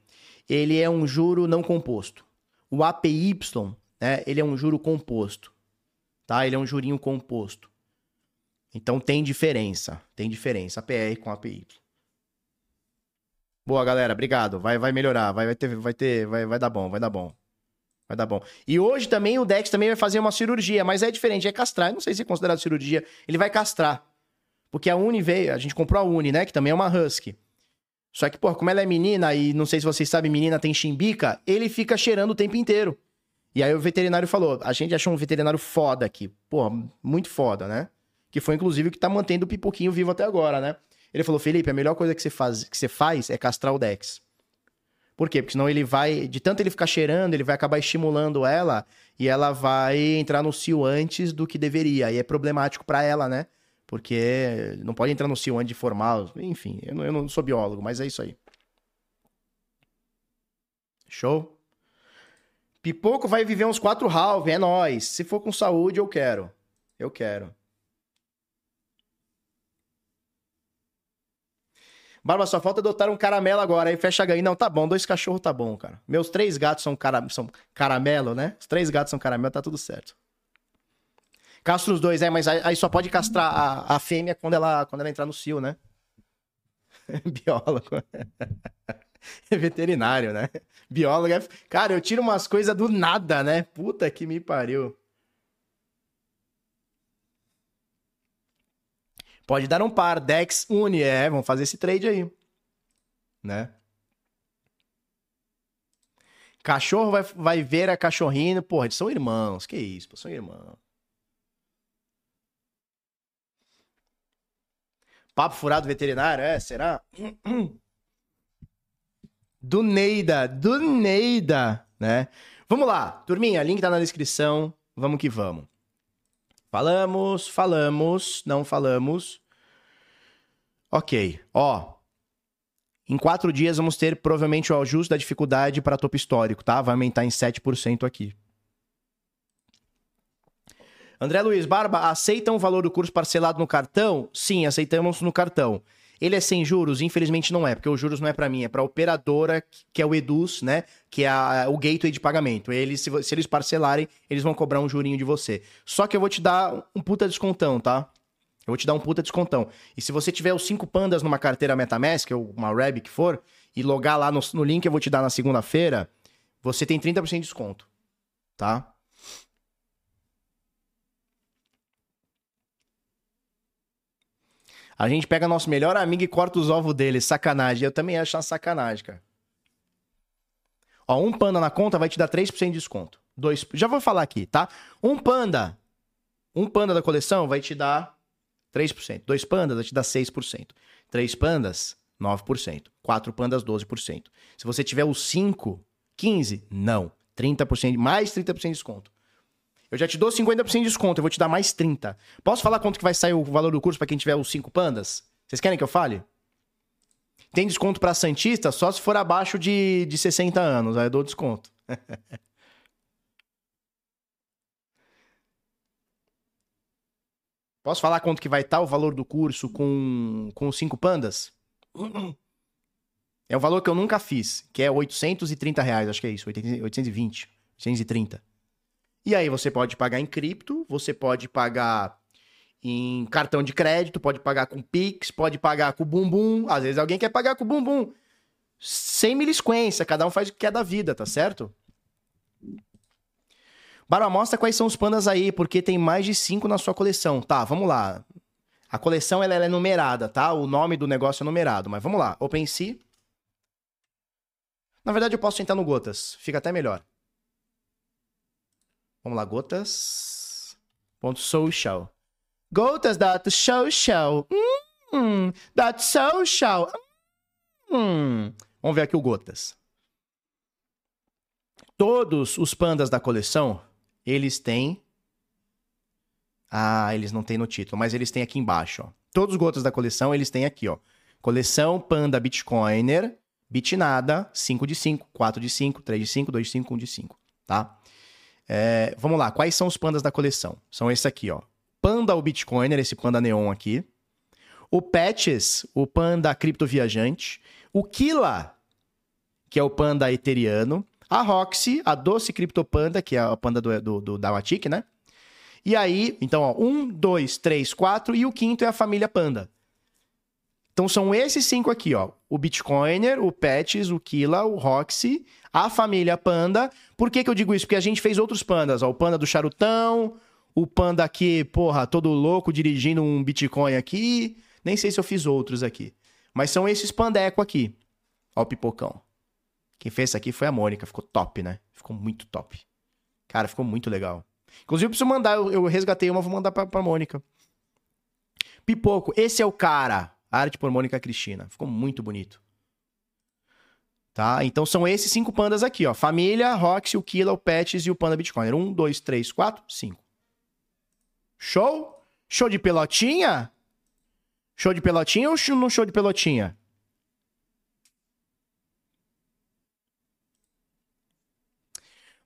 ele é um juro não composto. O APY, né, ele é um juro composto tá? Ele é um jurinho composto. Então tem diferença, tem diferença, APR com APY. Boa, galera, obrigado. Vai, vai melhorar, vai, vai ter, vai ter, vai, vai dar bom, vai dar bom. Vai dar bom. E hoje também o Dex também vai fazer uma cirurgia, mas é diferente, é castrar. Não sei se é considerado cirurgia. Ele vai castrar. Porque a Uni veio, a gente comprou a Uni, né? Que também é uma Husky. Só que, pô, como ela é menina, e não sei se vocês sabem, menina tem chimbica, ele fica cheirando o tempo inteiro. E aí o veterinário falou: a gente achou um veterinário foda aqui. Pô, muito foda, né? Que foi, inclusive, o que tá mantendo o pipoquinho vivo até agora, né? Ele falou: Felipe, a melhor coisa que você faz, que você faz é castrar o Dex. Por quê? Porque senão ele vai. De tanto ele ficar cheirando, ele vai acabar estimulando ela e ela vai entrar no cio antes do que deveria. E é problemático para ela, né? Porque não pode entrar no cio antes de formar. Enfim, eu não, eu não sou biólogo, mas é isso aí. Show? Pipoco vai viver uns quatro halve, é nós. Se for com saúde, eu quero. Eu quero. Barba, só falta adotar um caramelo agora. Aí fecha a ganho. Não, tá bom. Dois cachorros tá bom, cara. Meus três gatos são, cara... são caramelo, né? Os três gatos são caramelo, tá tudo certo. Castra os dois, é, mas aí só pode castrar a, a fêmea quando ela, quando ela entrar no cio, né? Biólogo. veterinário, né? Biólogo é... Cara, eu tiro umas coisas do nada, né? Puta que me pariu. Pode dar um par. Dex Uni, é. Vamos fazer esse trade aí. Né? Cachorro vai, vai ver a cachorrinha. Porra, eles são irmãos. Que isso, pô, são irmãos. Papo furado veterinário, é? Será? Do Neida, do Neida, né? Vamos lá, turminha, link tá na descrição. Vamos que vamos. Falamos, falamos, não falamos. Ok, ó. Em quatro dias vamos ter provavelmente o ajuste da dificuldade para topo histórico, tá? Vai aumentar em 7% aqui. André Luiz, Barba, aceitam o valor do curso parcelado no cartão? Sim, aceitamos no cartão. Ele é sem juros? Infelizmente não é, porque os juros não é para mim, é para a operadora, que é o Eduz, né? Que é a, o gateway de pagamento. Eles, se, se, eles parcelarem, eles vão cobrar um jurinho de você. Só que eu vou te dar um puta descontão, tá? Eu vou te dar um puta descontão. E se você tiver os cinco pandas numa carteira MetaMask, ou uma Reb que for, e logar lá no, no link que eu vou te dar na segunda-feira, você tem 30% de desconto, tá? A gente pega nosso melhor amigo e corta os ovos dele. Sacanagem. Eu também acho uma sacanagem, cara. Ó, um panda na conta vai te dar 3% de desconto. Dois, já vou falar aqui, tá? Um panda, um panda da coleção vai te dar 3%. Dois pandas vai te dar 6%. Três pandas, 9%. Quatro pandas, 12%. Se você tiver os 5, 15, não. 30%, mais 30% de desconto. Eu já te dou 50% de desconto, eu vou te dar mais 30. Posso falar quanto que vai sair o valor do curso para quem tiver os 5 pandas? Vocês querem que eu fale? Tem desconto para Santista só se for abaixo de, de 60 anos, aí eu dou desconto. Posso falar quanto que vai estar o valor do curso com, com os 5 pandas? É um valor que eu nunca fiz, que é 830 reais, acho que é isso, 820, 830. E aí você pode pagar em cripto, você pode pagar em cartão de crédito, pode pagar com Pix, pode pagar com Bumbum. Às vezes alguém quer pagar com Bumbum. Sem milisquência, cada um faz o que quer da vida, tá certo? Barba, mostra quais são os pandas aí, porque tem mais de cinco na sua coleção. Tá, vamos lá. A coleção ela, ela é numerada, tá? O nome do negócio é numerado, mas vamos lá. OpenSea. Na verdade, eu posso entrar no Gotas, fica até melhor. Vamos lá, gotas. Ponto social. Gotas dot social. Hum, dot social. Hum. Vamos ver aqui o gotas. Todos os pandas da coleção, eles têm. Ah, eles não têm no título, mas eles têm aqui embaixo, ó. Todos os gotas da coleção, eles têm aqui, ó. Coleção Panda Bitcoiner, Bitnada, 5 de 5, 4 de 5, 3 de 5, 2 de 5, 1 de 5, tá? É, vamos lá, quais são os pandas da coleção? São esse aqui, ó. Panda o Bitcoiner, esse panda neon aqui. O Patches, o panda cripto viajante. O Kila, que é o panda eteriano. A Roxy, a doce criptopanda, que é a panda do, do, do da Watik, né? E aí, então, ó, um, dois, três, quatro, e o quinto é a família Panda. Então são esses cinco aqui, ó. O Bitcoiner, o Patches, o Kila, o Roxy, a família Panda. Por que, que eu digo isso? Porque a gente fez outros pandas, ó. O panda do charutão, o panda aqui, porra, todo louco dirigindo um Bitcoin aqui. Nem sei se eu fiz outros aqui. Mas são esses pandeco aqui. Ó o pipocão. Quem fez isso aqui foi a Mônica. Ficou top, né? Ficou muito top. Cara, ficou muito legal. Inclusive, eu preciso mandar. Eu, eu resgatei uma, vou mandar pra, pra Mônica. Pipoco, esse é o cara. Arte por Mônica Cristina. Ficou muito bonito. Tá? Então são esses cinco pandas aqui, ó. Família, Roxy, o Killa, o Pets e o Panda Bitcoin. Um, dois, três, quatro, cinco. Show? Show de pelotinha? Show de pelotinha ou não show de pelotinha?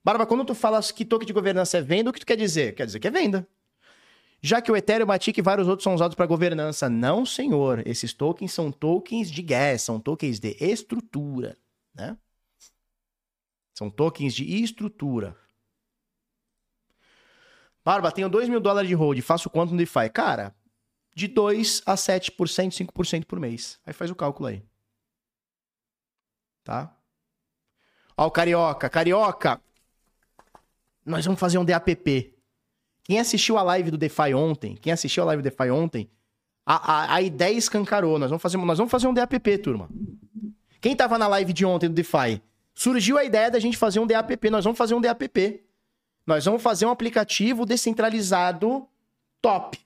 Barba, quando tu falas que toque de governança é venda, o que tu quer dizer? Quer dizer que é venda já que o Ethereum, Matic e vários outros são usados para governança. Não, senhor. Esses tokens são tokens de gas, são tokens de estrutura, né? São tokens de estrutura. Barba, tenho 2 mil dólares de hold, faço quanto no DeFi? Cara, de 2 a 7%, 5% por mês. Aí faz o cálculo aí. Tá? Ó o Carioca. Carioca, nós vamos fazer um DAPP. Quem assistiu a live do DeFi ontem, quem assistiu a live do DeFi ontem, a, a, a ideia escancarou. Nós vamos, fazer, nós vamos fazer um DAPP, turma. Quem tava na live de ontem do DeFi? surgiu a ideia da gente fazer um DAPP. Nós vamos fazer um DAPP. Nós vamos fazer um aplicativo descentralizado top.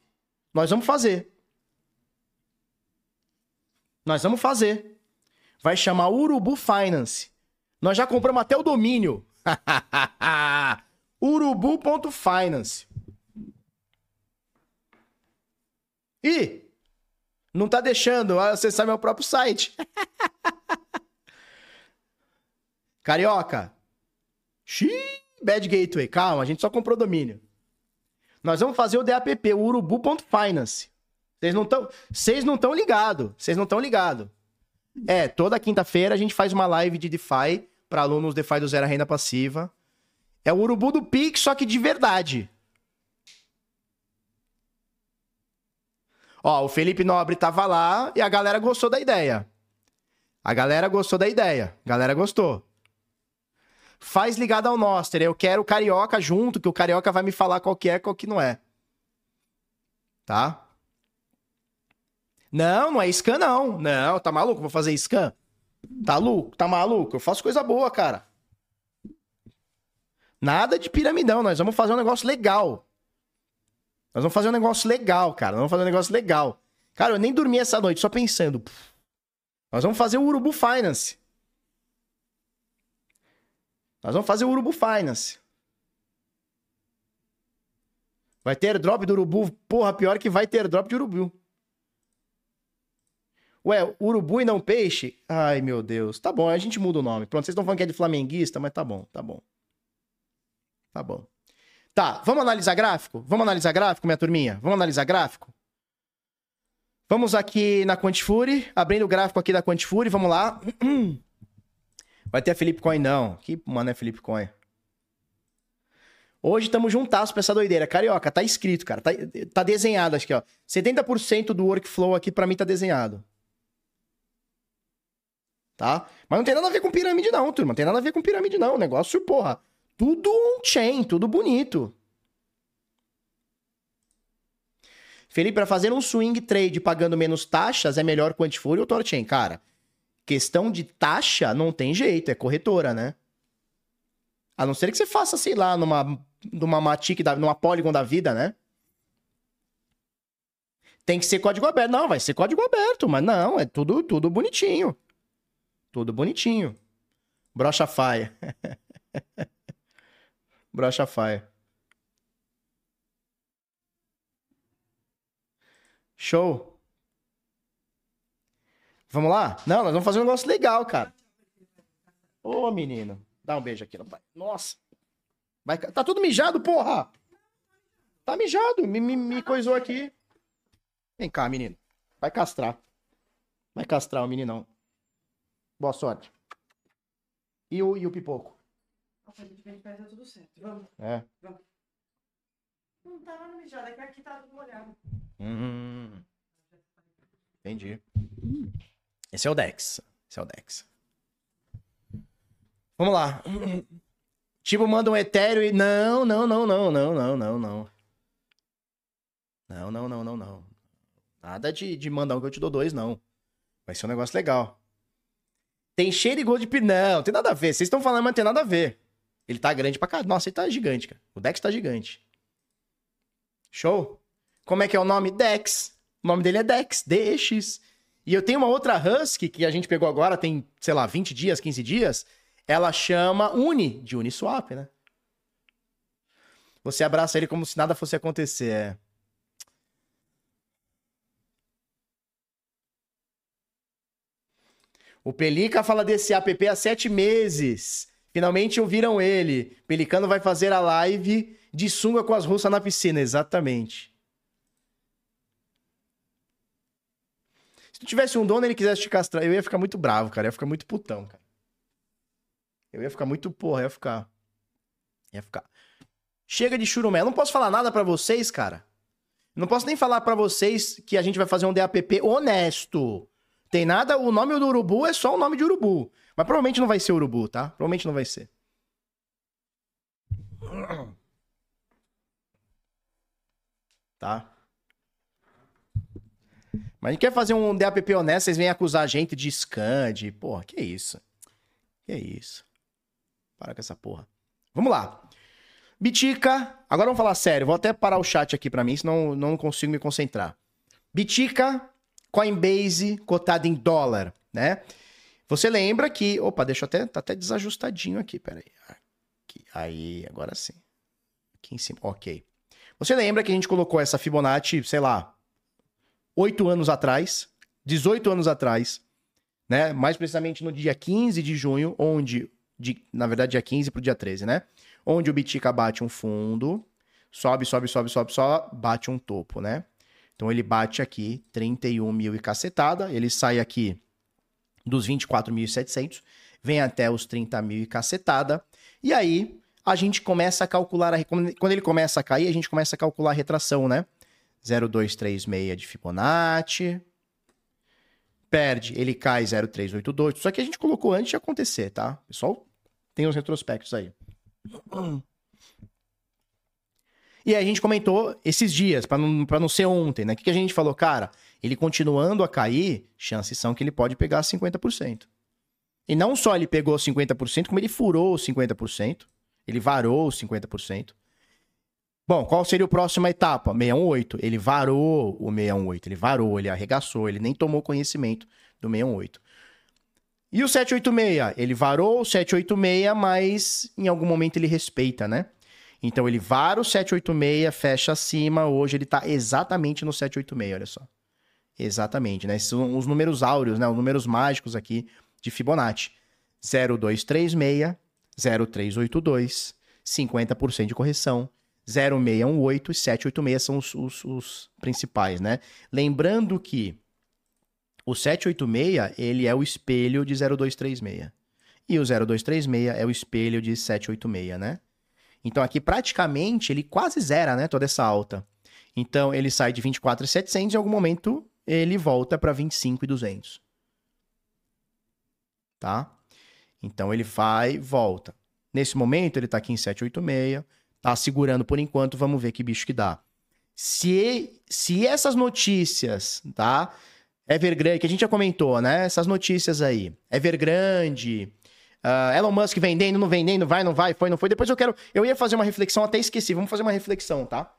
Nós vamos fazer. Nós vamos fazer. Vai chamar Urubu Finance. Nós já compramos até o domínio. Urubu.finance. E não tá deixando acessar meu próprio site. Carioca. Xiii, bad gateway. Calma, a gente só comprou domínio. Nós vamos fazer o DAPP, o urubu.finance. Vocês não estão, vocês não estão ligados. Vocês não estão ligados. É, toda quinta-feira a gente faz uma live de DeFi para alunos DeFi do Zero Renda Passiva. É o urubu do Pix, só que de verdade. Ó, o Felipe Nobre tava lá e a galera gostou da ideia. A galera gostou da ideia. A galera gostou. Faz ligado ao Noster. Eu quero o Carioca junto, que o Carioca vai me falar qual que é, qual que não é. Tá? Não, não é scan não. Não, tá maluco? Vou fazer scan? Tá louco? Tá maluco? Eu faço coisa boa, cara. Nada de piramidão. Nós vamos fazer um negócio legal. Nós vamos fazer um negócio legal, cara. Nós vamos fazer um negócio legal. Cara, eu nem dormi essa noite só pensando. Nós vamos fazer o Urubu Finance. Nós vamos fazer o Urubu Finance. Vai ter drop do Urubu. Porra, pior que vai ter drop de Urubu. Ué, Urubu e não peixe? Ai, meu Deus. Tá bom, a gente muda o nome. Pronto, vocês estão falando que é de flamenguista, mas tá bom, tá bom. Tá bom. Tá, vamos analisar gráfico? Vamos analisar gráfico, minha turminha? Vamos analisar gráfico? Vamos aqui na Quantifure, abrindo o gráfico aqui da Quantifure, vamos lá. Vai ter a Felipe Coin não. Que mano é Felipe Coin? Hoje estamos juntasso pra essa doideira. Carioca, tá escrito, cara. Tá, tá desenhado, acho que, ó. 70% do workflow aqui pra mim tá desenhado. Tá? Mas não tem nada a ver com pirâmide não, turma. Não tem nada a ver com pirâmide não. O negócio, porra, tudo on-chain, tudo bonito. Felipe, para fazer um swing trade pagando menos taxas, é melhor Quantifure ou Torchain? Cara, questão de taxa não tem jeito, é corretora, né? A não ser que você faça, sei lá, numa, numa Matic, numa Polygon da vida, né? Tem que ser código aberto. Não, vai ser código aberto, mas não, é tudo, tudo bonitinho. Tudo bonitinho. Brocha faia. Brocha faia. Show. Vamos lá? Não, nós vamos fazer um negócio legal, cara. Ô, menino. Dá um beijo aqui no pai. Nossa. Vai... Tá tudo mijado, porra. Tá mijado. Me, me, me coisou aqui. Vem cá, menino. Vai castrar. Vai castrar o meninão. Boa sorte. E o, e o pipoco? Nossa, a gente vem de pé, tá tudo certo. Vamos, É. vamos. Não tá lá no mijado, é que aqui tá tudo molhado. Hum. Entendi. Esse é o Dex. Esse é o Dex. Vamos lá. Tipo, manda um etéreo e. Não, não, não, não, não, não, não, não. Não, não, não, não, não. Nada de, de mandar um que eu te dou dois, não. Vai ser um negócio legal. Tem cheiro e gosto de pi- Não, tem nada a ver. Vocês estão falando, mas não tem nada a ver. Ele tá grande pra caralho. Nossa, ele tá gigante, cara. O Dex tá gigante. Show? Como é que é o nome? Dex. O nome dele é Dex, DEX. E eu tenho uma outra Husky que a gente pegou agora, tem, sei lá, 20 dias, 15 dias. Ela chama Uni, de Uniswap, né? Você abraça ele como se nada fosse acontecer. É. O Pelica fala desse app há sete meses. Finalmente ouviram ele. Pelicano vai fazer a live de sunga com as russas na piscina. Exatamente. Se tu tivesse um dono e ele quisesse te castrar, eu ia ficar muito bravo, cara. Eu ia ficar muito putão, cara. Eu ia ficar muito porra, eu ia ficar. Ia ficar. Chega de churumé. Eu não posso falar nada pra vocês, cara. Não posso nem falar pra vocês que a gente vai fazer um DAPP honesto. Tem nada, o nome do urubu é só o nome de urubu. Mas provavelmente não vai ser urubu, tá? Provavelmente não vai ser. Tá? Mas a gente quer fazer um DAPP honesto, vocês vêm acusar a gente de scan, de... Porra, que isso? Que isso? Para com essa porra. Vamos lá. Bitica, agora vamos falar sério, vou até parar o chat aqui para mim, senão não consigo me concentrar. Bitica, Coinbase, cotada em dólar, né? Você lembra que, opa, deixa eu até, tá até desajustadinho aqui, peraí. Aqui, aí, agora sim. Aqui em cima, ok. Você lembra que a gente colocou essa Fibonacci, sei lá, oito anos atrás, 18 anos atrás, né? Mais precisamente no dia 15 de junho, onde, de, na verdade, dia 15 pro dia 13, né? Onde o Bitica bate um fundo, sobe, sobe, sobe, sobe, só bate um topo, né? Então ele bate aqui 31 mil e cacetada, ele sai aqui dos 24.700, vem até os 30 mil e cacetada, e aí a gente começa a calcular, a, quando ele começa a cair, a gente começa a calcular a retração, né? 0,236 de Fibonacci, perde, ele cai 0,382, só que a gente colocou antes de acontecer, tá? Pessoal, tem os retrospectos aí. E aí a gente comentou esses dias, para não, não ser ontem, né? O que, que a gente falou? Cara, ele continuando a cair, chances são que ele pode pegar 50%. E não só ele pegou 50%, como ele furou os 50%. Ele varou os 50%. Bom, qual seria a próxima etapa? 618. Ele varou o 618. Ele varou, ele arregaçou, ele nem tomou conhecimento do 618. E o 786? Ele varou o 786, mas em algum momento ele respeita, né? Então ele vara o 786, fecha acima. Hoje ele tá exatamente no 786, olha só. Exatamente, né? Esses são os números áureos, né? Os números mágicos aqui de Fibonacci. 0236, 0382, 50% de correção, 0618 e 786 são os, os, os, principais, né? Lembrando que o 786, ele é o espelho de 0236. E o 0236 é o espelho de 786, né? Então aqui praticamente ele quase zera, né, toda essa alta. Então ele sai de 24,700 e em algum momento ele volta para 25,200. Tá? Então ele vai, volta. Nesse momento ele tá aqui em 786, tá segurando por enquanto, vamos ver que bicho que dá. Se se essas notícias, tá? Evergrande, que a gente já comentou, né? Essas notícias aí. Evergrande, uh, Elon Musk vendendo, não vendendo, vai, não vai, foi, não foi. Depois eu quero. Eu ia fazer uma reflexão, até esqueci. Vamos fazer uma reflexão, tá?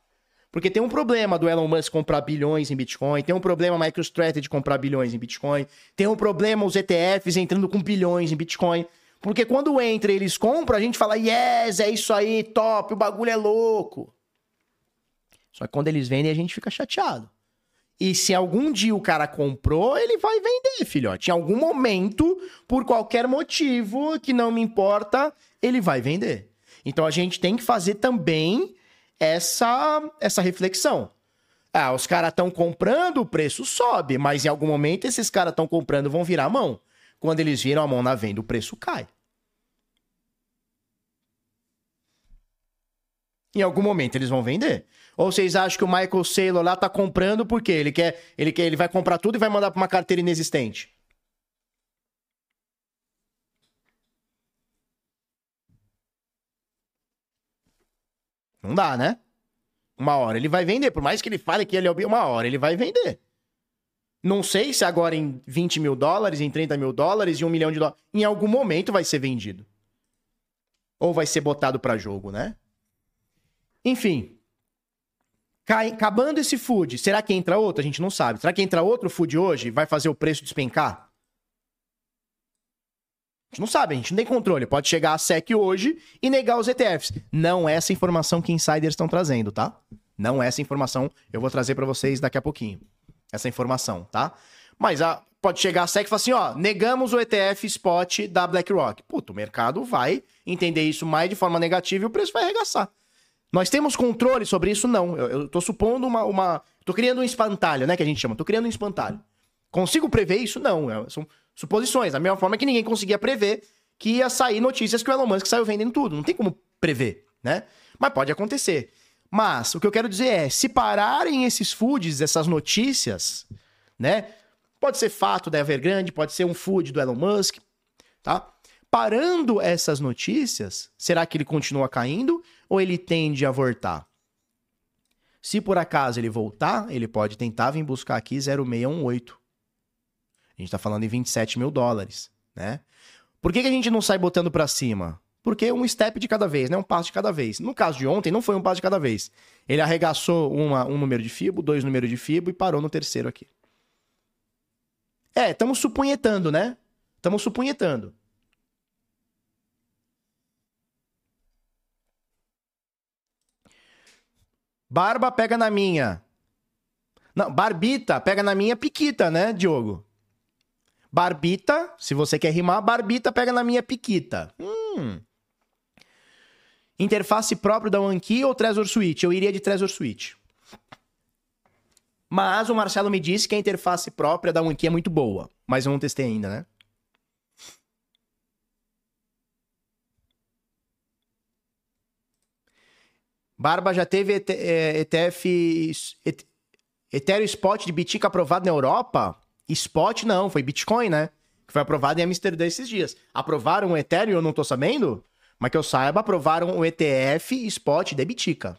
Porque tem um problema do Elon Musk comprar bilhões em Bitcoin, tem um problema MicroStrategy comprar bilhões em Bitcoin, tem um problema os ETFs entrando com bilhões em Bitcoin. Porque quando entra e eles compram, a gente fala, yes, é isso aí, top, o bagulho é louco. Só que quando eles vendem, a gente fica chateado. E se algum dia o cara comprou, ele vai vender, filhote. Em algum momento, por qualquer motivo que não me importa, ele vai vender. Então a gente tem que fazer também essa, essa reflexão. Ah, os caras estão comprando, o preço sobe, mas em algum momento esses caras estão comprando vão virar a mão. Quando eles viram a mão na venda, o preço cai. Em algum momento eles vão vender. Ou vocês acham que o Michael Saylor lá tá comprando porque ele quer, ele quer, ele vai comprar tudo e vai mandar para uma carteira inexistente? Não dá, né? Uma hora ele vai vender, por mais que ele fale que ele é o uma hora ele vai vender. Não sei se agora em 20 mil dólares, em 30 mil dólares, em um milhão de dólares. Em algum momento vai ser vendido. Ou vai ser botado para jogo, né? Enfim. Cai, acabando esse food, será que entra outro? A gente não sabe. Será que entra outro food hoje vai fazer o preço despencar? Gente não sabe, a gente não tem controle. Pode chegar a SEC hoje e negar os ETFs. Não é essa informação que insiders estão trazendo, tá? Não é essa informação. Eu vou trazer para vocês daqui a pouquinho. Essa informação, tá? Mas a, pode chegar a SEC e falar assim, ó, negamos o ETF spot da BlackRock. Puta, o mercado vai entender isso mais de forma negativa e o preço vai arregaçar. Nós temos controle sobre isso? Não. Eu, eu tô supondo uma, uma... Tô criando um espantalho, né, que a gente chama. Tô criando um espantalho. Consigo prever isso? Não. É, são suposições. Da mesma forma que ninguém conseguia prever que ia sair notícias que o Elon Musk saiu vendendo tudo. Não tem como prever, né? Mas pode acontecer. Mas o que eu quero dizer é, se pararem esses foods, essas notícias, né? Pode ser fato da Evergrande, pode ser um food do Elon Musk, tá? Parando essas notícias, será que ele continua caindo ou ele tende a voltar? Se por acaso ele voltar, ele pode tentar vir buscar aqui 0618. A gente está falando em 27 mil dólares, né? Por que, que a gente não sai botando para cima? porque um step de cada vez, né? Um passo de cada vez. No caso de ontem, não foi um passo de cada vez. Ele arregaçou uma, um número de FIBO, dois números de FIBO e parou no terceiro aqui. É, estamos supunhetando, né? Estamos supunhetando. Barba pega na minha. Não, barbita pega na minha piquita, né, Diogo? Barbita, se você quer rimar, barbita pega na minha piquita. Hum. Interface própria da OneKey ou Trezor Suite? Eu iria de Trezor Suite. Mas o Marcelo me disse que a interface própria da OneKey é muito boa. Mas eu não testei ainda, né? Barba já teve ETF, Ethereum Spot de Bitica aprovado na Europa? Spot não, foi Bitcoin, né? Que foi aprovado em Amsterdã esses dias. Aprovaram o Ethereum, eu não tô sabendo? Mas que eu saiba, aprovaram o ETF Spot de Bitica.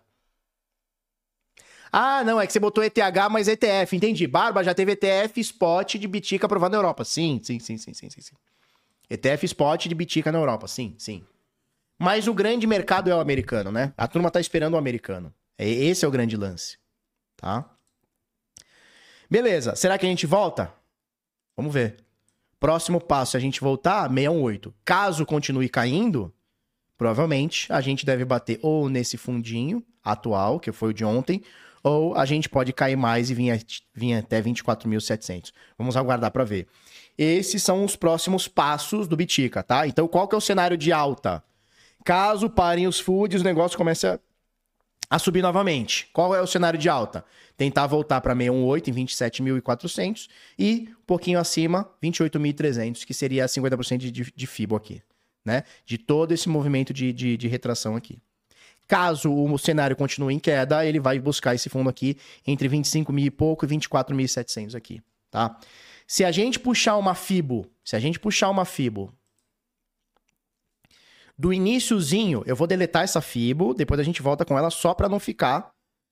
Ah, não, é que você botou ETH, mas ETF, entendi. Barba já teve ETF Spot de Bitica aprovado na Europa. Sim, sim, sim, sim, sim, sim. sim. ETF Spot de Bitica na Europa, sim, sim. Mas o grande mercado é o americano, né? A turma tá esperando o americano. Esse é o grande lance, tá? Beleza, será que a gente volta? Vamos ver. Próximo passo, se a gente voltar, 618. Caso continue caindo, provavelmente a gente deve bater ou nesse fundinho atual, que foi o de ontem, ou a gente pode cair mais e vir, vir até 24.700. Vamos aguardar para ver. Esses são os próximos passos do Bitica, tá? Então, qual que é o cenário de alta? Caso parem os foods, o negócio começa a subir novamente. Qual é o cenário de alta? Tentar voltar para 618 em 27.400 e um pouquinho acima, 28.300, que seria 50% de, de FIBO aqui, né? De todo esse movimento de, de, de retração aqui. Caso o cenário continue em queda, ele vai buscar esse fundo aqui entre 25 mil e pouco e 24.700 aqui, tá? Se a gente puxar uma FIBO, se a gente puxar uma FIBO do iníciozinho, eu vou deletar essa Fibo, depois a gente volta com ela só para não ficar.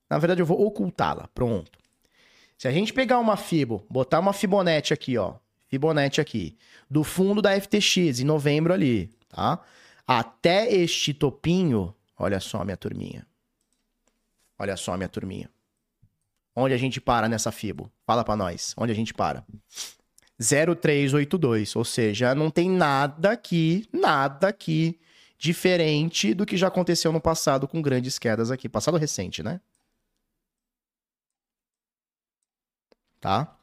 Na verdade, eu vou ocultá-la. Pronto. Se a gente pegar uma Fibo, botar uma Fibonacci aqui, ó. Fibonacci aqui. Do fundo da FTX, em novembro ali, tá? Até este topinho, olha só, minha turminha. Olha só, minha turminha. Onde a gente para nessa Fibo? Fala para nós. Onde a gente para? 0382, ou seja, não tem nada aqui, nada aqui diferente do que já aconteceu no passado com grandes quedas aqui. Passado recente, né? Tá?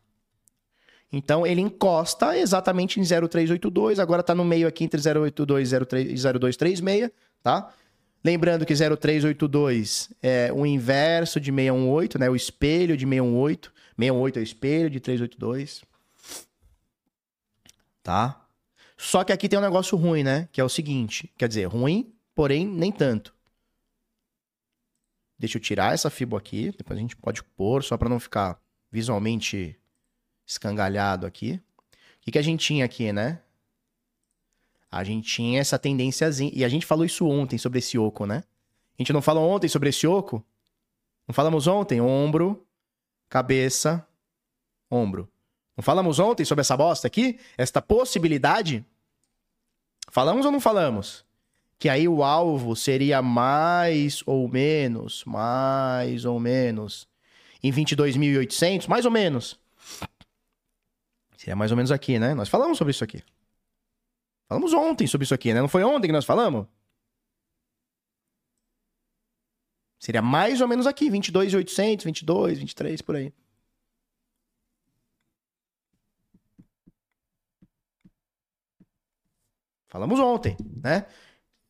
Então ele encosta exatamente em 0382, agora tá no meio aqui entre 082 e 0236, tá? Lembrando que 0382 é o inverso de 618, né? O espelho de 618. 618 é o espelho de 382. Tá? Só que aqui tem um negócio ruim, né? Que é o seguinte: quer dizer, ruim, porém nem tanto. Deixa eu tirar essa fibra aqui, depois a gente pode pôr, só para não ficar visualmente escangalhado aqui. O que, que a gente tinha aqui, né? A gente tinha essa tendênciazinha. E a gente falou isso ontem sobre esse oco, né? A gente não falou ontem sobre esse oco? Não falamos ontem? Ombro, cabeça, ombro. Não falamos ontem sobre essa bosta aqui? Esta possibilidade? Falamos ou não falamos? Que aí o alvo seria mais ou menos, mais ou menos, em 22.800, mais ou menos. Seria mais ou menos aqui, né? Nós falamos sobre isso aqui. Falamos ontem sobre isso aqui, né? Não foi ontem que nós falamos? Seria mais ou menos aqui, 22.800, 22, 23, por aí. Falamos ontem, né?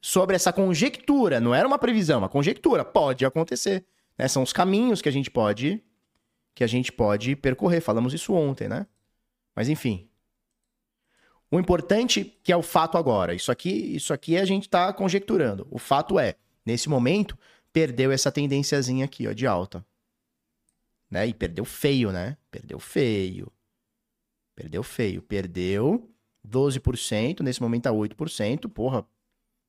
Sobre essa conjectura, não era uma previsão, uma conjectura, pode acontecer. Né? São os caminhos que a gente pode que a gente pode percorrer. Falamos isso ontem, né? Mas enfim. O importante que é o fato agora. Isso aqui, isso aqui a gente está conjecturando. O fato é, nesse momento, perdeu essa tendênciazinha aqui, ó, de alta. Né? E perdeu feio, né? Perdeu feio. Perdeu feio. Perdeu 12%, nesse momento tá 8%, porra,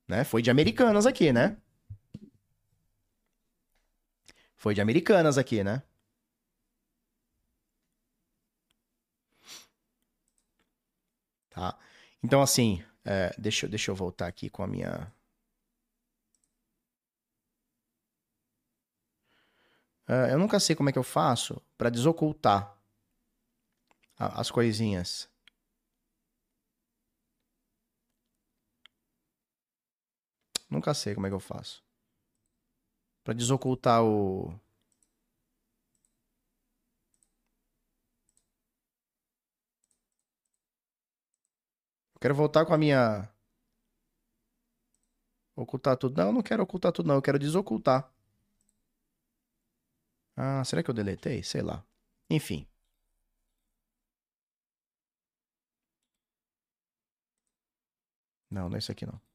né? Foi de Americanas aqui, né? Foi de Americanas aqui, né? Tá? Então, assim, é, deixa, deixa eu voltar aqui com a minha. É, eu nunca sei como é que eu faço para desocultar as coisinhas. Nunca sei como é que eu faço. Pra desocultar o. Eu quero voltar com a minha. Ocultar tudo. Não, eu não quero ocultar tudo, não. Eu quero desocultar. Ah, será que eu deletei? Sei lá. Enfim. Não, não é isso aqui não.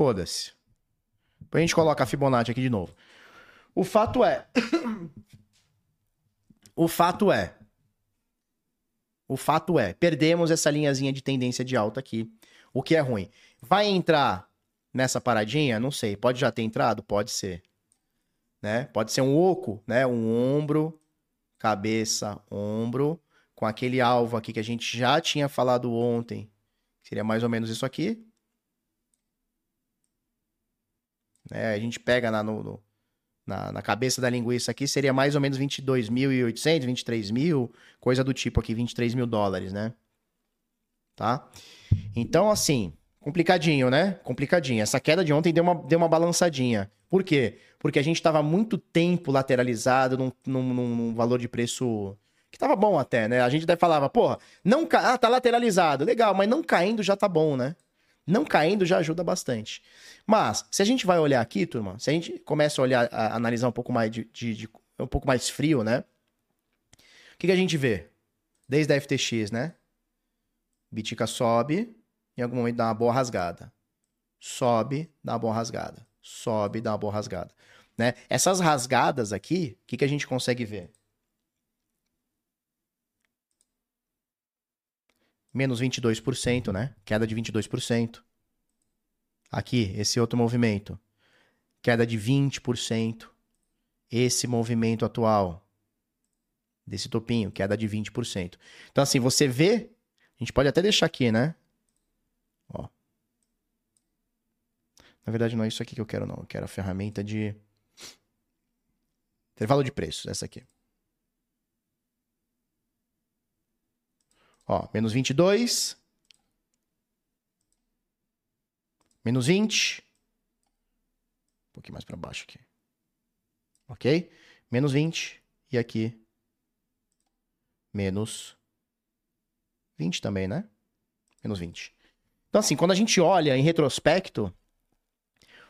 Foda-se. Depois a gente coloca a Fibonacci aqui de novo. O fato é. o fato é. O fato é. Perdemos essa linhazinha de tendência de alta aqui. O que é ruim. Vai entrar nessa paradinha? Não sei. Pode já ter entrado? Pode ser. Né? Pode ser um oco, né? Um ombro, cabeça, ombro, com aquele alvo aqui que a gente já tinha falado ontem. Seria mais ou menos isso aqui. Né? A gente pega na, no, no- na, na cabeça da linguiça aqui, seria mais ou menos 22.800, 23 mil, coisa do tipo aqui, 23 mil dólares, né? Tá? Então, assim, complicadinho, né? Complicadinho. Essa queda de ontem deu uma, deu uma balançadinha. Por quê? Porque a gente estava muito tempo lateralizado num, num, num- num valor de preço que tava bom até, né? A gente até falava, porra, não ca... ah, tá lateralizado, legal, mas não caindo já tá bom, né? Não caindo já ajuda bastante. Mas, se a gente vai olhar aqui, turma, se a gente começa a olhar, a analisar um pouco mais de, de- de- um pouco mais frio, né? O que, que a gente vê? Desde a FTX, né? Bitica sobe, em algum momento dá uma boa rasgada. Sobe, dá uma boa rasgada. Sobe, dá uma boa rasgada. Né? Essas rasgadas aqui, o que, que a gente consegue ver? Menos 22%, né? Queda de 22%. Aqui, esse outro movimento. Queda de 20%. Esse movimento atual. Desse topinho, queda de 20%. Então, assim, você vê. A gente pode até deixar aqui, né? Ó. Na verdade, não é isso aqui que eu quero, não. Eu quero a ferramenta de. Intervalo de preços, essa aqui. Ó, menos 22. Menos 20. Um pouquinho mais para baixo aqui. Ok? Menos 20. E aqui. Menos 20 também, né? Menos 20. Então, assim, quando a gente olha em retrospecto,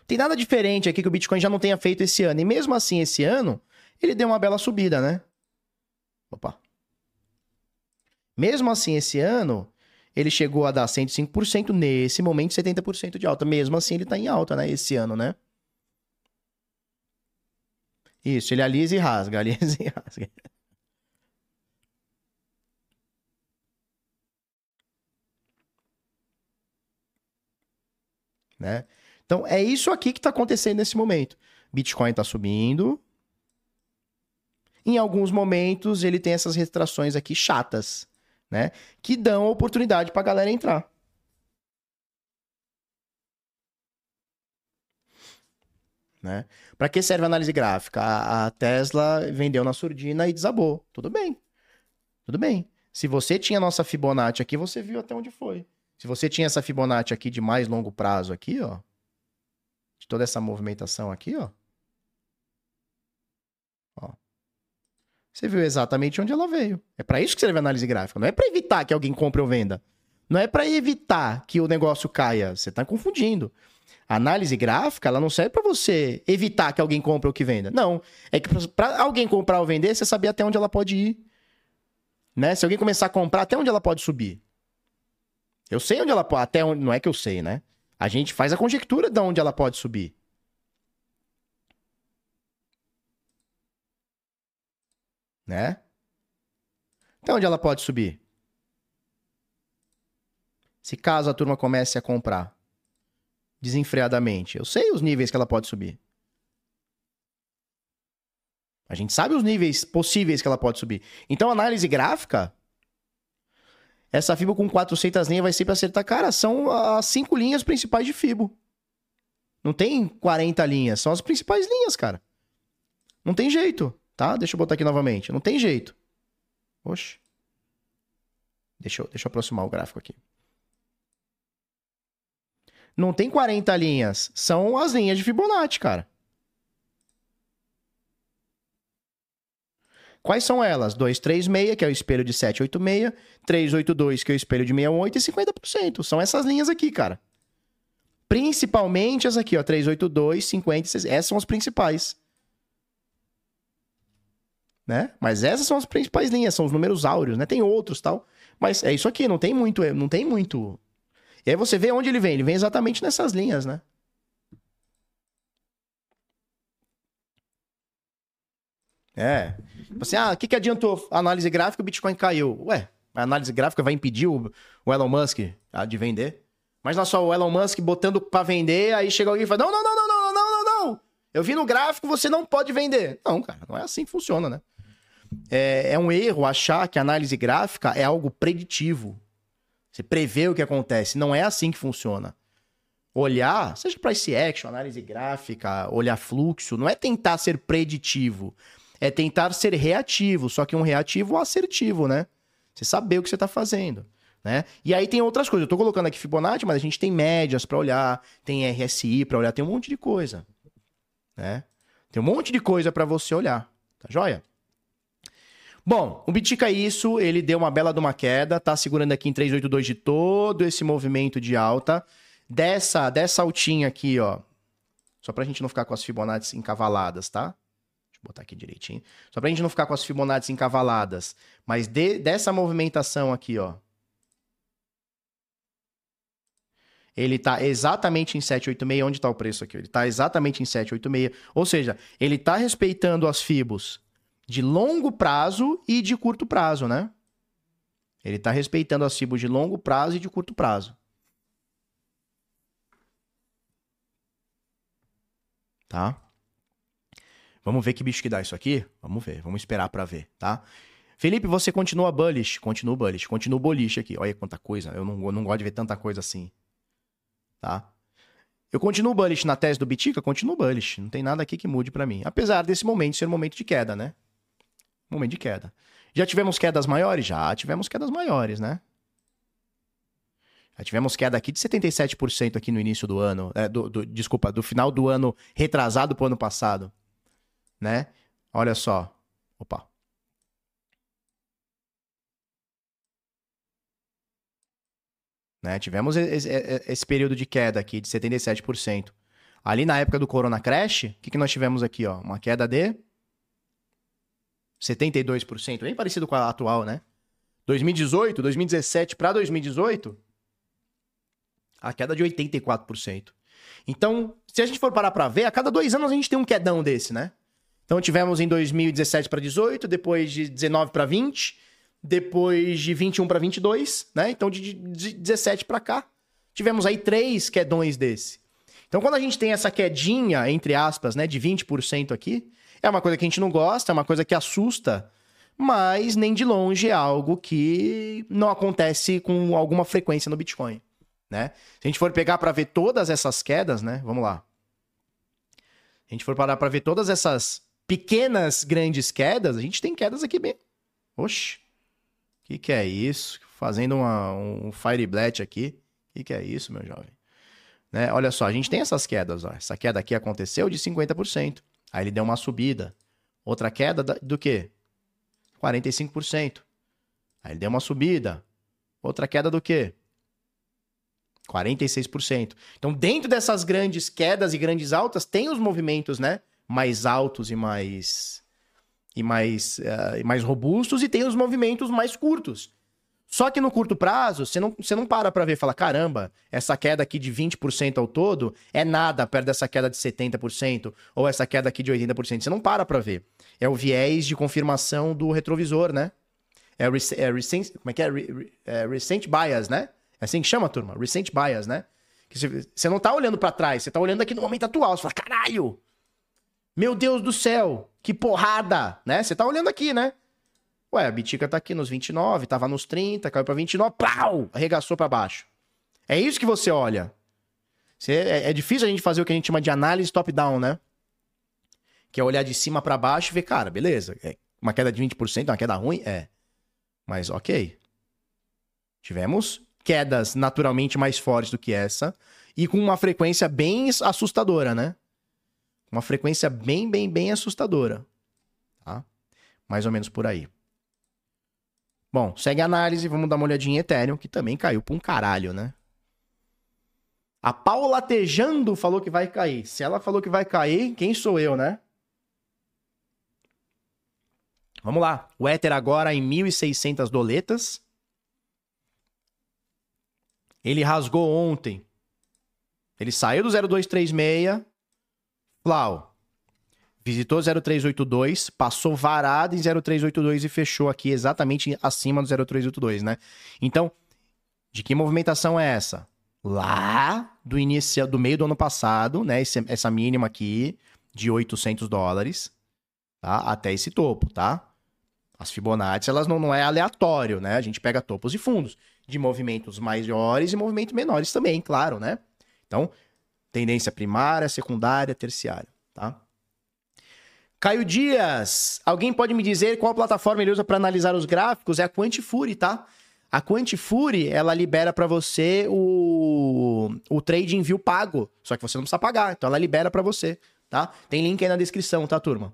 tem nada diferente aqui que o Bitcoin já não tenha feito esse ano. E mesmo assim, esse ano, ele deu uma bela subida, né? Opa. Mesmo assim, esse ano, ele chegou a dar 105%, nesse momento 70% de alta. Mesmo assim, ele tá em alta, né? Esse ano, né? Isso, ele alisa e rasga, alisa e rasga. Né? Então, é isso aqui que está acontecendo nesse momento. Bitcoin está subindo. Em alguns momentos, ele tem essas retrações aqui chatas, né? Que dão oportunidade para a galera entrar. Né? Para que serve a análise gráfica? A, a Tesla vendeu na surdina e desabou. Tudo bem. Tudo bem. Se você tinha a nossa Fibonacci aqui, você viu até onde foi. Se você tinha essa Fibonacci aqui de mais longo prazo aqui, ó, de toda essa movimentação aqui, ó, você viu exatamente onde ela veio. É para isso que serve a análise gráfica. Não é para evitar que alguém compre ou venda. Não é para evitar que o negócio caia. Você tá confundindo. A análise gráfica, ela não serve para você evitar que alguém compre ou que venda. Não. É que para alguém comprar ou vender, você saber até onde ela pode ir. Né? Se alguém começar a comprar, até onde ela pode subir. Eu sei onde ela pode. Até onde. Não é que eu sei, né? A gente faz a conjectura de onde ela pode subir. Né? Até onde ela pode subir? Se caso a turma comece a comprar desenfreadamente, eu sei os níveis que ela pode subir. A gente sabe os níveis possíveis que ela pode subir. Então, análise gráfica Essa Fibo com 400 linhas vai sempre acertar. Cara, são as cinco linhas principais de Fibo. Não tem 40 linhas, são as principais linhas, cara. Não tem jeito, tá? Deixa eu botar aqui novamente. Não tem jeito. Oxe. Deixa eu, deixa eu aproximar o gráfico aqui. Não tem 40 linhas, são as linhas de Fibonacci, cara. Quais são elas? 236, que é o espelho de 786, 382, que é o espelho de 68 e 50%. São essas linhas aqui, cara. Principalmente as aqui, ó, 382, 50, essas são as principais. Né? Mas essas são as principais linhas, são os números áureos, né? Tem outros, tal, mas é isso aqui, não tem muito, não tem muito. E aí você vê onde ele vem, ele vem exatamente nessas linhas, né? É. Tipo assim, ah, o que, que adiantou a análise gráfica? O Bitcoin caiu. Ué, a análise gráfica vai impedir o, o Elon Musk ah, de vender? Mas não é só o Elon Musk botando para vender, aí chega alguém e fala: não, não, não, não, não, não, não, não. Eu vi no gráfico, você não pode vender. Não, cara, não é assim que funciona, né? É, é um erro achar que análise gráfica é algo preditivo. Você prevê o que acontece. Não é assim que funciona. Olhar, seja price action, análise gráfica, olhar fluxo, não é tentar ser preditivo é tentar ser reativo, só que um reativo assertivo, né? Você saber o que você está fazendo. Né? E aí tem outras coisas. Eu estou colocando aqui Fibonacci, mas a gente tem médias para olhar, tem RSI para olhar, tem um monte de coisa. Né? Tem um monte de coisa para você olhar. Tá joia? Bom, o Bitica é isso, ele deu uma bela de uma queda, tá segurando aqui em 382 de todo esse movimento de alta. Dessa, dessa altinha aqui, ó. Só pra gente não ficar com as Fibonacci encavaladas, tá? Deixa eu botar aqui direitinho. Só pra gente não ficar com as Fibonacci encavaladas. Mas de, dessa movimentação aqui, ó. Ele tá exatamente em 786. Onde tá o preço aqui? Ele tá exatamente em 786. Ou seja, ele tá respeitando as fibos de longo prazo e de curto prazo, né? Ele tá respeitando as fibos de longo prazo e de curto prazo. Tá? Vamos ver que bicho que dá isso aqui? Vamos ver, vamos esperar para ver, tá? Felipe, você continua bullish? Continua bullish, continua bullish aqui. Olha quanta coisa, eu não, eu não gosto de ver tanta coisa assim, tá? Eu continuo bullish na tese do Bitica, continuo bullish. Não tem nada aqui que mude para mim. Apesar desse momento ser um momento de queda, né? Momento de queda. Já tivemos quedas maiores? Já tivemos quedas maiores, né? Já tivemos queda aqui de 77% aqui no início do ano. É, do, do, desculpa, do final do ano retrasado pro ano passado né? Olha só. Opa. Né? Tivemos esse, esse, período de queda aqui de 77%. Ali na época do Corona Crash, o que, que nós tivemos aqui? Ó? Uma queda de 72%, bem parecido com a atual, né? 2018, 2017 para 2018, a queda de 84%. Então, se a gente for parar para ver, a cada dois anos a gente tem um quedão desse, né? Então tivemos em 2017 para 18, depois de 19 para 20, depois de 21 para 22, né? Então de 17 para cá, tivemos aí três quedões desse. Então quando a gente tem essa quedinha, entre aspas, né, de 20% aqui, é uma coisa que a gente não gosta, é uma coisa que assusta, mas nem de longe é algo que não acontece com alguma frequência no Bitcoin, né? Se a gente for pegar para ver todas essas quedas, né? Vamos lá. Se a gente for parar para ver todas essas pequenas, grandes quedas, a gente tem quedas aqui bem. Oxe, o que, que é isso? Fazendo uma, um Fireblat aqui. O que, que é isso, meu jovem? Né? Olha só, a gente tem essas quedas. Ó. Essa queda aqui aconteceu de 50%. Aí ele deu uma subida. Outra queda do quê? 45%. Aí ele deu uma subida. Outra queda do quê? 46%. Então, dentro dessas grandes quedas e grandes altas, tem os movimentos, né? mais altos e mais e mais, uh, e mais robustos e tem os movimentos mais curtos. Só que no curto prazo, você não, você não para pra ver e fala: caramba, essa queda aqui de 20% ao todo é nada perto dessa queda de 70%, ou essa queda aqui de 80%. Você não para pra ver. É o viés de confirmação do retrovisor, né? É, rec é recent, como é que é? Re é? Recent bias, né? É assim que chama, turma? Recent bias, né? Que você, você não tá olhando para trás, você tá olhando aqui no momento atual. Você fala: caralho, meu Deus do céu, que porrada, né? Você tá olhando aqui, né? Ué, a Bitica tá aqui nos 29, tava nos 30, caiu pra 29, pau! Arregaçou pra baixo. É isso que você olha. É, é difícil a gente fazer o que a gente chama de análise top-down, né? Que é olhar de cima pra baixo e ver, cara, beleza. é uma queda de 20%, uma queda ruim? É. Mas ok. Tivemos quedas naturalmente mais fortes do que essa e com uma frequência bem assustadora, né? Uma frequência bem, bem, bem assustadora. Tá? Mais ou menos por aí. Bom, segue a análise, vamos dar uma olhadinha em Ethereum, que também caiu pra um caralho, né? A Paula Tejando falou que vai cair. Se ela falou que vai cair, quem sou eu, né? Vamos lá. O Ether agora em 1.600 doletas. Ele rasgou ontem. Ele saiu do 0236. Flau. Visitou 0382, passou varado em 0382 e fechou aqui exatamente acima do 0382, né? Então, de que movimentação é essa? Lá do início do meio do ano passado, né? Esse- essa mínima aqui de 800 dólares, tá? Até esse topo, tá? As Fibonacci, elas não, não é aleatório, né? A gente pega topos e fundos de movimentos maiores e movimentos menores também, claro, né? Então, tendência primária, secundária, terciária, tá? Caio Dias, alguém pode me dizer qual plataforma ele usa para analisar os gráficos? É a Quantifuri, tá? A Quantifuri, ela libera para você o, o trade envio pago, só que você não precisa pagar, então ela libera para você, tá? Tem link aí na descrição, tá, turma?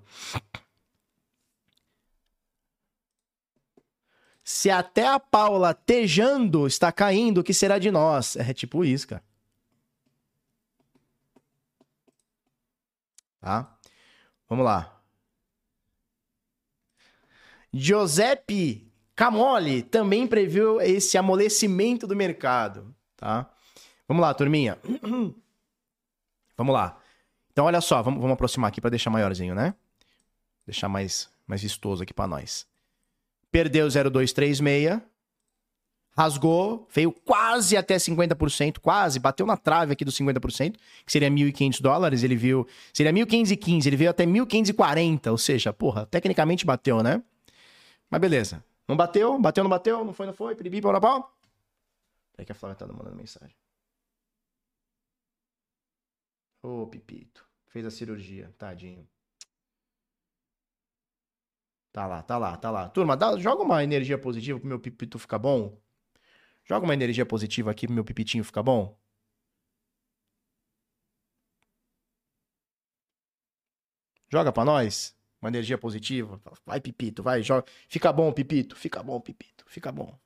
Se até a Paula tejando está caindo, o que será de nós? É tipo isso, cara. Tá? Vamos lá. Giuseppe Camoli também previu esse amolecimento do mercado, tá? Vamos lá, turminha. Vamos lá. Então, olha só, vamos, vamos aproximar aqui para deixar maiorzinho, né? Deixar mais, mais vistoso aqui para nós. Perdeu 0,236. Rasgou, veio quase até 50%, quase, bateu na trave aqui dos 50%, que seria 1.500 dólares, ele viu, seria 1.515, ele veio até 1.540, ou seja, porra, tecnicamente bateu, né? Mas beleza. Não bateu, bateu, não bateu, não foi, não foi, piripi, pau, pau. Peraí que a Flávia tá mandando mensagem. Ô, Pipito, fez a cirurgia, tadinho. Tá lá, tá lá, tá lá. Turma, dá- joga uma energia positiva pro meu Pipito ficar bom. Joga uma energia positiva aqui pro meu Pipitinho ficar bom. Joga pra nós. Uma energia positiva. Vai, Pipito, vai, joga. Fica bom, Pipito. Fica bom, Pipito. Fica bom.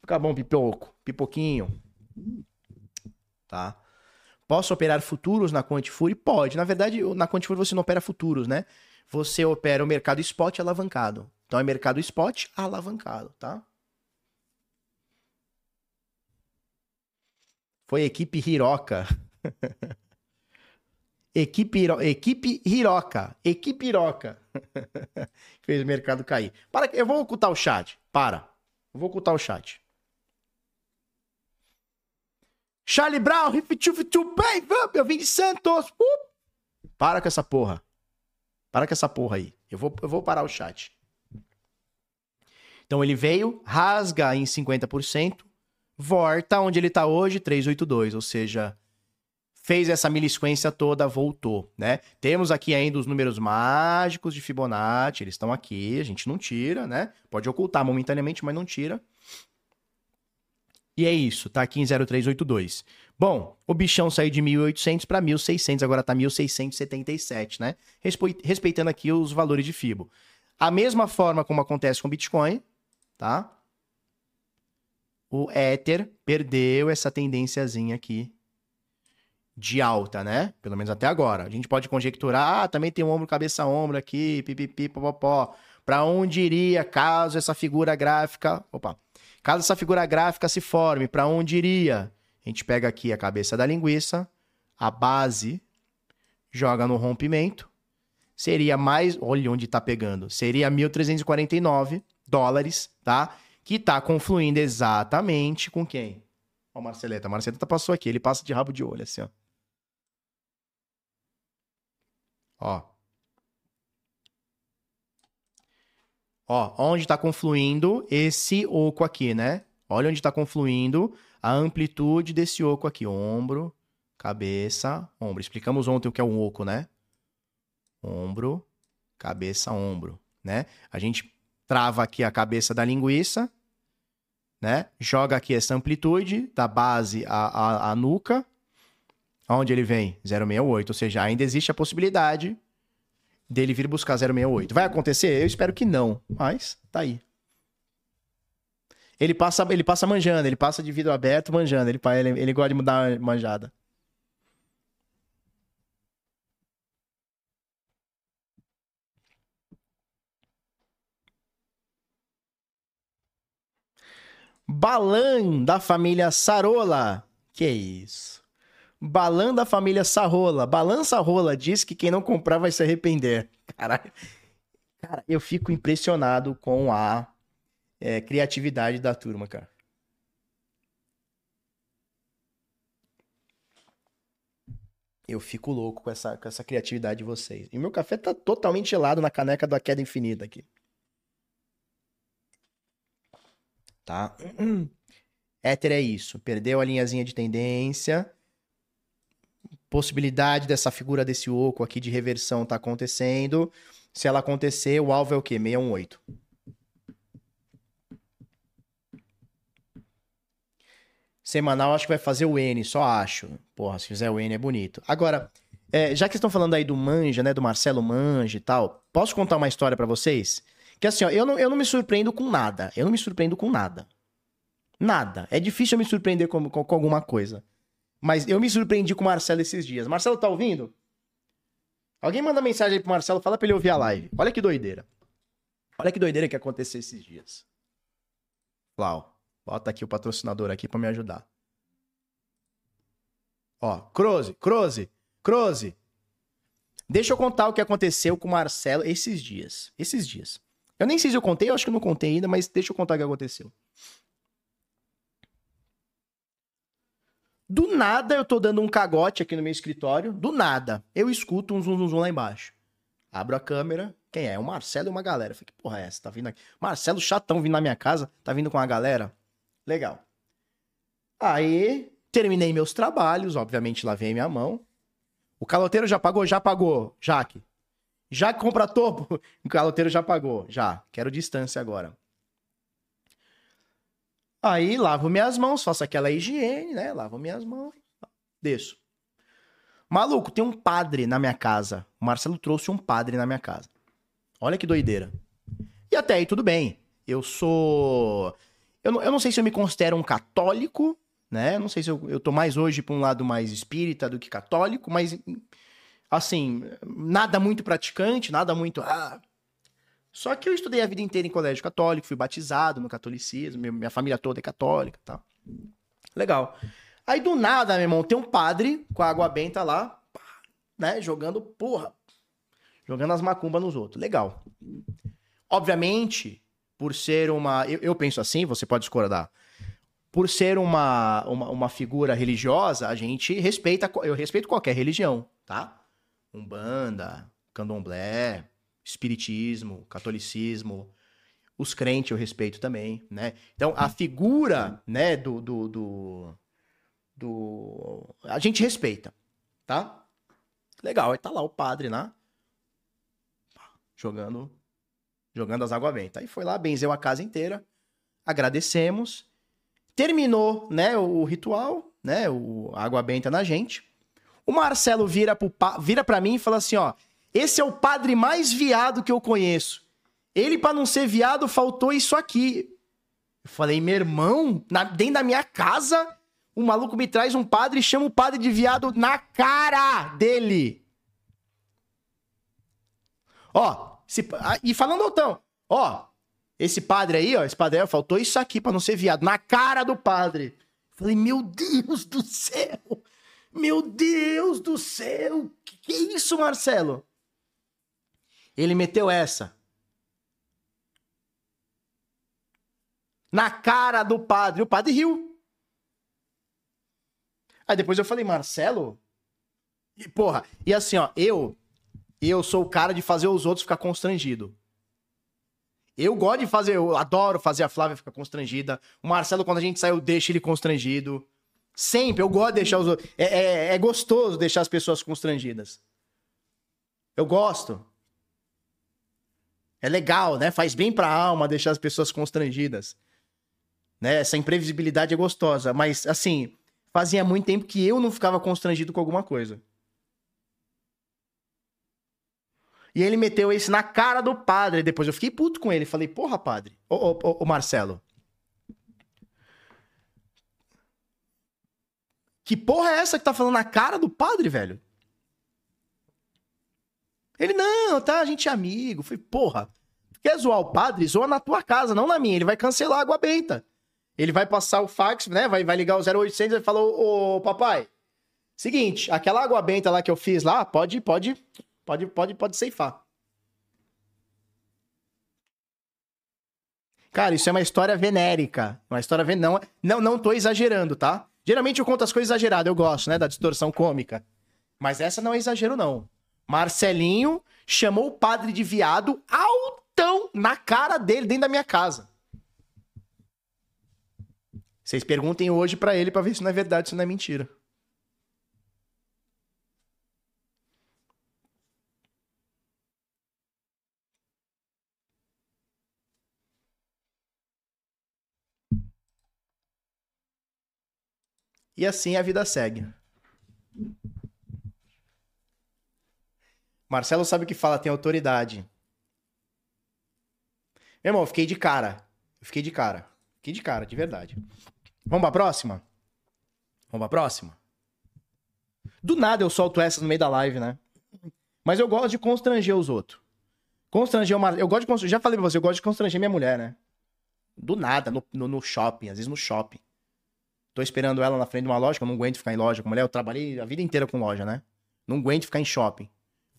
Fica bom, Pipoco. Pipoquinho. Tá? Posso operar futuros na Quantifuri? Pode. Na verdade, na Quantifuri você não opera futuros, né? Você opera o mercado spot alavancado. Então é mercado spot alavancado, tá? Foi equipe Hiroka. equipe, equipe Hiroka. Equipe Hiroka. Fez o mercado cair. Para, que- eu vou ocultar o chat. Para. Eu vou ocultar o chat. Charlie Brown, bem, eu vim de Santos. Uh! Para com essa porra. Para com essa porra aí. Eu vou, eu vou parar o chat. Então ele veio, rasga em 50%, volta onde ele tá hoje, 382, ou seja, fez essa milisquência toda, voltou, né? Temos aqui ainda os números mágicos de Fibonacci, eles estão aqui, a gente não tira, né? Pode ocultar momentaneamente, mas não tira. E é isso, tá aqui em 0382. Bom, o bichão saiu de 1.800 para 1.600, agora tá 1.677, né? Respe- Respeitando aqui os valores de Fibo. A mesma forma como acontece com o Bitcoin, tá? O Ether perdeu essa tendênciazinha aqui de alta, né? Pelo menos até agora. A gente pode conjecturar, ah, também tem um ombro, cabeça, ombro aqui, pipipi, popopó. Pra onde iria caso essa figura gráfica... Opa. Caso essa figura gráfica se forme, pra onde iria? A gente pega aqui a cabeça da linguiça, a base, joga no rompimento. Seria mais... Olha onde tá pegando. Seria 1.349 dólares, tá? Que tá confluindo exatamente com quem? Ó, Marceleta. A Marceleta passou aqui. Ele passa de rabo de olho, assim, ó. Ó. Ó, onde tá confluindo esse oco aqui, né? Olha onde tá confluindo a amplitude desse oco aqui. Ombro, cabeça, ombro. Explicamos ontem o que é um oco, né? Ombro, cabeça, ombro, né? A gente trava aqui a cabeça da linguiça, né? Joga aqui essa amplitude da base à, à, à nuca. Onde ele vem? 068. Ou seja, ainda existe a possibilidade dele vir buscar 068. Vai acontecer? Eu espero que não, mas tá aí. Ele passa, ele passa manjando, ele passa de vidro aberto manjando, ele, ele, ele gosta de dar uma manjada. Balan da família Sarola. Que isso? Balan da família Sarrola. Balan Sarrola diz que quem não comprar vai se arrepender. Caralho. Cara, eu fico impressionado com a é, criatividade da turma, cara. Eu fico louco com essa, com essa criatividade de vocês. E meu café tá totalmente gelado na caneca da queda infinita aqui. Tá? Éter é isso. Perdeu a linhazinha de tendência. Possibilidade dessa figura desse oco aqui de reversão tá acontecendo. Se ela acontecer, o alvo é o quê? 618. Semanal acho que vai fazer o N, só acho. Porra, se fizer o N é bonito. Agora, é, já que estão falando aí do Manja, né? Do Marcelo Manja e tal, posso contar uma história para vocês? Que assim, ó, eu não, eu não me surpreendo com nada. Eu não me surpreendo com nada. Nada. É difícil eu me surpreender com, com, com alguma coisa. Mas eu me surpreendi com o Marcelo esses dias. Marcelo, tá ouvindo? Alguém manda mensagem aí pro Marcelo, fala pra ele ouvir a live. Olha que doideira. Olha que doideira que aconteceu esses dias. Uau. Bota aqui o patrocinador aqui para me ajudar. Ó, Croze, Croze, Croze. Deixa eu contar o que aconteceu com o Marcelo esses dias. Esses dias. Eu nem sei se eu contei, eu acho que eu não contei ainda, mas deixa eu contar o que aconteceu. Do nada eu tô dando um cagote aqui no meu escritório. Do nada. Eu escuto um zum, zum, zum lá embaixo. Abro a câmera. Quem é? O Marcelo e uma galera. Falei, que porra é essa? Tá vindo aqui. Marcelo chatão vindo na minha casa. Tá vindo com a galera. Legal. Aí, terminei meus trabalhos, obviamente lavei minha mão. O caloteiro já pagou? Já pagou, Jaque. Já compra topo? O caloteiro já pagou, já. Quero distância agora. Aí, lavo minhas mãos, faço aquela higiene, né? Lavo minhas mãos, desço. Maluco, tem um padre na minha casa. O Marcelo trouxe um padre na minha casa. Olha que doideira. E até aí tudo bem. Eu sou eu não, eu não sei se eu me considero um católico, né? Não sei se eu, eu tô mais hoje para um lado mais espírita do que católico, mas assim, nada muito praticante, nada muito. Ah. Só que eu estudei a vida inteira em colégio católico, fui batizado no catolicismo, minha família toda é católica tá? Legal. Aí do nada, meu irmão, tem um padre com a água benta lá, né? Jogando, porra, jogando as macumbas nos outros. Legal. Obviamente, por ser uma. Eu, eu penso assim, você pode discordar. Por ser uma, uma, uma, figura religiosa, a gente respeita. Eu respeito qualquer religião, tá? Umbanda, candomblé, espiritismo, catolicismo. Os crentes eu respeito também, né? Então, a figura, né, do, do, do, do... A gente respeita, tá? Legal, aí tá lá o padre, né? Jogando jogando as águas benta. Aí foi lá, benzeu a casa inteira, agradecemos, terminou, né, o, ritual, né, o água benta na gente. O Marcelo vira, pro, vira pra mim e fala assim, ó, esse é o padre mais viado que eu conheço. Ele, para não ser viado, faltou isso aqui. Eu falei, meu irmão, na, dentro da minha casa, o maluco me traz um padre e chama o padre de viado na cara dele. Ó, se, e falando altão, ó, esse padre aí, ó, esse padre aí, faltou isso aqui para não ser viado, na cara do padre. Falei, meu Deus do céu! Meu Deus do céu! Que, que é isso, Marcelo? Ele meteu essa. Na cara do padre. O padre riu. Aí depois eu falei, Marcelo? E, porra, e assim, ó, eu eu sou o cara de fazer os outros ficar constrangido. Eu gosto de fazer, eu adoro fazer a Flávia ficar constrangida. O Marcelo, quando a gente sai, eu deixo ele constrangido. Sempre, eu gosto de deixar os outros. É, é, é gostoso deixar as pessoas constrangidas. Eu gosto. É legal, né? Faz bem pra alma deixar as pessoas constrangidas. Né? Essa imprevisibilidade é gostosa. Mas, assim, fazia muito tempo que eu não ficava constrangido com alguma coisa. E ele meteu esse na cara do padre. Depois eu fiquei puto com ele. Falei, porra, padre. Ô, ô, ô, ô Marcelo. Que porra é essa que tá falando na cara do padre, velho? Ele, não, tá, a gente é amigo. Falei, porra, quer zoar o padre? Zoa na tua casa, não na minha. Ele vai cancelar a água benta. Ele vai passar o fax, né? Vai, vai ligar o 0800 e falar, ô, ô, papai, seguinte, aquela água benta lá que eu fiz lá, pode, pode, pode, pode, pode ceifar. Cara, isso é uma história venérica. Uma história ven... não, não, não tô exagerando, tá? Geralmente eu conto as coisas exageradas, eu gosto, né? Da distorção cômica. Mas essa não é exagero, não. Marcelinho chamou o padre de viado altão na cara dele, dentro da minha casa. Vocês perguntem hoje para ele para ver se não é verdade, se não é mentira. E assim a vida segue. Marcelo sabe o que fala, tem autoridade. Meu irmão, eu fiquei de cara. Eu fiquei de cara. Fiquei de cara, de verdade. Vamos pra próxima? Vamos pra próxima? Do nada eu solto essas no meio da live, né? Mas eu gosto de constranger os outros. Constranger uma. Eu gosto de constranger. Já falei pra você, eu gosto de constranger minha mulher, né? Do nada, no, no, no shopping, às vezes no shopping. Tô esperando ela na frente de uma loja, eu não aguento ficar em loja com mulher. Eu trabalhei a vida inteira com loja, né? Não aguento ficar em shopping.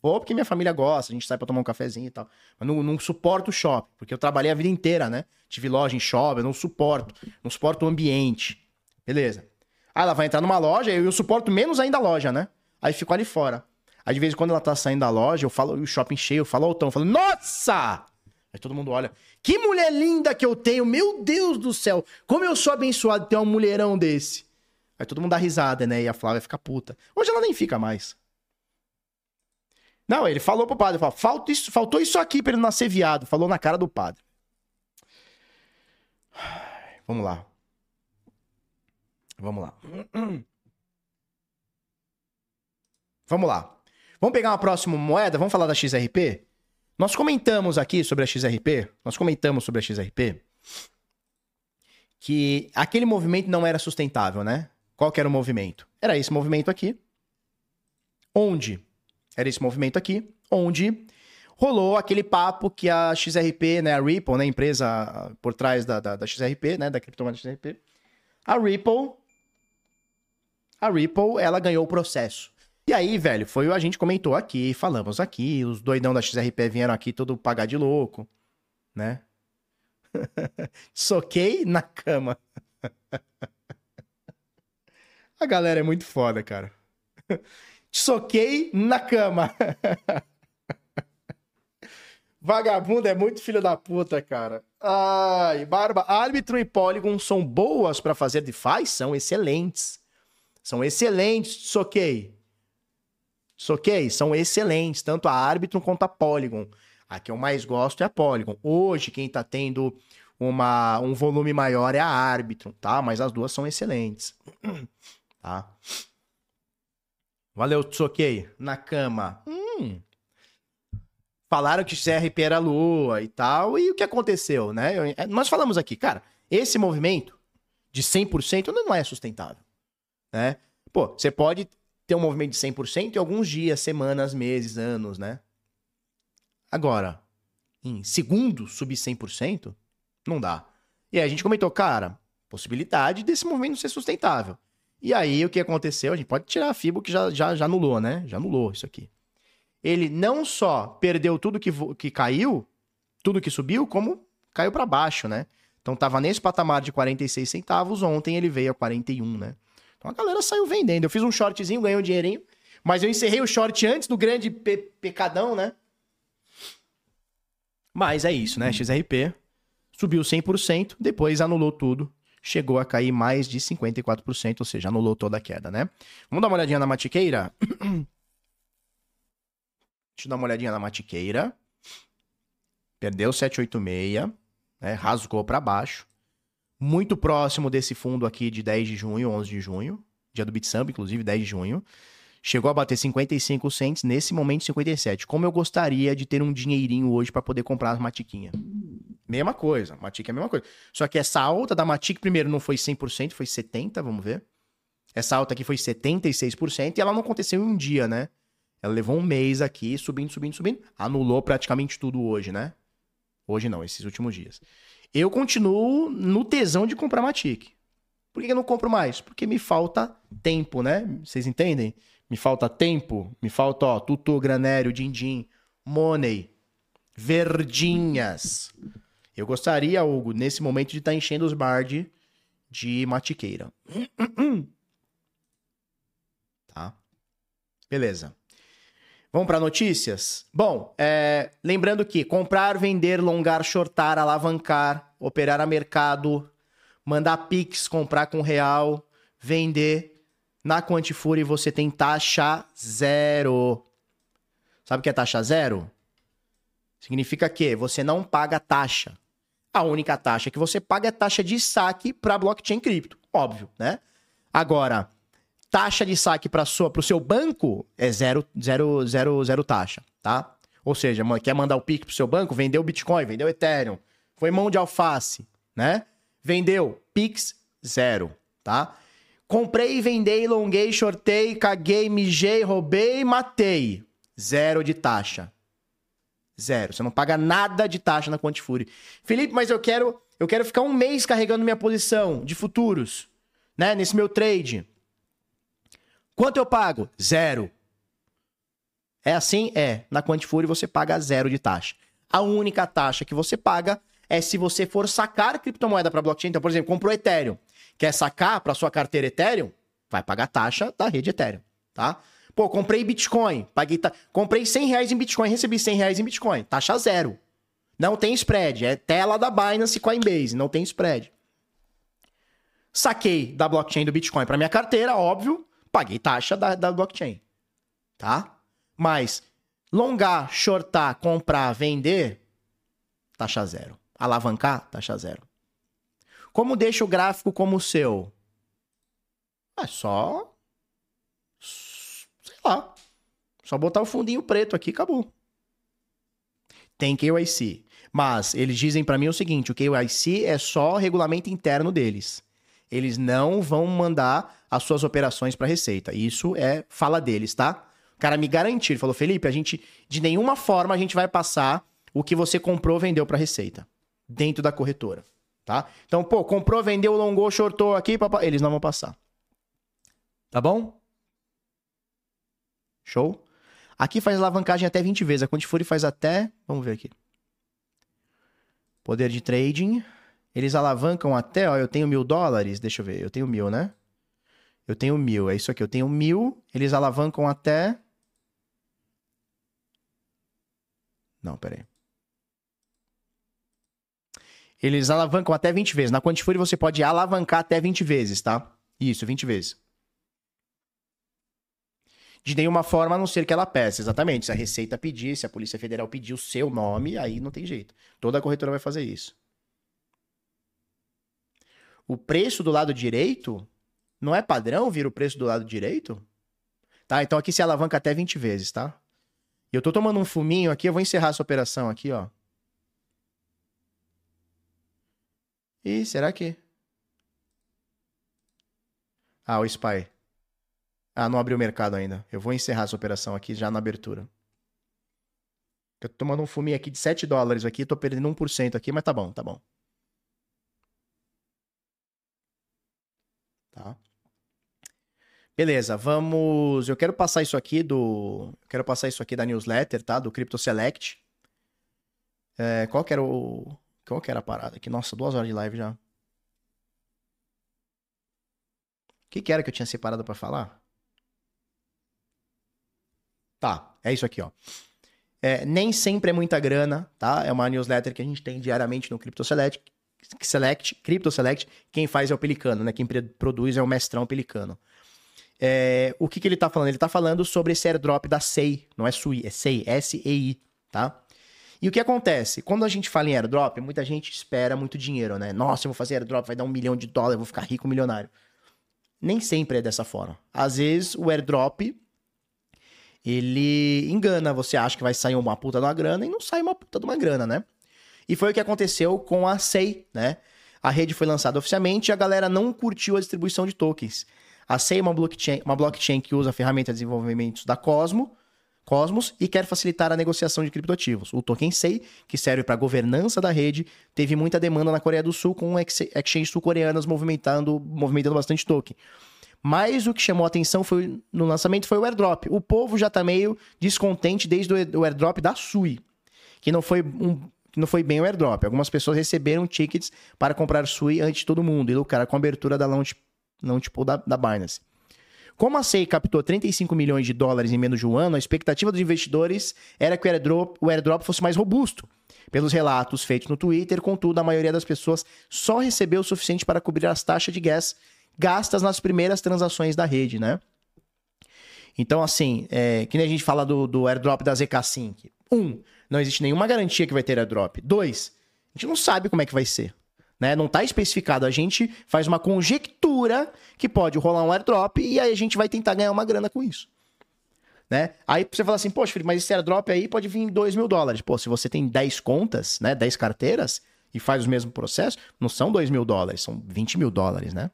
Vou porque minha família gosta, a gente sai pra tomar um cafezinho e tal. Mas não, não suporto o shopping, porque eu trabalhei a vida inteira, né? Tive loja em shopping, eu não suporto. Não suporto o ambiente. Beleza. Aí ela vai entrar numa loja, eu, eu suporto menos ainda a loja, né? Aí fico ali fora. Aí de vez em quando ela tá saindo da loja, eu falo, o shopping cheio, eu falo altão, eu falo, nossa! Aí todo mundo olha, que mulher linda que eu tenho, meu Deus do céu, como eu sou abençoado de ter um mulherão desse. Aí todo mundo dá risada, né? E a Flávia fica puta. Hoje ela nem fica mais. Não, ele falou pro padre, falou, faltou isso, faltou isso aqui pra ele nascer viado. Falou na cara do padre. Vamos lá. Vamos lá. Vamos lá. Vamos pegar uma próxima moeda? Vamos falar da XRP? Nós comentamos aqui sobre a XRP, nós comentamos sobre a XRP que aquele movimento não era sustentável, né? Qual que era o movimento? Era esse movimento aqui, onde era esse movimento aqui, onde rolou aquele papo que a XRP, né, a Ripple, né, a empresa por trás da, da, da XRP, né, da criptomoeda XRP, a Ripple, a Ripple, ela ganhou o processo. E aí, velho, foi a gente comentou aqui, falamos aqui, os doidão da XRP vieram aqui todo pagar de louco, né? Soquei na cama. a galera é muito foda, cara. Soquei na cama. Vagabundo é muito filho da puta, cara. Ai, Barba, árbitro e Polygon são boas para fazer DeFi? São excelentes. São excelentes, soquei. Soquei, são excelentes, tanto a árbitro quanto a Polygon. A que eu mais gosto é a Polygon. Hoje, quem tá tendo uma, um volume maior é a árbitro, tá? Mas as duas são excelentes. tá? Valeu, Tsoquei. Na cama. Hum. Falaram que CRP era lua e tal. E o que aconteceu, né? Eu, é, nós falamos aqui, cara, esse movimento de 100% não é sustentável, né? Pô, você pode ter um movimento de 100% em alguns dias, semanas, meses, anos, né? Agora, em segundos subir 100%, não dá. E aí a gente comentou, cara, possibilidade desse movimento ser sustentável. E aí, o que aconteceu? A gente pode tirar a FIBO que já, já, já anulou, né? Já anulou isso aqui. Ele não só perdeu tudo que, que caiu, tudo que subiu, como caiu para baixo, né? Então tava nesse patamar de 46 centavos, ontem ele veio a 41, né? Então a galera saiu vendendo. Eu fiz um shortzinho, ganhei um dinheirinho, mas eu encerrei o short antes do grande pe pecadão, né? Mas é isso, né? XRP subiu 100%, depois anulou tudo, chegou a cair mais de 54%, ou seja, anulou toda a queda, né? Vamos dar uma olhadinha na matiqueira? Deixa eu dar uma olhadinha na matiqueira. Perdeu 786, né? rasgou para baixo. Muito próximo desse fundo aqui de 10 de junho, 11 de junho. Dia do Bitsamba, inclusive, 10 de junho. Chegou a bater 55 cents, nesse momento 57. Como eu gostaria de ter um dinheirinho hoje para poder comprar as matiquinhas. Mesma coisa, Matic é a mesma coisa. Só que essa alta da Matic, primeiro, não foi 100%, foi 70%, vamos ver. Essa alta aqui foi 76% e ela não aconteceu em um dia, né? Ela levou um mês aqui, subindo, subindo, subindo. Anulou praticamente tudo hoje, né? Hoje não, esses últimos dias. Eu continuo no tesão de comprar Matic. Por que eu não compro mais? Porque me falta tempo, né? Vocês entendem? Me falta tempo, me falta, ó, Tutu, Granério, Dindim, Money, Verdinhas. Eu gostaria, Hugo, nesse momento de estar tá enchendo os bard de matiqueira. Tá? Beleza. Vamos para notícias? Bom, é, lembrando que comprar, vender, longar, shortar, alavancar, operar a mercado, mandar Pix, comprar com real, vender, na Quantifure você tem taxa zero. Sabe o que é taxa zero? Significa que você não paga taxa. A única taxa que você paga é taxa de saque para blockchain cripto, óbvio, né? Agora, taxa de saque para o seu banco é zero, zero, zero, zero taxa, tá? Ou seja, quer mandar o PIC pro seu banco, vendeu Bitcoin, vendeu Ethereum, foi mão de alface, né? Vendeu, Pix zero, tá? Comprei, vendei, longuei, shortei, caguei, mijei, roubei, matei. Zero de taxa. Zero. Você não paga nada de taxa na Quantifure. Felipe, mas eu quero, eu quero ficar um mês carregando minha posição de futuros, né? Nesse meu trade. Quanto eu pago? Zero. É assim? É. Na Quantifure você paga zero de taxa. A única taxa que você paga é se você for sacar criptomoeda para blockchain. Então, por exemplo, comprou Ethereum quer sacar para sua carteira Ethereum, vai pagar taxa da rede Ethereum, tá? Pô, comprei Bitcoin, paguei ta... comprei 100 reais em Bitcoin, recebi 100 reais em Bitcoin, taxa zero. Não tem spread, é tela da Binance e Coinbase, não tem spread. Saquei da blockchain do Bitcoin para minha carteira, óbvio, paguei taxa da, da blockchain, tá? Mas longar, shortar, comprar, vender, taxa zero. Alavancar, taxa zero. Como deixa o gráfico como o seu? É só. Lá. Só botar o fundinho preto aqui acabou. Tem KYC. Mas eles dizem para mim o seguinte: o KYC é só regulamento interno deles. Eles não vão mandar as suas operações para Receita. Isso é fala deles, tá? O cara me garantiu, ele falou: "Felipe, a gente de nenhuma forma a gente vai passar o que você comprou, vendeu para Receita dentro da corretora" tá? Então, pô, comprou, vendeu, longou, shortou aqui, papai, eles não vão passar. Tá bom? Show? Aqui faz alavancagem até 20 vezes. A Quantifure faz até. Vamos ver aqui. Poder de trading. Eles alavancam até, ó, eu tenho mil dólares. Deixa eu ver, eu tenho mil, né? Eu tenho mil, é isso aqui. Eu tenho mil. Eles alavancam até. Não, peraí. Eles alavancam até 20 vezes. Na Quantifure você pode alavancar até 20 vezes, tá? Isso, 20 vezes. De nenhuma forma, a não ser que ela peça. Exatamente. Se a Receita pedir, se a Polícia Federal pedir o seu nome, aí não tem jeito. Toda corretora vai fazer isso. O preço do lado direito não é padrão vir o preço do lado direito? Tá? Então aqui se alavanca até 20 vezes, tá? E eu tô tomando um fuminho aqui, eu vou encerrar essa operação aqui, ó. Ih, será que? Ah, o Spy. Ah, não abriu o mercado ainda. Eu vou encerrar essa operação aqui já na abertura. Eu tô tomando um fuminho aqui de 7 dólares aqui, tô perdendo 1% aqui, mas tá bom, tá bom. Tá. Beleza, vamos. Eu quero passar isso aqui do. Eu quero passar isso aqui da newsletter, tá? Do Crypto Select. É, qual que era o. Qual que era a parada aqui? Nossa, duas horas de live já. O que, que era que eu tinha separado para falar? Tá, é isso aqui, ó. É, nem sempre é muita grana, tá? É uma newsletter que a gente tem diariamente no Crypto Select. Select, Crypto Select. Quem faz é o Pelicano, né? Quem produz é o mestrão Pelicano. É, o que, que ele tá falando? Ele tá falando sobre esse airdrop da SEI, não é SUI, é SEI, S-E-I, tá? E o que acontece? Quando a gente fala em airdrop, muita gente espera muito dinheiro, né? Nossa, eu vou fazer airdrop, vai dar um milhão de dólares, eu vou ficar rico, milionário. Nem sempre é dessa forma. Às vezes o airdrop ele engana, você acha que vai sair uma puta de uma grana e não sai uma puta de uma grana, né? E foi o que aconteceu com a SEI, né? A rede foi lançada oficialmente e a galera não curtiu a distribuição de tokens. A SEI é uma blockchain, uma blockchain que usa a ferramenta de desenvolvimento da Cosmo, Cosmos e quer facilitar a negociação de criptoativos. O token SEI, que serve para a governança da rede, teve muita demanda na Coreia do Sul, com exchanges sul-coreanas movimentando, movimentando bastante token. Mas o que chamou atenção foi, no lançamento foi o airdrop. O povo já tá meio descontente desde o airdrop da Sui, que não foi um, que não foi bem o airdrop. Algumas pessoas receberam tickets para comprar Sui antes de todo mundo e lucrar com a abertura da launch, launch pool da, da Binance. Como a SEI captou 35 milhões de dólares em menos de um ano, a expectativa dos investidores era que o airdrop, o airdrop fosse mais robusto. Pelos relatos feitos no Twitter, contudo, a maioria das pessoas só recebeu o suficiente para cobrir as taxas de gas gastas nas primeiras transações da rede, né? Então, assim, é, que nem a gente fala do, do airdrop da ZK Sync. Um, não existe nenhuma garantia que vai ter airdrop. Dois, a gente não sabe como é que vai ser. Né? Não está especificado. A gente faz uma conjectura que pode rolar um airdrop e aí a gente vai tentar ganhar uma grana com isso. Né? Aí você fala assim, poxa, filho, mas esse airdrop aí pode vir em 2 mil dólares. Pô, se você tem 10 contas, né, 10 carteiras e faz o mesmo processo, não são 2 mil dólares, são 20 mil dólares, né?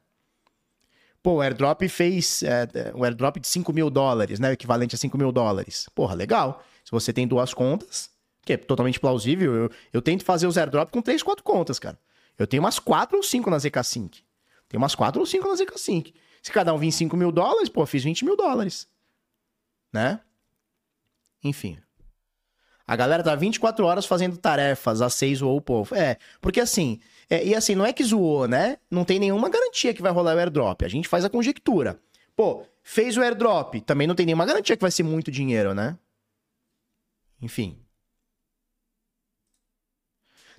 Pô, o airdrop fez é, é o airdrop de 5 mil dólares, né? O equivalente a 5 mil dólares. Porra, legal. Se você tem duas contas, que é totalmente plausível, eu, eu tento fazer os airdrop com 3, 4 contas, cara. Eu tenho umas 4 ou 5 na ZK Sync. Tem umas 4 ou 5 na ZK Sync. Se cada um vir 5 mil dólares, pô, fiz 20 mil dólares. Né? Enfim. A galera tá 24 horas fazendo tarefas, a 6 ou o povo. É, porque assim, é, e assim, não é que zoou, né? Não tem nenhuma garantia que vai rolar o airdrop. A gente faz a conjectura. Pô, fez o airdrop, também não tem nenhuma garantia que vai ser muito dinheiro, né? Enfim.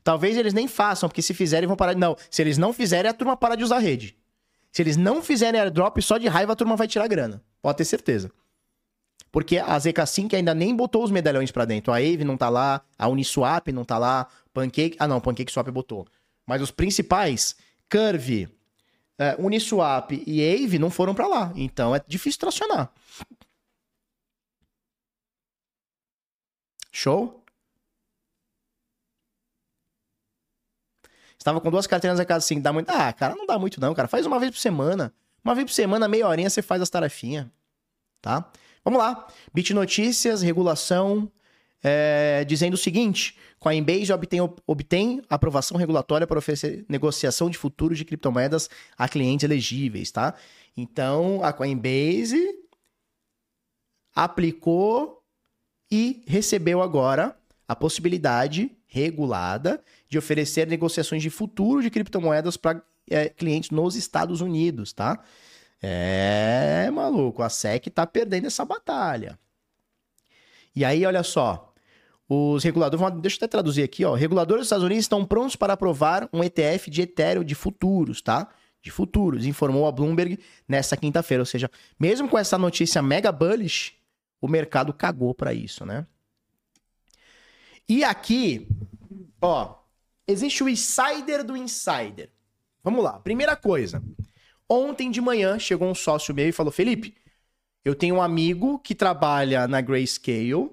Talvez eles nem façam, porque se fizerem vão parar. Não, se eles não fizerem, a turma para de usar a rede. Se eles não fizerem airdrop, só de raiva a turma vai tirar grana. Pode ter certeza. Porque a ZK5 ainda nem botou os medalhões para dentro. A Ave não tá lá, a Uniswap não tá lá, Pancake. Ah, não, Pancake Swap botou. Mas os principais, Curve, uh, Uniswap e Aave, não foram para lá. Então é difícil tracionar. Show? Estava com duas carteiras na casa assim, dá muito. Ah, cara, não dá muito não, cara. Faz uma vez por semana. Uma vez por semana, meia horinha, você faz as tarefinhas. Tá? Vamos lá. Bit Notícias, regulação, é, dizendo o seguinte: Coinbase obtém, obtém aprovação regulatória para oferecer negociação de futuros de criptomoedas a clientes elegíveis, tá? Então, a Coinbase aplicou e recebeu agora a possibilidade regulada de oferecer negociações de futuro de criptomoedas para é, clientes nos Estados Unidos, tá? É, maluco, a SEC tá perdendo essa batalha. E aí, olha só, os reguladores, deixa eu até traduzir aqui, ó. Reguladores dos Estados Unidos estão prontos para aprovar um ETF de Ethereum de futuros, tá? De futuros, informou a Bloomberg nessa quinta-feira. Ou seja, mesmo com essa notícia mega bullish, o mercado cagou para isso, né? E aqui, ó, existe o insider do insider. Vamos lá. Primeira coisa. Ontem de manhã chegou um sócio meu e falou: Felipe, eu tenho um amigo que trabalha na Grayscale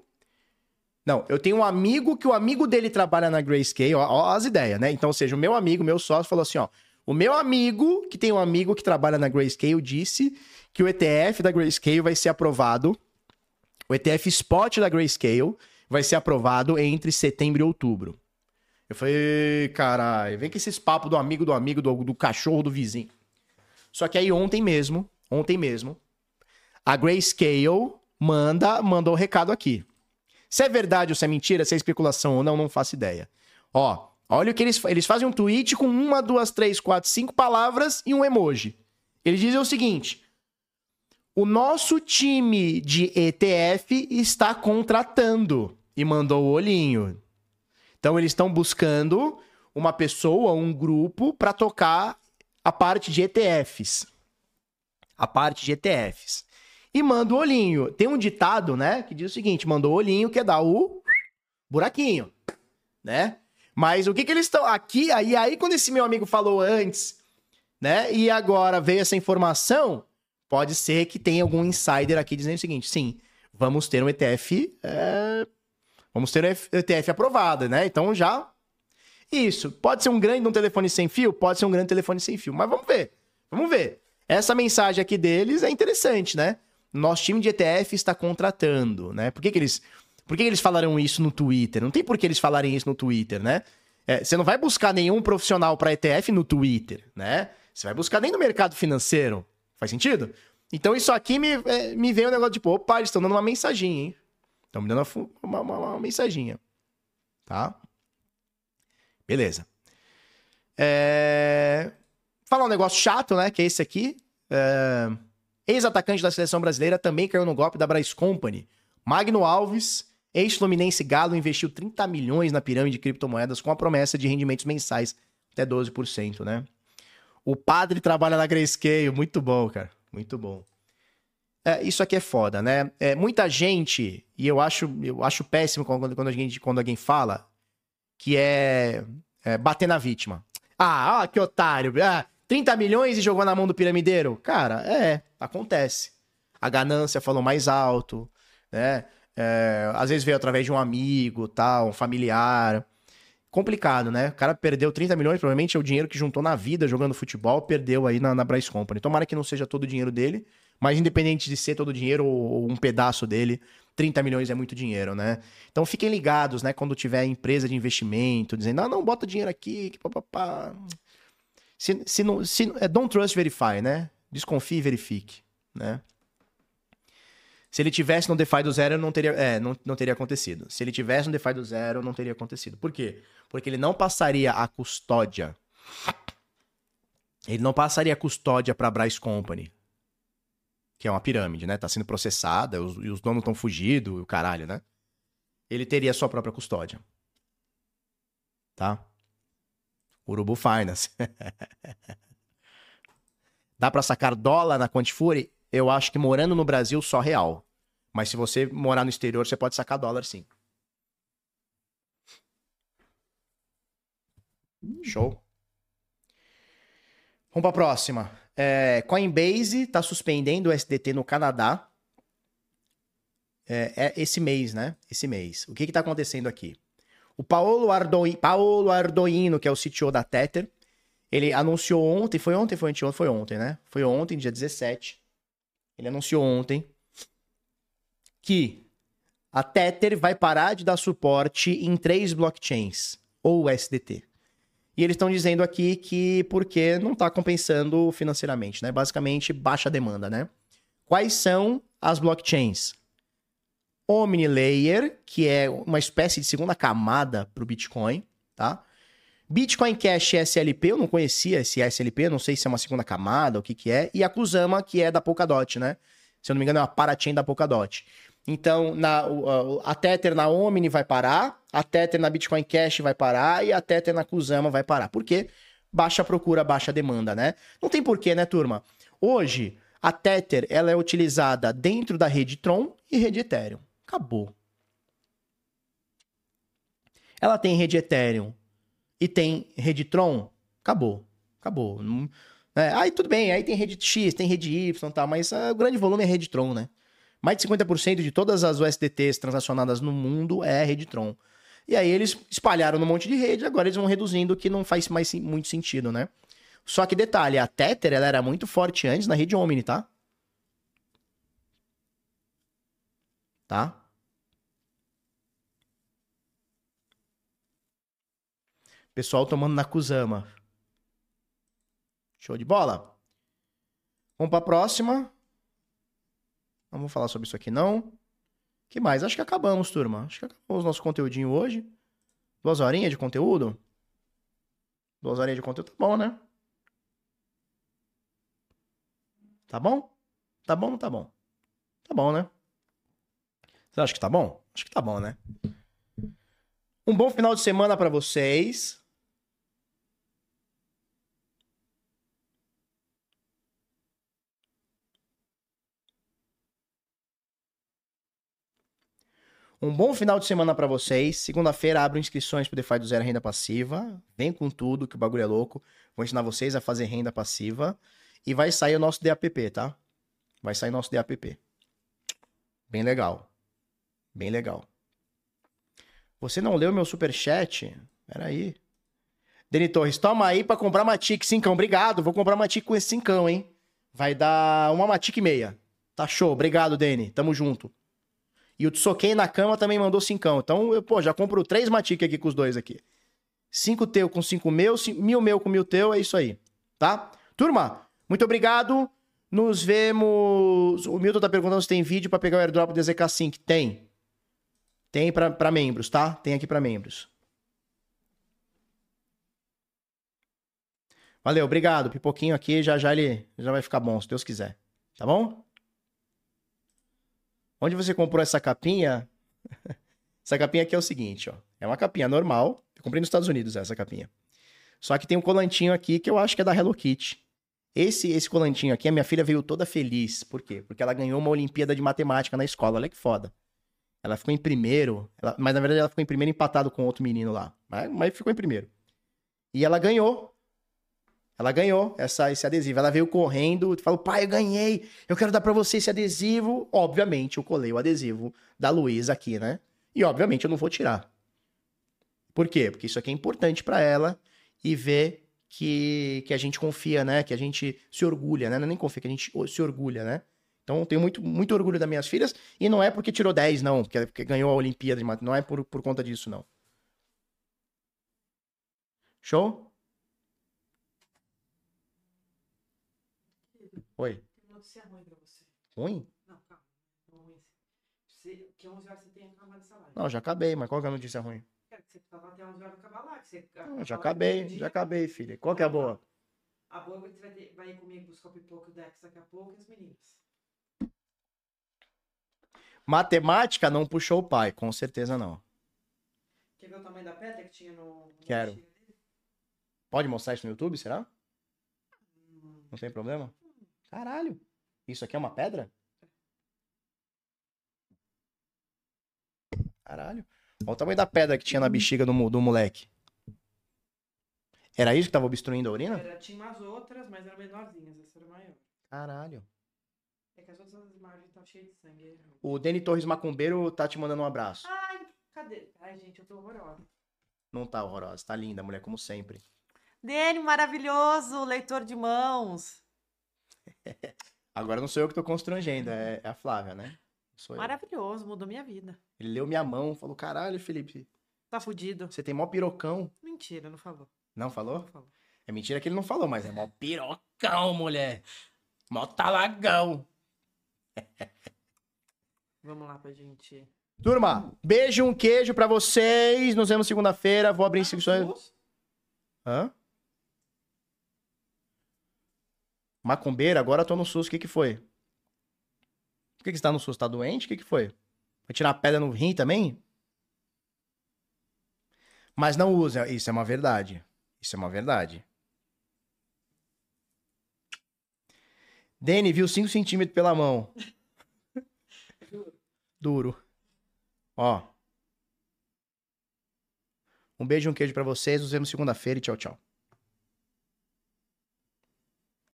não, eu tenho um amigo que o amigo dele trabalha na Grayscale, ó, ó as ideias, né? Então, ou seja, o meu amigo, meu sócio, falou assim, ó, o meu amigo, que tem um amigo que trabalha na Grayscale, disse que o ETF da Grayscale vai ser aprovado, o ETF Spot da Grayscale vai ser aprovado entre setembro e outubro. Eu falei, caralho, vem com esses papos do amigo do amigo, do, do cachorro do vizinho. Só que aí ontem mesmo, ontem mesmo, a Grayscale manda, mandou o recado aqui. Se é verdade ou se é mentira, se é especulação ou não, não faço ideia. Ó, olha o que eles eles fazem um tweet com uma, duas, três, quatro, cinco palavras e um emoji. Eles dizem o seguinte: o nosso time de ETF está contratando. e mandou o olhinho. Então eles estão buscando uma pessoa, um grupo para tocar a parte de ETFs. A parte de ETFs. E manda o olhinho. Tem um ditado, né, que diz o seguinte: mandou o olhinho que dar o buraquinho, né? Mas o que que eles estão aqui aí aí quando esse meu amigo falou antes, né? E agora veio essa informação, pode ser que tenha algum insider aqui dizendo o seguinte: sim, vamos ter um ETF, é... vamos ter um ETF aprovado, né? Então já isso pode ser um grande um telefone sem fio, pode ser um grande telefone sem fio, mas vamos ver, vamos ver. Essa mensagem aqui deles é interessante, né? Nosso time de ETF está contratando, né? Por que, que eles por que eles falaram isso no Twitter? Não tem por que eles falarem isso no Twitter, né? É, você não vai buscar nenhum profissional para ETF no Twitter, né? Você vai buscar nem no mercado financeiro. Faz sentido? Então isso aqui me, é, me veio um negócio tipo, opa, eles estão dando uma mensaginha, hein? Estão me dando uma, uma, uma, mensaginha. Tá? Beleza. É... Falar um negócio chato, né? Que é esse aqui. É... Ex-atacante da seleção brasileira também caiu no golpe da Bryce Company. Magno Alves Ex-Fluminense Galo investiu 30 milhões na pirâmide de criptomoedas com a promessa de rendimentos mensais até 12%, né? O padre trabalha na Grayscale, muito bom, cara, muito bom. É, isso aqui é foda, né? É, muita gente, e eu acho, eu acho péssimo quando, quando, gente, quando alguém fala, que é, é bater na vítima. Ah, ó, que otário. Ah, 30 milhões e jogou na mão do piramideiro? Cara, é, acontece. A ganância falou mais alto, né? É, às vezes veio através de um amigo, tal, um familiar. Complicado, né? O cara perdeu 30 milhões, provavelmente é o dinheiro que juntou na vida jogando futebol, perdeu aí na, na Bryce Company. Tomara que não seja todo o dinheiro dele, mas independente de ser todo o dinheiro ou, um pedaço dele, 30 milhões é muito dinheiro, né? Então fiquem ligados, né? Quando tiver empresa de investimento dizendo, ah, não, bota dinheiro aqui, que papapá. Se, se não, se, é don't trust, verify, né? Desconfie e verifique, né? Se ele tivesse no DeFi do zero, não teria, é, não, não teria acontecido. Se ele tivesse no DeFi do zero, não teria acontecido. Por quê? Porque ele não passaria a custódia. Ele não passaria a custódia para a Bryce Company. Que é uma pirâmide, né? Tá sendo processada, os, e os donos estão fugidos, o caralho, né? Ele teria a sua própria custódia. Tá? Urubu Finance. Dá para sacar dólar na Quantifure? Eu acho que morando no Brasil, só real. Mas se você morar no exterior, você pode sacar dólar sim. Show. Vamos para a próxima. É, Coinbase está suspendendo o SDT no Canadá. É, é, esse mês, né? Esse mês. O que está acontecendo aqui? O Paulo, Ardoino, Paulo Ardoino, que é o CTO da Tether, ele anunciou ontem, foi ontem, foi anteontem, foi ontem, né? Foi ontem, dia 17. Ele anunciou ontem que a Tether vai parar de dar suporte em três blockchains, ou SDT. E eles estão dizendo aqui que porque não está compensando financeiramente, né? Basicamente, baixa demanda, né? Quais são as blockchains? OmniLayer, que é uma espécie de segunda camada para o Bitcoin, tá? Bitcoin Cash SLP, eu não conhecia esse SLP, não sei se é uma segunda camada, o que que é. E a Kusama, que é da Polkadot, né? Se eu não me engano, é uma parachain da Polkadot. Então, na, a Tether na Omni vai parar, a Tether na Bitcoin Cash vai parar e a Tether na Kusama vai parar. Por quê? Baixa procura, baixa demanda, né? Não tem porquê, né, turma? Hoje, a Tether ela é utilizada dentro da rede Tron e rede Ethereum. Acabou. Ela tem rede Ethereum e tem rede Tron. Acabou. Acabou. É, aí tudo bem, aí tem rede X, tem rede Y tal, mas uh, o grande volume é rede Tron, né? Mais de 50% de todas as USDTs transacionadas no mundo é rede Tron. E aí eles espalharam no monte de rede, agora eles vão reduzindo, o que não faz mais muito sentido, né? Só que detalhe, a Tether ela era muito forte antes na rede Omni, tá? Tá? Pessoal tomando na Kusama. Show de bola. Vamos para a próxima. Não vou falar sobre isso aqui, não. que mais? Acho que acabamos, turma. Acho que acabamos o nosso conteúdinho hoje. Duas horinhas de conteúdo? Duas horinhas de conteúdo, tá bom, né? Tá bom? Tá bom tá bom? Tá bom, né? Você acha que tá bom? Acho que tá bom, né? Um bom final de semana pra vocês. Um bom final de semana pra vocês. Segunda-feira abro inscrições pro DeFi do Zero Renda Passiva. Vem com tudo, que o bagulho é louco. Vou ensinar vocês a fazer renda passiva. E vai sair o nosso DAPP, tá? Vai sair nosso DAPP. Bem legal. Bem legal. Você não leu meu superchat? Peraí. Deni Torres, toma aí pra comprar Matic 5. Obrigado. Vou comprar Matic com esse 5, hein? Vai dar uma Matic e meia. Tá show. Obrigado, Deni. Tamo junto. E o Tsoquei na cama também mandou 5. Então, eu, pô, já compro três Matic aqui com os dois aqui. 5 teu com 5 meu, mil meu com mil teu, é isso aí. Tá? Turma, muito obrigado. Nos vemos. O Milton tá perguntando se tem vídeo pra pegar o airdrop do ZK Sync. Tem. Tem pra membros, tá? Tem aqui pra membros. Valeu, obrigado. Pipoquinho aqui, já já ele já vai ficar bom, se Deus quiser. Tá bom? Onde você comprou essa capinha? essa capinha aqui é o seguinte, ó. É uma capinha normal. Eu comprei nos Estados Unidos essa capinha. Só que tem um colantinho aqui que eu acho que é da Hello Kitty. Esse, esse colantinho aqui, a minha filha veio toda feliz. Por quê? Porque ela ganhou uma Olimpíada de Matemática na escola. Olha que foda. Ela ficou em primeiro, ela- mas na verdade ela ficou em primeiro empatado com outro menino lá. Mas, mas ficou em primeiro. E ela ganhou. Ela ganhou essa, esse adesivo. Ela veio correndo falou: pai, eu ganhei. Eu quero dar pra você esse adesivo. Obviamente, eu colei o adesivo da Luísa aqui, né? E obviamente eu não vou tirar. Por quê? Porque isso aqui é importante pra ela e ver que, que a gente confia, né? Que a gente se orgulha, né? Não é nem confia, que a gente se orgulha, né? Então eu tenho muito, muito orgulho das minhas filhas e não é porque tirou 10, não, porque, porque ganhou a Olimpíada de Matemática. Não é por, por conta disso, não. Show? Oi. Tem notícia ruim pra você. Ruim? Não, calma. Não ruim. Você, que 11 horas você tem acabar essa live. Não, já acabei, mas qual que é a notícia ruim? Quero que você tava até 11 horas acabar lá. Que você, Não, já acabei, já acabei, filha. Qual que é a boa? A boa é que você vai, ter, vai ir comigo buscar o pipoca e o Dex daqui a pouco e as meninas. Matemática não puxou o pai, com certeza não. Quer ver o tamanho da pedra que tinha no. Quero. Pode mostrar isso no YouTube, será? Hum, Não tem problema? Caralho. Isso aqui é uma pedra? Caralho. Olha o tamanho da pedra que tinha na bexiga do, do moleque. Era isso que tava obstruindo a urina? Era, tinha umas outras, mas eram menorzinhas. Essa era maior. Caralho. É que as outras imagens estavam cheias de sangue. aí errou. O Deni Torres Macumbeiro tá te mandando um abraço. Ai, cadê? Ai, gente, eu tô horrorosa. Não tá horrorosa, tá linda, mulher, como sempre. Dene, maravilhoso, leitor de mãos. Agora não sou eu que tô constrangendo, é, é a Flávia, né? Sou eu. Maravilhoso, mudou minha vida. Ele leu minha mão, falou: caralho, Felipe, Tá fudido. você tem mó pirocão. Mentira, não falou. Não falou? Não falou. É mentira que ele não falou, mas é mó pirocão, mulher. Mó talagão. Vamos lá pra gente. Turma, beijo, um queijo pra vocês. Nos vemos segunda-feira. Vou abrir inscrições. Hã? Macumbeira, agora eu tô no SUS. O que que foi? Por que que você tá no SUS? Tá doente? O que que foi? Vai tirar pedra no rim também? Mas não usa. Isso é uma verdade. Isso é uma verdade. Dene viu 5 centímetros pela mão. Duro. Ó. Um beijo e um queijo pra vocês. Nos vemos segunda-feira e tchau, tchau.